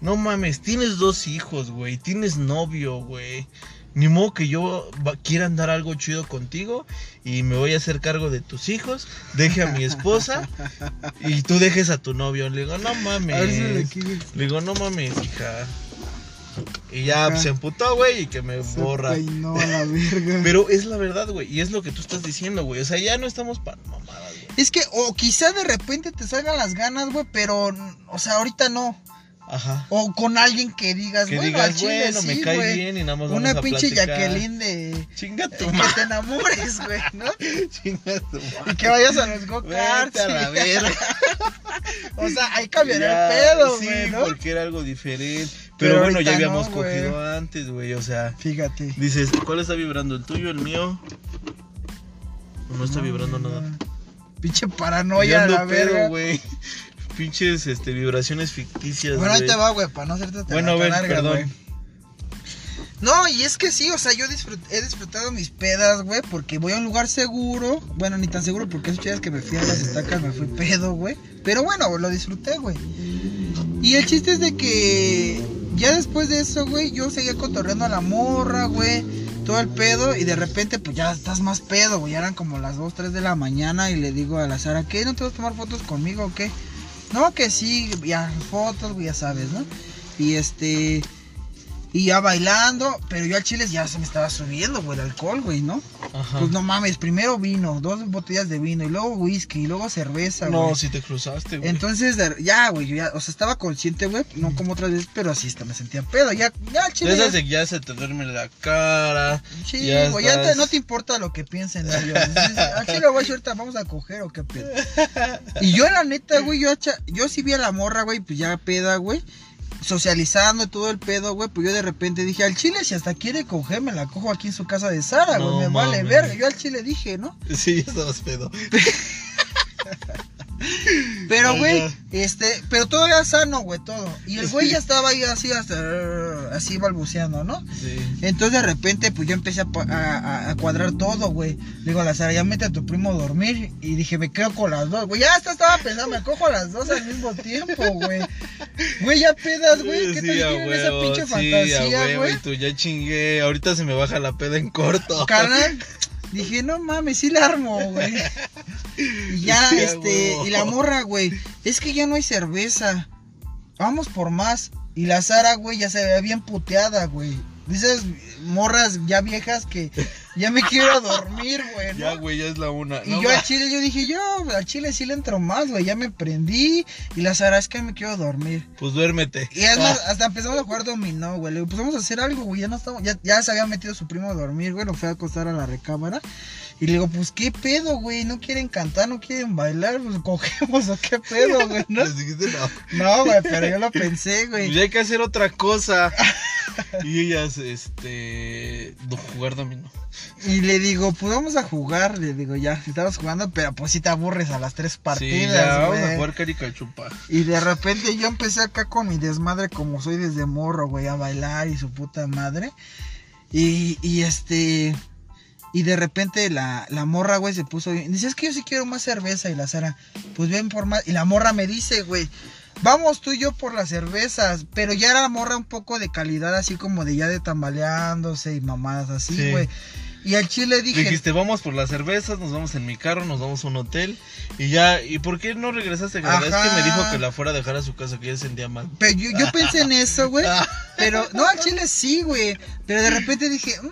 no mames, tienes dos hijos, güey. Tienes novio, güey. Ni modo que yo va- quiera andar algo chido contigo y me voy a hacer cargo de tus hijos, deje a mi esposa y tú dejes a tu novio. Le digo, no A ver si mames. le digo, no mames, hija. Y ya Ajá. se emputó, güey, y que me Se borra. peinó a la verga. Pero es la verdad, güey. Y es lo que tú estás diciendo, güey. O sea, ya no estamos para mamadas, güey. Es que, o quizá de repente te salgan las ganas, güey, pero, o sea, ahorita no. Ajá. O con alguien que digas, Que bueno, al digas, chile bueno, me sí, cae güey. bien y nada más vamos Una a pinche platicar. Jacqueline de... Chinga tu Que te enamores, güey, ¿no? Chinga tu Y que vayas a los go-karts. Vete a la verga. O sea, ahí cambiará el pedo, sí, güey, ¿no? porque era algo diferente. Pero, Pero bueno, ya no, habíamos güey. cogido antes, güey. O sea, Fíjate. dices, ¿cuál está vibrando? ¿El tuyo, el mío? ¿O no está vibrando nada? Pinche Ya paranoia, la verga. güey. Pinches este, vibraciones ficticias. Bueno, ahí te va, güey, para no hacerte Bueno, a ver, larga, perdón. güey. No, y es que sí, o sea, yo disfrut- he disfrutado mis pedas, güey, porque voy a un lugar seguro. Bueno, ni tan seguro, porque esos días que me fui a las estacas me fui pedo, güey. Pero bueno, lo disfruté, güey. Y el chiste es de que ya después de eso, güey, yo seguía cotorreando a la morra, güey. todo el pedo y de repente pues ya estás más pedo, güey. Ya eran como las 2, 3 de la mañana y le digo a la Sara, ¿qué? ¿No te vas a tomar fotos conmigo o qué? No, que sí, ya fotos, ya sabes, ¿no? Y este... Y ya bailando, pero yo al chile ya se me estaba subiendo, güey, el alcohol, güey, ¿no? Ajá. Pues no mames, primero vino, dos botellas de vino, y luego whisky, y luego cerveza, güey. no, si te cruzaste, güey. Entonces, ya, güey, yo ya, o sea, estaba consciente, güey, no como otras veces, pero así hasta me sentía pedo, ya, ya, al chile. Ya- de que ya se te duerme la cara. Sí, ya güey, ya te- no te importa lo que piensen ellos. Al chile, güey, ahorita vamos a coger o qué pedo. Y yo, la neta, güey, yo, yo sí vi a la morra, güey, pues ya peda, güey. Socializando todo el pedo, güey, pues yo de repente dije, al chile, si hasta quiere coger, me la cojo aquí en su casa de Sara, güey, No me vale verga. Yo al chile dije, ¿no? Sí, ya estabas pedo. Pero, güey, este, pero todo era sano, güey, todo. Y el güey ya estaba ahí así, hasta, así balbuceando, ¿no? Sí. Entonces de repente, pues yo empecé a, cuadrar todo, güey. Digo a la Sara, ya mete a tu primo a dormir. Y dije, me quedo con las dos, güey. Ya hasta estaba pensando, me cojo a las dos al mismo tiempo, güey. Güey, ya pedas, güey. ¿Qué Sí, tal a tienen esa pinche sí, fantasía, güey? Ya chingué. Ahorita se me baja la peda en corto. Carnal, dije, no mames, sí la armo, güey. Y ya, Sí, este, huevo. y la morra, güey, es que ya no hay cerveza. Vamos por más. Y la Sara, güey, ya se veía bien puteada, güey. Esas morras ya viejas que ya me quiero dormir, güey. ¿no? Ya, güey, ya es la una. Y No yo al chile, yo dije, yo al chile sí le entro más, güey. Ya me prendí. Y la que me quiero dormir. Pues duérmete. Y es más, hasta empezamos a jugar dominó, güey. Le digo, pues vamos a hacer algo, güey. Ya no estamos, ya, ya se había metido su primo a dormir, güey. Lo fue a acostar a la recámara. Y le digo, pues qué pedo, güey. No quieren cantar, no quieren bailar, pues cogemos o qué pedo, güey. No, no. güey, pero yo lo pensé, Pues güey. ya hay que hacer otra cosa. y ellas, este. Jugar dominó. Y le digo, pues vamos a jugar. Le digo, ya, estamos jugando, pero pues si te aburres a las tres Sí, partidas, ya, vamos a jugar carica chupa. Y de repente yo empecé acá con mi desmadre como soy desde morro, güey, a bailar y su puta madre. Y, y este... Y de repente la, la morra, güey, se puso bien. Dice, es que yo sí quiero más cerveza. Y la Sara, pues ven por más. Y la morra me dice, güey, vamos tú y yo por las cervezas. Pero ya era la morra un poco de calidad, así como de ya de tambaleándose y mamadas así, Sí. güey. Y al chile dije, Dijiste, vamos por las cervezas, nos vamos en mi carro, nos vamos a un hotel. Y ya, ¿y por qué no regresaste? Es que me dijo que la fuera a dejar a su casa, que se sentía mal. Pero yo, yo pensé en eso, güey. Pero, no, al chile sí, güey. Pero de repente dije, "Mm,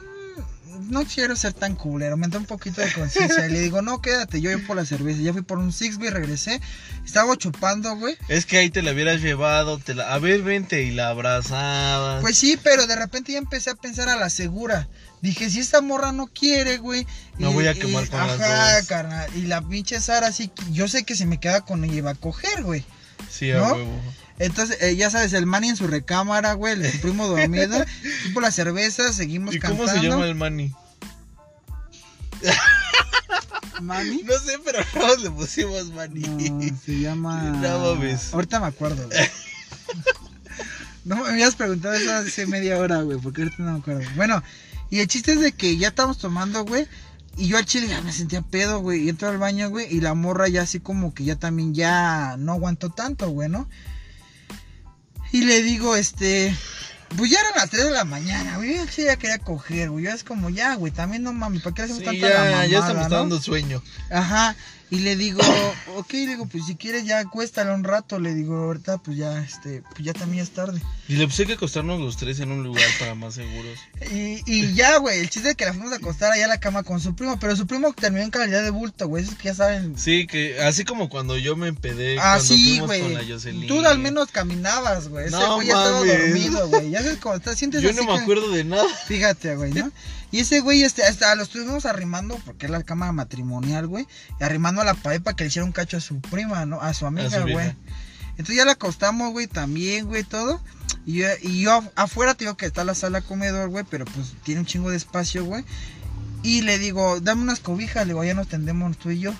no quiero ser tan culero. Me entró un poquito de conciencia. Y le digo, no, quédate. Yo voy por la cerveza. Ya fui por un six, güey, regresé. Estaba chupando, güey. Es que ahí te la hubieras llevado, te la... a ver, vente y la abrazabas. Pues sí, pero de repente ya empecé a pensar a la segura. Dije, si esta morra no quiere, güey. Y- voy a quemar y- con las ajá, dos. carnal. Y la pinche Sara, sí, yo sé que si me queda con ella iba a coger, güey. sí, a ¿no? huevo. Entonces, eh, ya sabes, el Manny en su recámara, güey, el primo dormido. Por la cerveza, seguimos ¿Y cantando. cómo se llama el mani? ¿Manny? No sé, pero todos le pusimos mani. No, se llama. No mames. Ahorita me acuerdo, güey. No me habías preguntado eso hace media hora, güey, porque ahorita no me acuerdo. Bueno, y el chiste es de que ya estábamos tomando, güey. Y yo al chile ya me sentía pedo, güey. Y entro al baño, güey. Y la morra ya así como que ya también ya no aguantó tanto, güey, ¿no? Y le digo, este. Pues ya eran las 3 de la mañana, güey. Yo sí ya quería coger, güey. Yo es como, ya, güey, también no mames, ¿para qué hacemos Sí, tanta la ya, ya mamada, se me está no? dando sueño. Ajá. Y le digo, ok, le digo, pues si quieres ya acuéstale un rato. Le digo, ahorita pues ya, este, pues ya también es tarde. Y le puse que acostarnos los tres en un lugar para más seguros. Y, y ya, güey, el chiste es que la fuimos a acostar allá a la cama con su primo. Pero su primo terminó en calidad de bulto, güey. Eso es que ya saben. Sí, que así como cuando yo me empedé Ah, cuando sí, fuimos güey. con la Jocelyn. Tú al menos caminabas, güey. Ese No güey ya estaba dormido, güey. Ya sabes cómo estás, sientes Yo así no me que- acuerdo de nada. Fíjate, güey, ¿no? Y ese güey, este, hasta lo estuvimos arrimando, porque es la cama matrimonial, güey. Y arrimando a la pared para que le hiciera un cacho a su prima, ¿no? A su amiga, su güey. Entonces ya la acostamos, güey, también, güey, todo. Y yo, y yo af- afuera te digo que está la sala comedor, güey, pero pues tiene un chingo de espacio, güey. Y le digo, dame unas cobijas, le digo, ya nos tendemos tú y yo.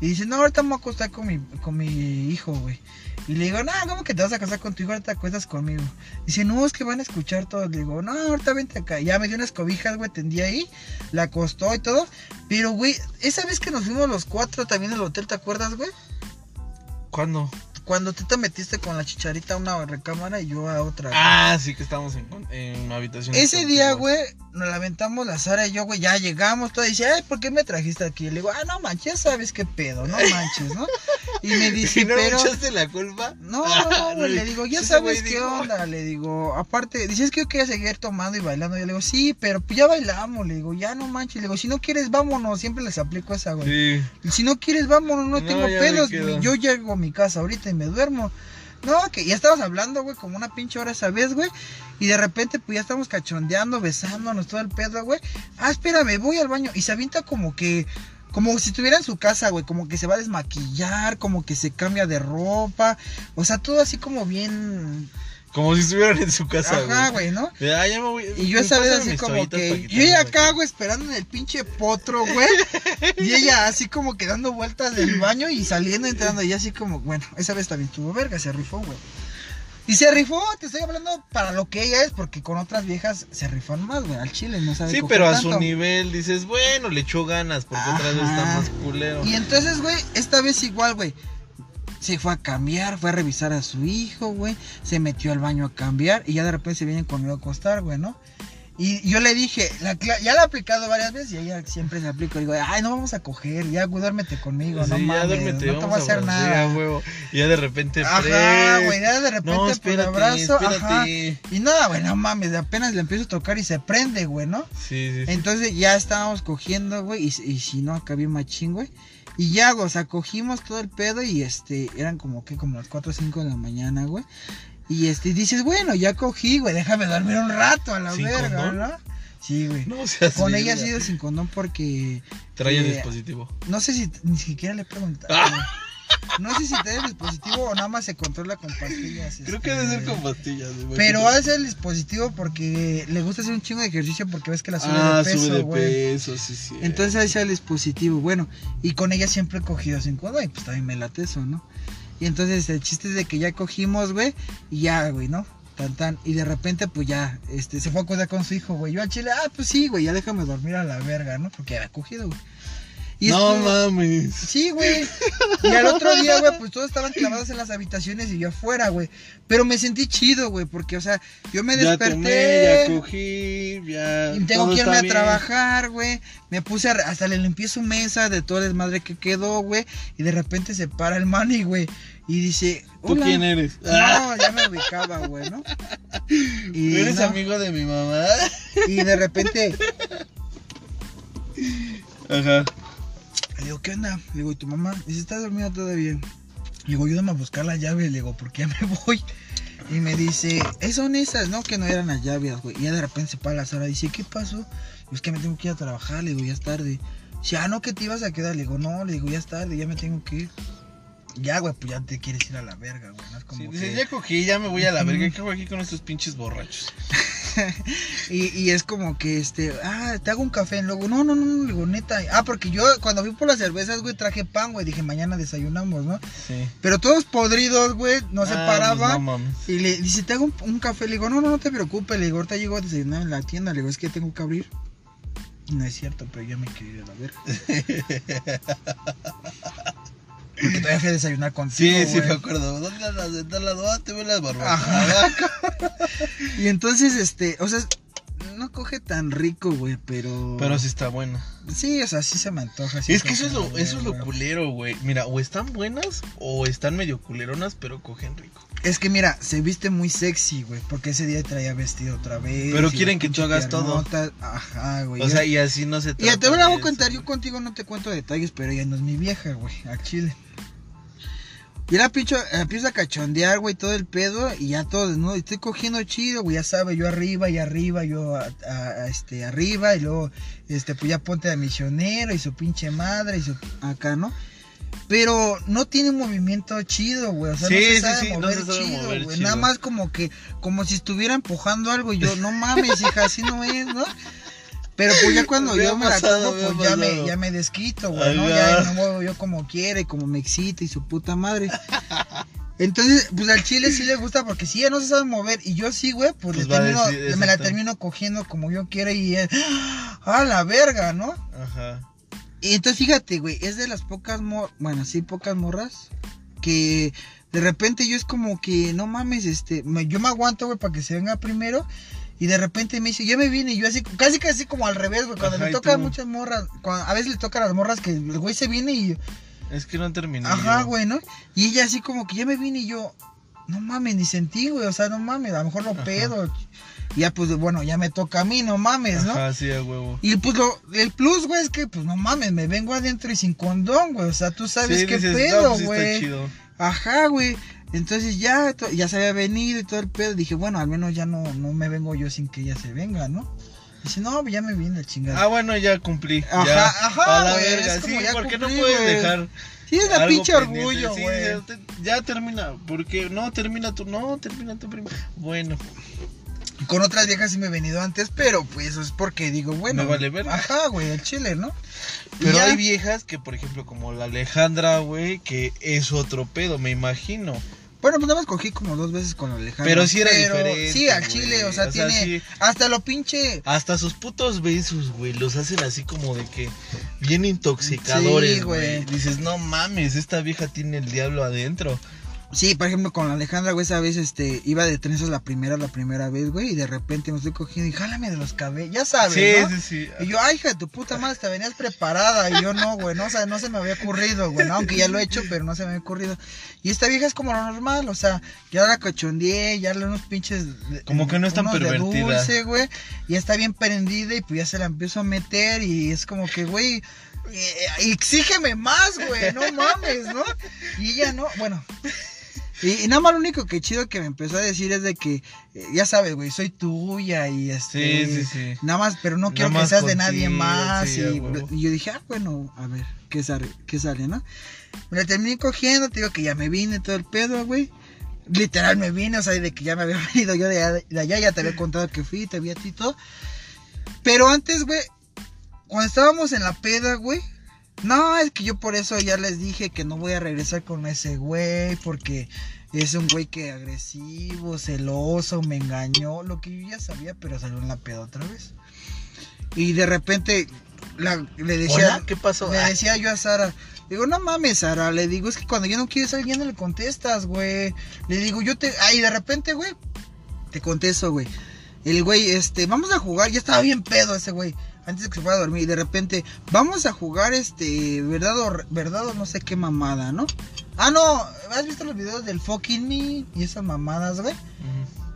Y dice, no, ahorita me voy a acostar con mi, con mi hijo, güey. Y le digo, no, ¿cómo que te vas a casar con tu hijo? Ahorita te acuestas conmigo. Dice, no, es que van a escuchar todo. Le digo, no, ahorita vente acá. Ya me dio unas cobijas, güey, tendí ahí. La acostó y todo. Pero, güey, esa vez que nos fuimos los cuatro también al hotel, ¿te acuerdas, güey? ¿Cuándo? cuando tú te metiste con la chicharita a una recámara y yo a otra. Ah, sí que estamos en, en una habitación. Ese día, güey, nos lamentamos la Sara y yo, güey, ya llegamos, todo. Y dice, ay, ¿por qué me trajiste aquí? Y le digo, ah, no manches, ya sabes qué pedo, no manches, ¿no? Y me dice, ¿Y no pero. echaste la culpa? No, no, güey, le digo, ya sabes qué onda, le digo, aparte, dice, es que yo quería seguir tomando y bailando, yo le digo, sí, pero pues ya bailamos, le digo, ya no manches, le digo, si no quieres, vámonos, siempre les aplico esa, güey. Sí. Y si no quieres, vámonos, no, No, tengo pedos, yo llego mi casa ahorita y me duermo. No, que ya estábamos hablando, güey, como una pinche hora esa vez, güey. Y de repente, pues ya estamos cachondeando, besándonos, todo el pedo, güey. Ah, espérame, voy al baño. Y se avienta como que, como si estuviera en su casa, güey. Como que se va a desmaquillar, como que se cambia de ropa. O sea, todo así como bien. Como si estuvieran en su casa, Ajá, güey. güey, ¿no? De, "Ah, ya me voy. Y yo esa vez así como que. Yo ya acá, güey, esperando en el pinche potro, güey. y ella así como que dando vueltas del baño y saliendo, entrando. Y así como, bueno, esa vez también estuvo verga, se rifó, güey. Y se rifó, te estoy hablando para lo que ella es, porque con otras viejas se rifan más, güey, al chile, no sabe Sí, pero a su nivel dices, bueno, le echó ganas, porque otra vez está Ajá. más culero. Y entonces, güey, esta vez igual, güey. Se fue a cambiar, fue a revisar a su hijo, güey. Se metió al baño a cambiar y ya de repente se vienen conmigo a acostar, güey, ¿no? Y yo le dije, la ya la he aplicado varias veces y ella siempre se aplica. Digo, ay, no vamos a coger, ya, güey, duérmete conmigo, Sí, no ya mames, duérmete, no te voy a hacer nada. huevo. Y ya de repente, Ajá, güey, ya de repente No, por espérate, abrazo, ajá. Y nada, güey, no mames, apenas le empiezo a tocar y se prende, güey, ¿no? Sí, sí, sí. Entonces ya estábamos cogiendo, güey, y, y si no, acá bien machín, güey. Y ya, o sea, cogimos todo el pedo y este, eran como que como las 4 o 5 de la mañana, güey. Y este, dices, bueno, ya cogí, güey, déjame dormir un rato a la ¿Sin verga, condón? ¿no? Sí, güey. No seas Con ella ha sido sin condón porque Trae el eh, dispositivo. no sé si ni siquiera le he preguntado. Ah. No sé si trae el dispositivo o nada más se controla con pastillas. Creo que este, debe ser con pastillas. güey. Pero hace el dispositivo porque le gusta hacer un chingo de ejercicio porque ves que la sube Ah, de peso, sube de peso, sí, sí. Entonces está el dispositivo. Bueno, y con ella siempre he cogido sin codo y pues también me late eso, ¿no? Y entonces el chiste es de que ya cogimos, güey, y ya, güey, ¿no? Tan, tan. Y de repente, pues ya, este, se fue a acordar con su hijo, güey. Yo al chile, ah, pues sí, güey, ya déjame dormir a la verga, ¿no? Porque había cogido, güey. Y no estuvo- mames. Sí, güey. Y al otro día, güey, pues todos estaban clavados en las habitaciones y yo afuera, güey. Pero me sentí chido, güey, porque, o sea, yo me Ya desperté. tomé, ya cogí, ya. Y tengo que irme a trabajar, güey. Me puse a, hasta le limpié su mesa de todo el desmadre que quedó, güey. Y de repente se para el mani, güey. Y dice, ¿Tú "Hola". quién eres? No, ya me ubicaba, güey, ¿no? Y, ¿Eres no, amigo de mi mamá? y de repente Ajá. Le digo, ¿qué onda? Le digo, ¿y tu mamá? Dice, ¿está dormida todavía? Le digo, ayúdame a buscar la llave. Le digo, ¿por qué ya me voy? Y me dice, "Eh, son esas, ¿no? Que no eran las llaves, güey. Y ya de repente se para la Sara y dice, ¿qué pasó? Es que me tengo que ir a trabajar. Le digo, ya es tarde. Dice, ah, no, que te ibas a quedar. Le digo, no, le digo, ya es tarde, ya me tengo que ir. Ya, güey, pues ya te quieres ir a la verga, güey. ¿no? Es como Sí, que- ya cogí, ya me voy a la verga. ¿Qué hago aquí con estos pinches borrachos? Y, y es como que, este, ah, te hago un café. Luego, no, no, no, digo, neta. Ah, porque yo cuando fui por las cervezas, güey, traje pan, güey. Dije, mañana desayunamos, ¿no? Sí. Pero todos podridos, güey, no se Ah, paraban. pues no mames. Y le dice, te hago un, un café. Le digo, no, no, no te preocupes. Le digo, ahorita llego a desayunar en la tienda. Le digo, es que tengo que abrir. No es cierto, pero ya me quiero ir a la verga. Porque todavía fui a desayunar contigo. Sí, sí, me acuerdo. ¿Dónde andas? ¿Dónde las dos? Te veo las barbacoas. Ajá. Y entonces, este, o sea, no coge tan rico, güey, pero. Pero sí está buena. Sí, o sea, sí se me antoja. sí Es que eso es lo, eso es lo culero, güey. Mira, o están buenas o están medio culeronas, pero cogen rico. Es que mira, se viste muy sexy, güey, porque ese día traía vestido otra vez. Pero quieren que tú hagas todo. Ajá, güey. O sea, y así no se Y trata. te voy a de contar, yo contigo no te cuento detalles, pero ella no es mi vieja, güey, a Chile. Y pincho, empiezo a cachondear, güey, todo el pedo, y ya todo desnudo, estoy cogiendo chido, güey, ya sabes, yo arriba y arriba, yo a- a- a, este, arriba, y luego, este, pues ya ponte de misionero, y su pinche madre, y su, acá, ¿no? Pero no tiene un movimiento chido, güey, o sea, Sí, no se sabe sí, mover se sabe chido, mover güey, chido. nada más como que, como si estuviera empujando algo, y yo, no mames, hija, así no es, ¿no? Pero pues ya cuando Me yo me la me ha pues ya me, ya me desquito, güey, ¿no? Ya me muevo yo como quiere, como me excita y su puta madre. Entonces, pues al chile sí le gusta porque si ella no se sabe mover y yo sí, güey, pues, Pues le va a termino, decir, me la termino cogiendo como yo quiera y es, a la verga, ¿no? Ajá. Y entonces fíjate, güey, es de las pocas mor bueno, sí, pocas morras que De repente yo es como que, no mames, este, me- yo me aguanto, güey, para que se venga primero. Y de repente me dice, ya me vine, y yo así, casi casi como al revés, güey. Cuando Ajá, le toca a muchas morras, cuando- a veces le toca a las morras que el güey se viene y Es que no terminé. Ajá, güey, ¿no? Y ella así como que ya me vine y yo, no mames, ni sentí, güey, o sea, no mames, a lo mejor lo Ajá. pedo. Y ya pues, bueno, ya me toca a mí, no mames, ¿no? Ajá, sí, a huevo. Y pues lo, el plus, güey, es que, pues no mames, me vengo adentro y sin condón, güey, o sea, tú sabes Sí, qué dices, pedo, pues güey. Ajá, güey. Entonces ya, ya se había venido y todo el pedo. Dije, bueno, al menos ya no, no me vengo yo sin que ella se venga, ¿no? Dice, no, ya me vine el chingada. Ah, bueno, ya cumplí. Ajá, ya. ajá, A la güey, verga, sí, porque no puedes güey. dejar. sí, es algo pinche orgullo, sí, güey. ya te- ya termina, porque no termina tú, no termina tú primero. Bueno, Con otras viejas sí me he venido antes, pero pues eso es porque digo, bueno. Me vale verga. Ajá, güey, el chile, ¿no? Pero ya- hay viejas que, por ejemplo, como la Alejandra, güey, que es otro pedo, me imagino. Bueno, pues nada más cogí como dos veces con Alejandro. Pero sí era pero diferente, Sí, al güey. chile, o sea, O sea, tiene. sí. Hasta lo pinche. Hasta sus putos besos, güey, los hacen así como de que bien intoxicadores, Sí, güey. güey. Dices, no mames, esta vieja tiene el diablo adentro. Sí, por ejemplo, con Alejandra, güey, esa vez, este, iba de trenzas la primera, la primera vez, güey, y de repente me estoy cogiendo y jálame de los cabellos, ya sabes, sí, ¿no? sí, sí. Y yo, ay, hija de tu puta madre, te venías preparada. Y yo no, güey, no, o sea, no se me había ocurrido, güey, ¿no? aunque ya lo he hecho, pero no se me había ocurrido. Y esta vieja es como lo normal, o sea, ya la cachondeé, ya le unos pinches. de- Como que no es tan pervertida. dulce, güey, y está bien prendida y pues ya se la empiezo a meter y es como que, güey. eh, exígeme más, güey, no mames, ¿no? Y ella no, bueno, y, y nada más lo único que chido que me empezó a decir es de que, eh, ya sabes, güey, soy tuya y este... Sí, sí, sí. Nada más, pero no Nada quiero que seas de nadie más. sí, y, yo dije, ah, bueno, a ver, ¿qué sale? ¿Qué sale, no? Me la terminé cogiendo, te digo que ya me vine todo el pedo, güey. Literal me vine, o sea, de que ya me había venido yo de, allá- de allá, ya te había contado que fui, te vi a ti y todo. Pero antes, güey, cuando estábamos en la peda, güey, no, es que yo por eso ya les dije que no voy a regresar con ese güey, porque es un güey que agresivo, celoso, me engañó, lo que yo ya sabía, pero salió en la peda otra vez. Y de repente la- le decía, Hola, ¿qué pasó? le Ah, decía yo a Sara, digo, no mames, Sara, le digo, es que cuando ya no quieres a alguien no le contestas, güey. Le digo, yo te, ay, de repente, güey, te contesto, güey. El güey, este, vamos a jugar, ya estaba bien pedo ese güey, antes de que se fuera a dormir, y de repente, vamos a jugar, este, verdad o, verdad o no sé qué mamada, ¿no? Ah, no, ¿has visto los videos del fucking me y esas mamadas, güey?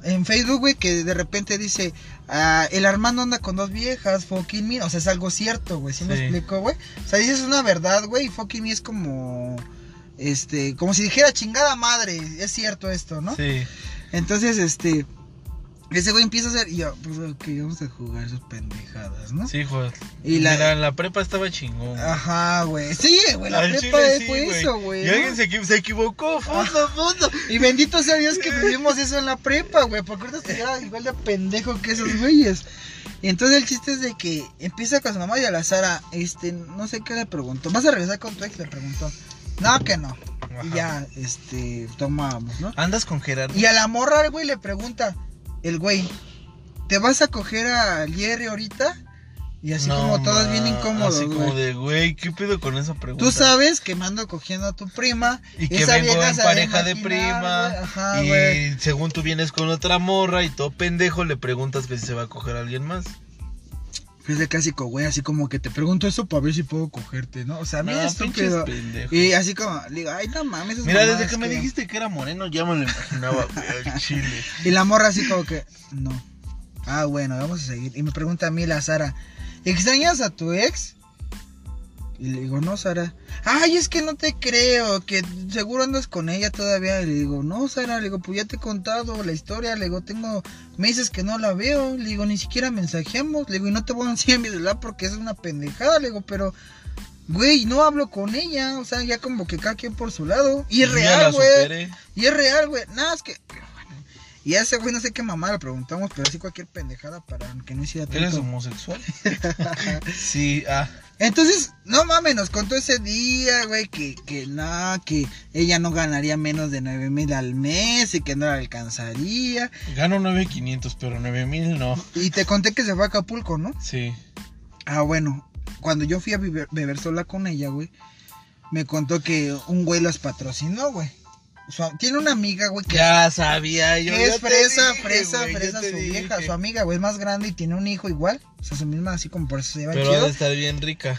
en Facebook, güey, que de repente dice, ah, el Armando anda con dos viejas, fucking me, o sea, es algo cierto, güey, ¿sí, me Sí. explico, güey? O sea, dices una verdad, güey, y fucking me es como, este, como si dijera chingada madre, es cierto esto, ¿no? Sí. Entonces, este, ese güey empieza a hacer, y yo, pues, ok, vamos a jugar sus pendejadas, ¿no? Sí, hijo. Y la- la, la prepa estaba chingón. güey. Ajá, güey, sí, güey, la Al prepa chile fue güey. eso, güey. Y ¿no? alguien se, se equivocó, fondo, fondo. Y bendito sea Dios que vivimos eso en la prepa, güey, porque ahorita estuviera igual de pendejo que esos güeyes. Y entonces el chiste es de que empieza con su mamá y a la Sara, este, no sé qué le preguntó. ¿Vas a regresar con tu ex? Le preguntó. No, que no. Y ya, este, tomábamos, ¿no? Andas con Gerardo. Y a la morra, güey le pregunta, el güey, ¿te vas a coger a Jerry ahorita? Y así No, como todos bien incómodos, Así como güey. de, güey, ¿qué pedo con esa pregunta? Tú sabes que me ando cogiendo a tu prima. Y que esa vengo en de pareja de prima. güey. Ajá, y güey. según tú vienes con otra morra y todo pendejo le preguntas que si se va a coger a alguien más. Es el clásico, güey, así como que te pregunto eso para ver si puedo cogerte, ¿no? O sea, mira No, estúpido. Y así como, le digo, ay, no mames. esas Mira, desde que me dijiste que era moreno ya me lo imaginaba, güey, chile. Y la morra así como que, no. Ah, bueno, vamos a seguir. Y me pregunta a mí la Sara, ¿extrañas a tu ex? Y le digo, no, Sara. Ay, es que no te creo, que seguro andas con ella todavía. Y le digo, no, Sara, le digo, pues ya te he contado la historia. Le digo, tengo meses que no la veo. Le digo, ni siquiera mensajeamos. Le digo, y no te voy a enseñar mi celular porque es una pendejada. Le digo, pero, güey, no hablo con ella. O sea, ya como que cada quien por su lado. Y es real, güey. Y es real, güey. Nada, es que. Y a ese güey no sé qué mamá le preguntamos, pero así cualquier pendejada para que no hiciera ¿Eres tanto. homosexual? sí, ah. Entonces, no mames, nos contó ese día, güey, que, que no, que ella no ganaría menos de 9 mil al mes y que no la alcanzaría. Gano 9500, pero 9000 no. Y te conté que se fue a Acapulco, ¿no? Sí. Ah, bueno, cuando yo fui a beber, beber sola con ella, güey, me contó que un güey las patrocinó, güey. Su- tiene una amiga, güey, que, Ya sabía yo. que es fresa, dije, fresa, güey, fresa su dije. vieja, su amiga, güey, es más grande y tiene un hijo igual. O sea, su misma, así como por eso se lleva Pero chido. estar bien rica.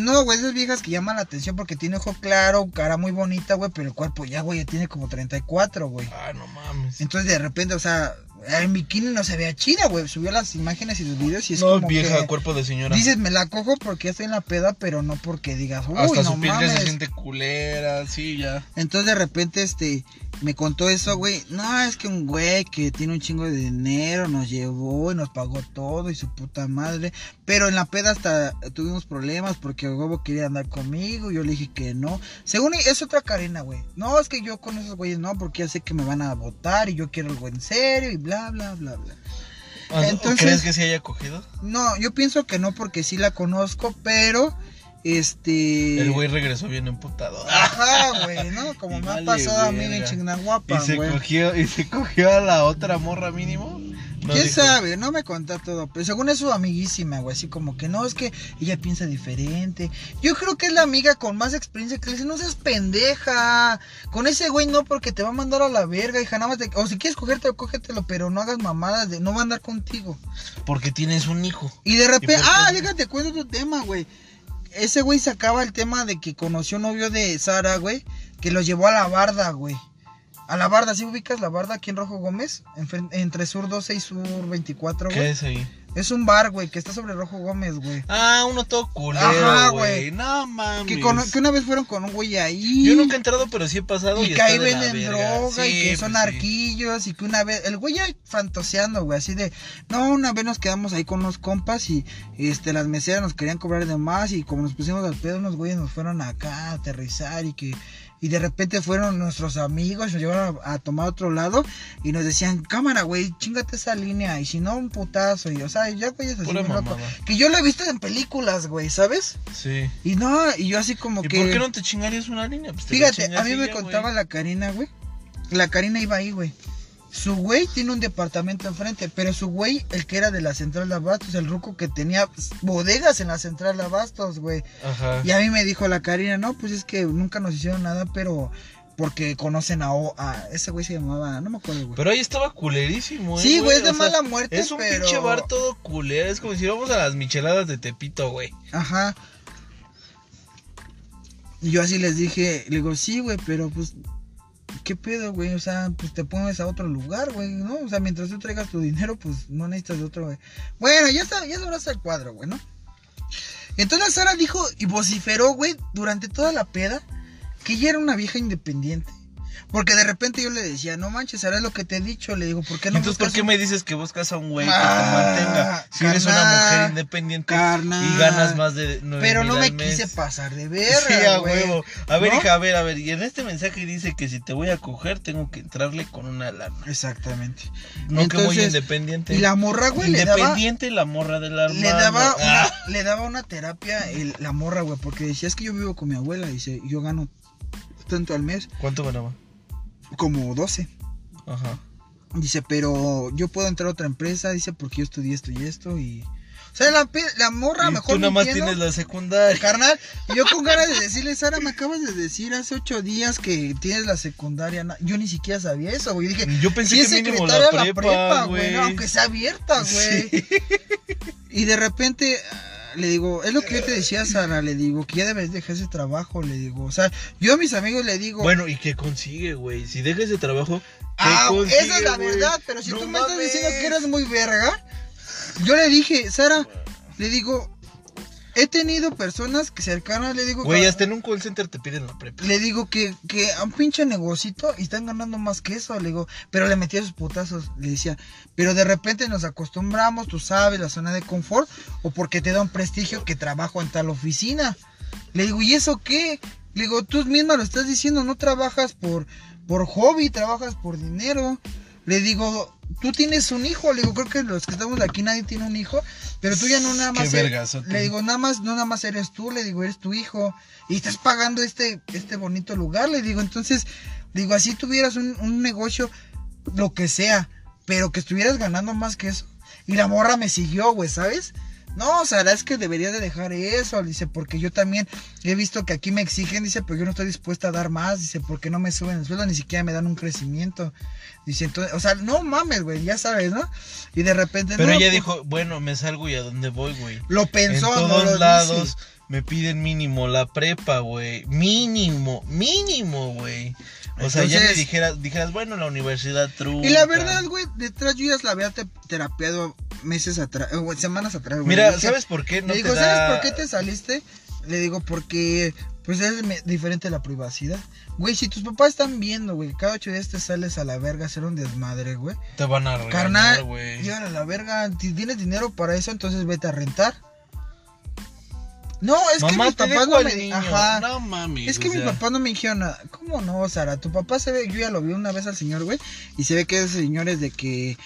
No, güey, esas viejas que llaman la atención porque tiene ojo claro, cara muy bonita, güey, pero el cuerpo ya, güey, ya tiene como 34, güey. Ah, no mames. Entonces de repente, o sea, en bikini no se veía chida, güey. Subió las imágenes y los videos y es no, como vieja, que cuerpo de señora. dices, me la cojo porque ya estoy en la peda, pero no porque digas, uy, Hasta no su piel ya se siente culera, sí, ya. Entonces de repente, este, me contó eso, güey. No, es que un güey que tiene un chingo de dinero nos llevó y nos pagó todo y su puta madre. Pero en la peda hasta tuvimos problemas porque el huevo quería andar conmigo. Yo le dije que no. Según ella, es otra Karina, güey. No, es que yo con esos güeyes no, porque ya sé que me van a votar y yo quiero algo en serio y bla, bla, bla, bla. Ah, Entonces- ¿Crees que se haya cogido? No, yo pienso que no porque sí la conozco, pero este. El güey regresó bien emputado. Ajá, güey, ¿no? Como Y me ha pasado a mí en verga. Chignahuapa, y se güey. cogió, y se cogió a la otra morra mínimo. No ¿Quién dijo, sabe? No me contó todo, pero según es su amiguísima, güey, así como que no, es que ella piensa diferente. Yo creo que es la amiga con más experiencia que le dice, no seas pendeja. Con ese güey no, porque te va a mandar a la verga, hija, nada más de- O si quieres cogértelo, cógetelo, pero no hagas mamadas, de, no va a andar contigo. Porque tienes un hijo. Y de repente, ah, déjate cuento tu tema, güey. Ese güey sacaba el tema de que conoció un novio de Sara, güey, que lo llevó a la barda, güey. A la barda, ¿sí ubicas la barda aquí en Rojo Gómez? Entre Sur 12 y Sur 24, ¿Qué güey. es ahí? Es un bar, güey, que está sobre Rojo Gómez, güey. Ah, uno todo culero, Ajá, güey. No mames. Que, con- que una vez fueron con un güey ahí. Yo nunca he entrado, pero sí he pasado. Y, y que ahí venden droga y que son pues sí. arquillos y que una vez, el güey ya fantaseando, güey, así de, no, una vez nos quedamos ahí con unos compas y este las meseras nos querían cobrar de más y como nos pusimos al pedo, unos güeyes nos fueron acá a aterrizar y que y de repente fueron nuestros amigos, nos llevaron a, a tomar otro lado y nos decían, cámara, güey, chingate esa línea y si no, un putazo. Y, o sea, ya, güey, es así, bien loco. Que yo lo he visto en películas, güey, ¿sabes? Sí. Y no, y yo así como ¿Y que... por qué no te chingarías una línea? Pues te Fíjate, a mí me ya, contaba la Karina, güey. La Karina iba ahí, güey. Su güey tiene un departamento enfrente, pero su güey, el que era de la central de abastos, el ruco que tenía bodegas en la central de abastos, güey. Ajá. Y a mí me dijo la Karina, no, pues es que nunca nos hicieron nada, pero porque conocen a, O- a ese güey se llamaba, no me acuerdo, güey. Pero ahí estaba culerísimo, eh, Sí, güey, es de o sea, mala muerte, Es un pero- pinche bar todo culero. Es como si íbamos a las micheladas de Tepito, güey. Ajá. Y yo así les dije, le digo, sí, güey, pero pues, ¿qué pedo, güey? O sea, pues te pones a otro lugar, güey, ¿no? O sea, mientras tú traigas tu dinero, pues no necesitas de otro, güey. Bueno, ya está, ya sobraste el cuadro, güey, ¿no? Entonces Sara dijo y vociferó, güey, durante toda la peda, que ella era una vieja independiente. Porque de repente yo le decía, no manches, Sara, es lo que te he dicho. Le digo, ¿por qué no Entonces, ¿por qué un- me dices que buscas a un güey que Ah, te mantenga? Si eres una mujer independiente y ganas más de nueve Pero mil no me quise pasar de Sí, verga, a güey. huevo. A ver, ¿No? hija, a ver, a ver. Y en este mensaje dice que si te voy a coger, tengo que entrarle con una lana. Exactamente. No que muy independiente. Y la morra, güey, le daba, Independiente la morra de la le daba, una, Ah, le daba una terapia el- la morra, güey, porque decía, es que yo vivo con mi abuela, dice, yo gano tanto al mes, ¿Cuánto ganaba? Como 12. Ajá. Dice, pero yo puedo entrar a otra empresa, dice, porque yo estudié esto y esto y... O sea, la, la morra Y mejor tú nada más tienes la secundaria. Carnal, y yo con ganas de decirle, Sara, me acabas de decir hace ocho días que tienes la secundaria. Yo ni siquiera sabía eso, güey. Dije, Yo pensé si que mínimo la prepa, güey. no, aunque sea abierta, güey. Sí. Y de repente le digo, es lo que yo te decía, Sara, le digo, que ya debes dejar ese trabajo, le digo. O sea, yo a mis amigos le digo, Bueno, ¿y qué consigue, güey? Si dejas de trabajo, ¿qué ah, consigue, esa es la verdad, pero si No tú me estás diciendo que eres muy verga, yo le dije, Sara, le digo, he tenido personas que cercanas, le digo, Güey, que- hasta en un call center te piden la prepa. le digo que, que a un pinche negocito y están ganando más que eso, le digo, pero le metía sus putazos, le decía, pero de repente nos acostumbramos, tú sabes, la zona de confort, o porque te da un prestigio que trabajo en tal oficina. Le digo, ¿y eso qué? Le digo, tú misma lo estás diciendo, no trabajas por, por hobby, trabajas por dinero. Le digo, tú tienes un hijo, le digo, creo que los que estamos aquí nadie tiene un hijo, pero tú ya no nada Qué más. eres- vergazote. le digo, nada más, no nada más eres tú, le digo, eres tu hijo, y estás pagando este, este bonito lugar, le digo, entonces, digo, así tuvieras un, un negocio, lo que sea, pero que estuvieras ganando más que eso. Y la morra me siguió, güey, ¿sabes? No, Sara, es que debería de dejar eso, dice, porque yo también he visto que aquí me exigen, dice, pero yo no estoy dispuesta a dar más, dice, porque no me suben el sueldo, ni siquiera me dan un crecimiento. Dice, entonces, o sea, no mames, güey, ya sabes, ¿no? Y de repente... Pero no, ella pues, dijo, bueno, me salgo y a dónde voy, güey. Lo pensó, en no todos dice. lados me piden mínimo la prepa, güey. Mínimo, mínimo, güey. O sea, ya Entonces- dijeras, dijeras, bueno, la universidad trunca. Y la verdad, güey, detrás yo ya la había te- terapiado meses atrás, eh, semanas atrás, güey. Mira, dije- ¿sabes por qué no le digo, te da... ¿sabes por qué te saliste? Le digo, porque pues es diferente la privacidad. Güey, si tus papás están viendo, güey, cada ocho días te sales a la verga a hacer un desmadre, güey. Te van a regañar, Carnal, güey. a la verga. Si tienes dinero para eso, entonces vete a rentar. No, es Mamá, que mis papás no me niño. Ajá. No mames. Es que o mis sea, papás no me dijeron nada. ¿Cómo no, Sara? Tu papá se ve, yo ya lo vi una vez al señor, güey, y se ve que es señores de que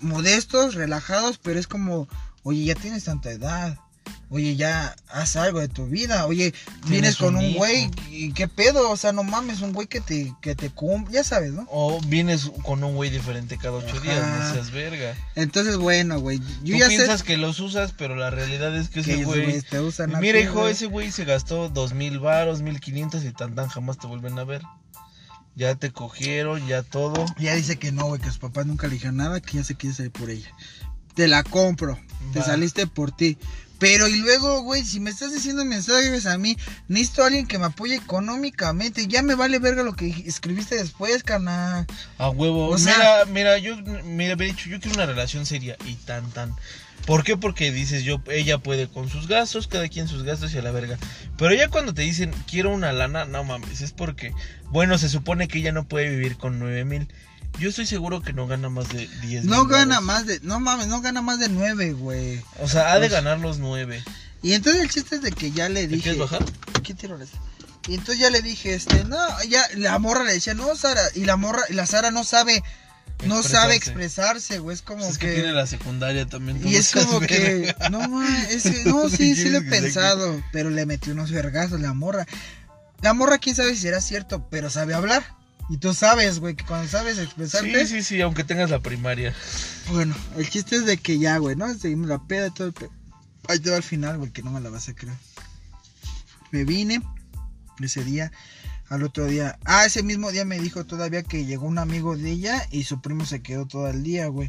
modestos, relajados, pero es como, oye, ya tienes tanta edad. Oye, ya haz algo de tu vida. Oye, vienes con un güey y qué pedo, o sea, no mames, un güey que te que te cumple, ya sabes, ¿no? O vienes con un güey diferente cada ocho Ajá. días, no seas verga. Entonces, bueno, güey, Tú ya piensas sé que los usas, pero la realidad es que ese güey... te usan a Mira, ti, hijo, ese güey se gastó dos mil varos, mil quinientos y tan tan jamás te vuelven a ver. Ya te cogieron, ya todo. Ya dice que no, güey, que sus papás nunca le dijeron nada, que ya se quiere salir por ella. Te la compro, te saliste por ti. Pero y luego, güey, si me estás diciendo mensajes a mí, necesito a alguien que me apoye económicamente. Ya me vale verga lo que escribiste después, carnal. A huevo. O mira, sea- mira, yo me había dicho, yo quiero una relación seria y tan tan. ¿Por qué? Porque dices, yo, ella puede con sus gastos, cada quien sus gastos y a la verga. Pero ya cuando te dicen, quiero una lana, no mames, es porque, bueno, se supone que ella no puede vivir con nueve mil. Yo estoy seguro que no gana más de 10 No gana más de, no mames, no gana más de nueve, güey. O sea, ha de Pues- ganar los nueve. Y entonces el chiste es de que ya le ¿Te dije. quieres bajar? ¿Qué tiro eres? Y entonces ya le dije, este, no, ya la morra le decía, no, Sara, y la morra, y la Sara no sabe, no sabe Expresarse. güey, es como Pues es que, que, tiene la secundaria también. y no es como que, no, ma, es que, no, sí, sí lo he ¿Quieres que sea pensado, pero le metió unos vergazos la morra. La morra, quién sabe si será cierto, pero sabe hablar. Y tú sabes, güey, que cuando sabes expresarte, Sí, sí, sí, aunque tengas la primaria. bueno, el chiste es de que ya, güey, ¿no? Seguimos la peda y todo el pe- Ahí te va al final, güey, que no me la vas a creer. Me vine ese día, al otro día. Ah, ese mismo día me dijo todavía que llegó un amigo de ella y su primo se quedó todo el día, güey.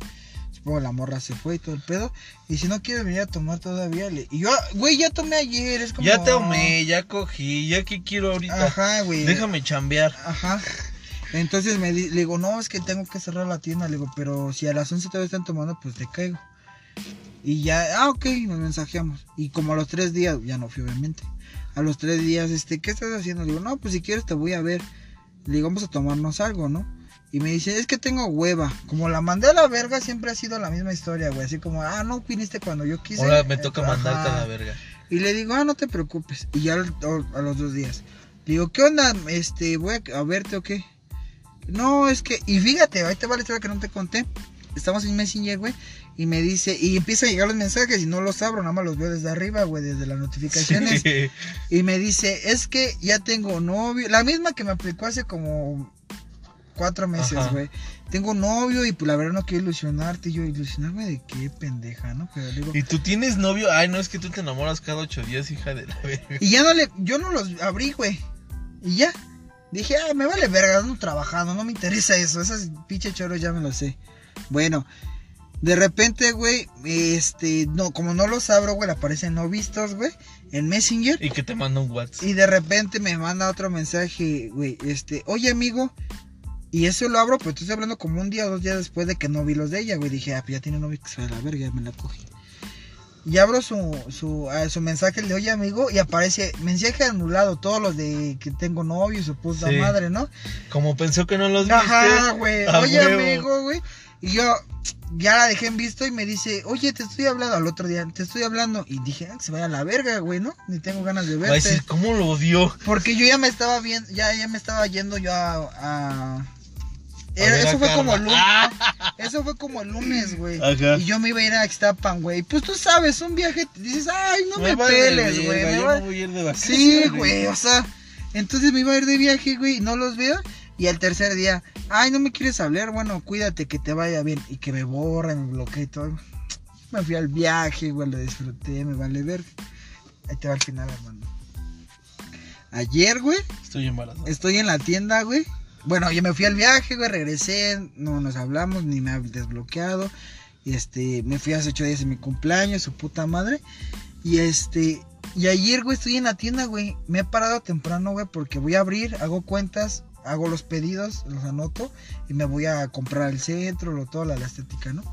Supongo la morra se fue y todo el pedo. Y si no quieres venir a tomar todavía, le... Y yo, güey, ya tomé ayer, es como... Ya tomé, ya cogí, ya que quiero ahorita. Ajá, güey. Déjame chambear. Aja. Entonces me di- le digo, no, es que tengo que cerrar la tienda. Le digo, pero si a las 11 todavía están tomando, pues te caigo. Y ya, ah, ok, nos mensajeamos. Y como a los tres días, ya no fui, obviamente. A los tres días, este, ¿qué estás haciendo? Le digo, no, pues si quieres te voy a ver. Le digo, vamos a tomarnos algo, ¿no? Y me dice, es que tengo hueva. Como la mandé a la verga, siempre ha sido la misma historia, güey. Así como, ah, no viniste cuando yo quise. Ahora me toca mandarte a la verga. Y le digo, ah, no te preocupes. Y ya a los dos días. Le digo, ¿qué onda? Este, voy a, a verte o qué. No, es que, y fíjate, ahí te va la historia que no te conté. Estamos en Messenger, güey. Y me dice, y empiezan a llegar los mensajes y no los abro, nada más los veo desde arriba, güey, desde las notificaciones. Sí. Y me dice, es que ya tengo novio. La misma que me aplicó hace como cuatro meses, güey. Tengo novio y pues la verdad no quiero ilusionarte. Y yo, ilusionarme de qué pendeja, ¿no? Pero digo, ¿Y tú tienes novio? Ay, no, es que tú te enamoras cada ocho días, hija de la verga. Y ya no le, yo no los abrí, güey. Y ya. Dije, ah, me vale verga, no trabajando, no me interesa eso. Esos pinche choros ya me lo sé. Bueno, de repente, güey, este, no, como no los abro, güey, aparecen no vistos, güey, en Messenger. Y que te manda un WhatsApp. Y de repente me manda otro mensaje, güey, este, oye amigo. Y eso lo abro, pero estoy hablando como un día o dos días después de que no vi los de ella, güey. Dije, ah, pues ya tiene novio que se la verga, ya me la cogí. Y abro su, su, su mensaje de oye amigo y aparece mensaje anulado, todos los de que tengo novio y su puta Sí. madre, ¿no? Como pensó que no los viste. Ajá, güey. Oye huevo. amigo, güey. Y yo ya la dejé en visto y me dice, oye, te estoy hablando al otro día, te estoy hablando. Y dije, ah, que se vaya a la verga, güey, ¿no? Ni tengo ganas de verte. ¿cómo lo odió? Porque yo ya me estaba viendo, ya, ya me estaba yendo yo a... Era- eso fue como lunes. Ah. Eso fue como el lunes, güey. Ajá. Y yo me iba a ir a Xtapan, güey. Pues tú sabes, un viaje, dices, ay, no me, peles, güey. me va- no voy a ir de vacaciones. Sí, güey, o sea. Entonces me iba a ir de viaje, güey, y no los veo. Y al tercer día, ay, no me quieres hablar, bueno, cuídate, que te vaya bien. Y que me borra, me bloquea y todo. Me fui al viaje, güey, lo disfruté, me vale ver. Ahí te va al final, hermano. Ayer, güey, Estoy embarazado. estoy en la tienda, güey. Bueno, yo me fui al viaje, güey, regresé, no nos hablamos, ni me ha desbloqueado. Y este, me fui hace ocho días en mi cumpleaños, su puta madre. Y este, y ayer, güey, estoy en la tienda, güey. Me he parado temprano, güey, porque voy a abrir, hago cuentas, hago los pedidos, los anoto y me voy a comprar el centro, lo todo, la, estética, ¿no?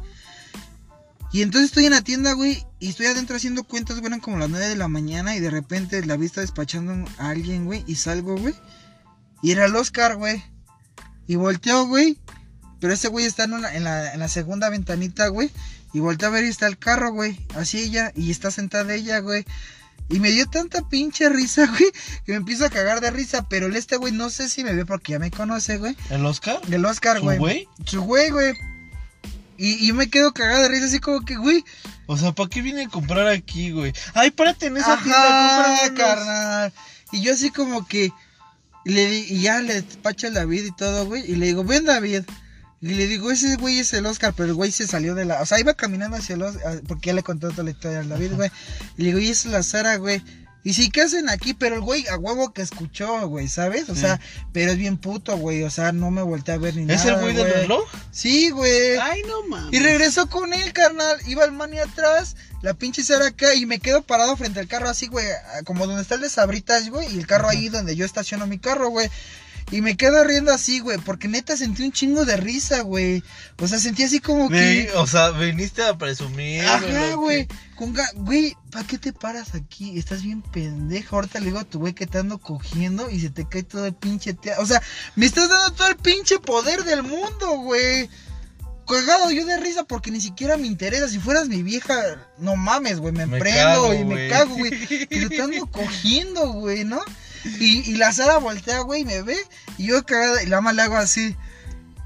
Y entonces estoy en la tienda, güey, y estoy adentro haciendo cuentas, güey, eran como las 9 de la mañana y de repente la vista despachando a alguien, güey, y salgo, güey. Y era el Oscar, güey. Y volteo, güey. Pero ese güey está en, una- en la, en la segunda ventanita, güey. Y volteo a ver y está el carro, güey. Así ella. Y está sentada ella, güey. Y me dio tanta pinche risa, güey. Que me empiezo a cagar de risa. Pero el este, güey, no sé si me ve porque ya me conoce, güey. ¿El Oscar? El Oscar, ¿Su güey. güey? Su güey, güey. Y, y yo me quedo cagada de risa así como que, güey. O sea, ¿para qué viene a comprar aquí, güey? Ay, párate en esa tienda, Ajá, cómprame unos- carnal. Y yo así como que le di- y ya le despacho al David y todo, güey, y le digo, "Ven, David." Y le digo, "Ese güey es el Oscar", pero el güey se salió de la, o sea, iba caminando hacia el Oscar porque ya le conté toda la historia al David, güey. Y le digo, "Y es la Sara, güey." Y sí, ¿qué hacen aquí? Pero el güey a huevo que escuchó, güey, ¿sabes? O Sí. sea, pero es bien puto, güey. O sea, no me volteé a ver ni ¿Es nada. el güey del reloj? Sí, güey. Ay, no mames. Y regresó con él, carnal. Iba el mani atrás, la pinche Sara acá y me quedo parado frente al carro así, güey, como donde está el de Sabritas, güey, y el carro ahí donde yo estaciono mi carro, güey. Y me quedo riendo así, güey, porque neta sentí un chingo de risa, güey. O sea, sentí así como que... o sea, viniste a presumir. Ajá, güey. que- Con ga- Güey, ¿para qué te paras aquí? Estás bien pendejo. Ahorita le digo a tu güey que te ando cogiendo y se te cae todo el pinche... tea- O sea, me estás dando todo el pinche poder del mundo, güey. Cagado yo de risa porque ni siquiera me interesa. Si fueras mi vieja, no mames, güey. Me, Me prendo cago, y me cago, güey. Pero te ando cogiendo, güey, ¿no? Y, y la Sara voltea, güey, y me ve. Y yo cagada, y la más le hago así.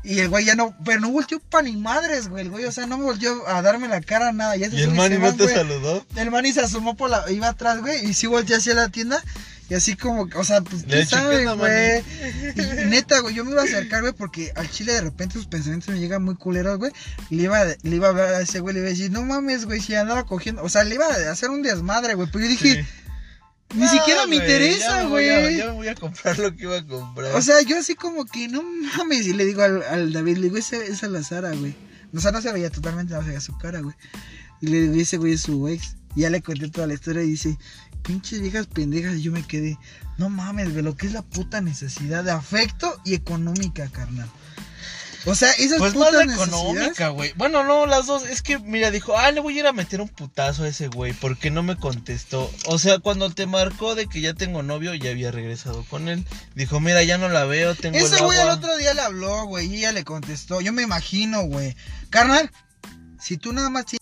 Y el güey ya no, pero no volteó pa' ni madres, güey. El güey, o sea, no me volteó a darme la cara, nada. Ya ¿Y el sube man se no te güey. saludó? El man y se asomó por la, iba atrás, güey, y sí volteé hacia la tienda. Y así como, o sea, pues, Le ¿quién eché, sabe, ¿qué onda, güey? Y neta, güey, yo me iba a acercar, güey, porque al chile de repente sus pensamientos me llegan muy culeros, güey. Y le iba, le iba a hablar a ese güey, le iba a decir, no mames, güey, si andaba cogiendo. O sea, le iba a hacer un desmadre, güey. Pero yo dije, Sí. Ni No, siquiera me interesa, a- güey. Ya me voy a comprar lo que iba a comprar. O sea, yo así como que, no mames. Y le digo al, al David, le digo, esa, es la Sara, güey. O sea, no se veía totalmente, no se veía su cara, güey. Y le digo, ese güey es su ex. Y ya le conté toda la historia y dice, pinches viejas pendejas. Y yo me quedé, no mames, güey, lo que es la puta necesidad de afecto y económica, carnal. O sea, esas Pues putas más la económica, güey. Bueno, no, las dos. Es que, mira, dijo, ah, le voy a ir a meter un putazo a ese güey porque no me contestó. O sea, cuando te marcó de que ya tengo novio, ya había regresado con él. Dijo, mira, ya no la veo, tengo Ese el güey al otro día le habló, güey, y ella le contestó. Yo me imagino, güey. Carnal, si tú nada más tienes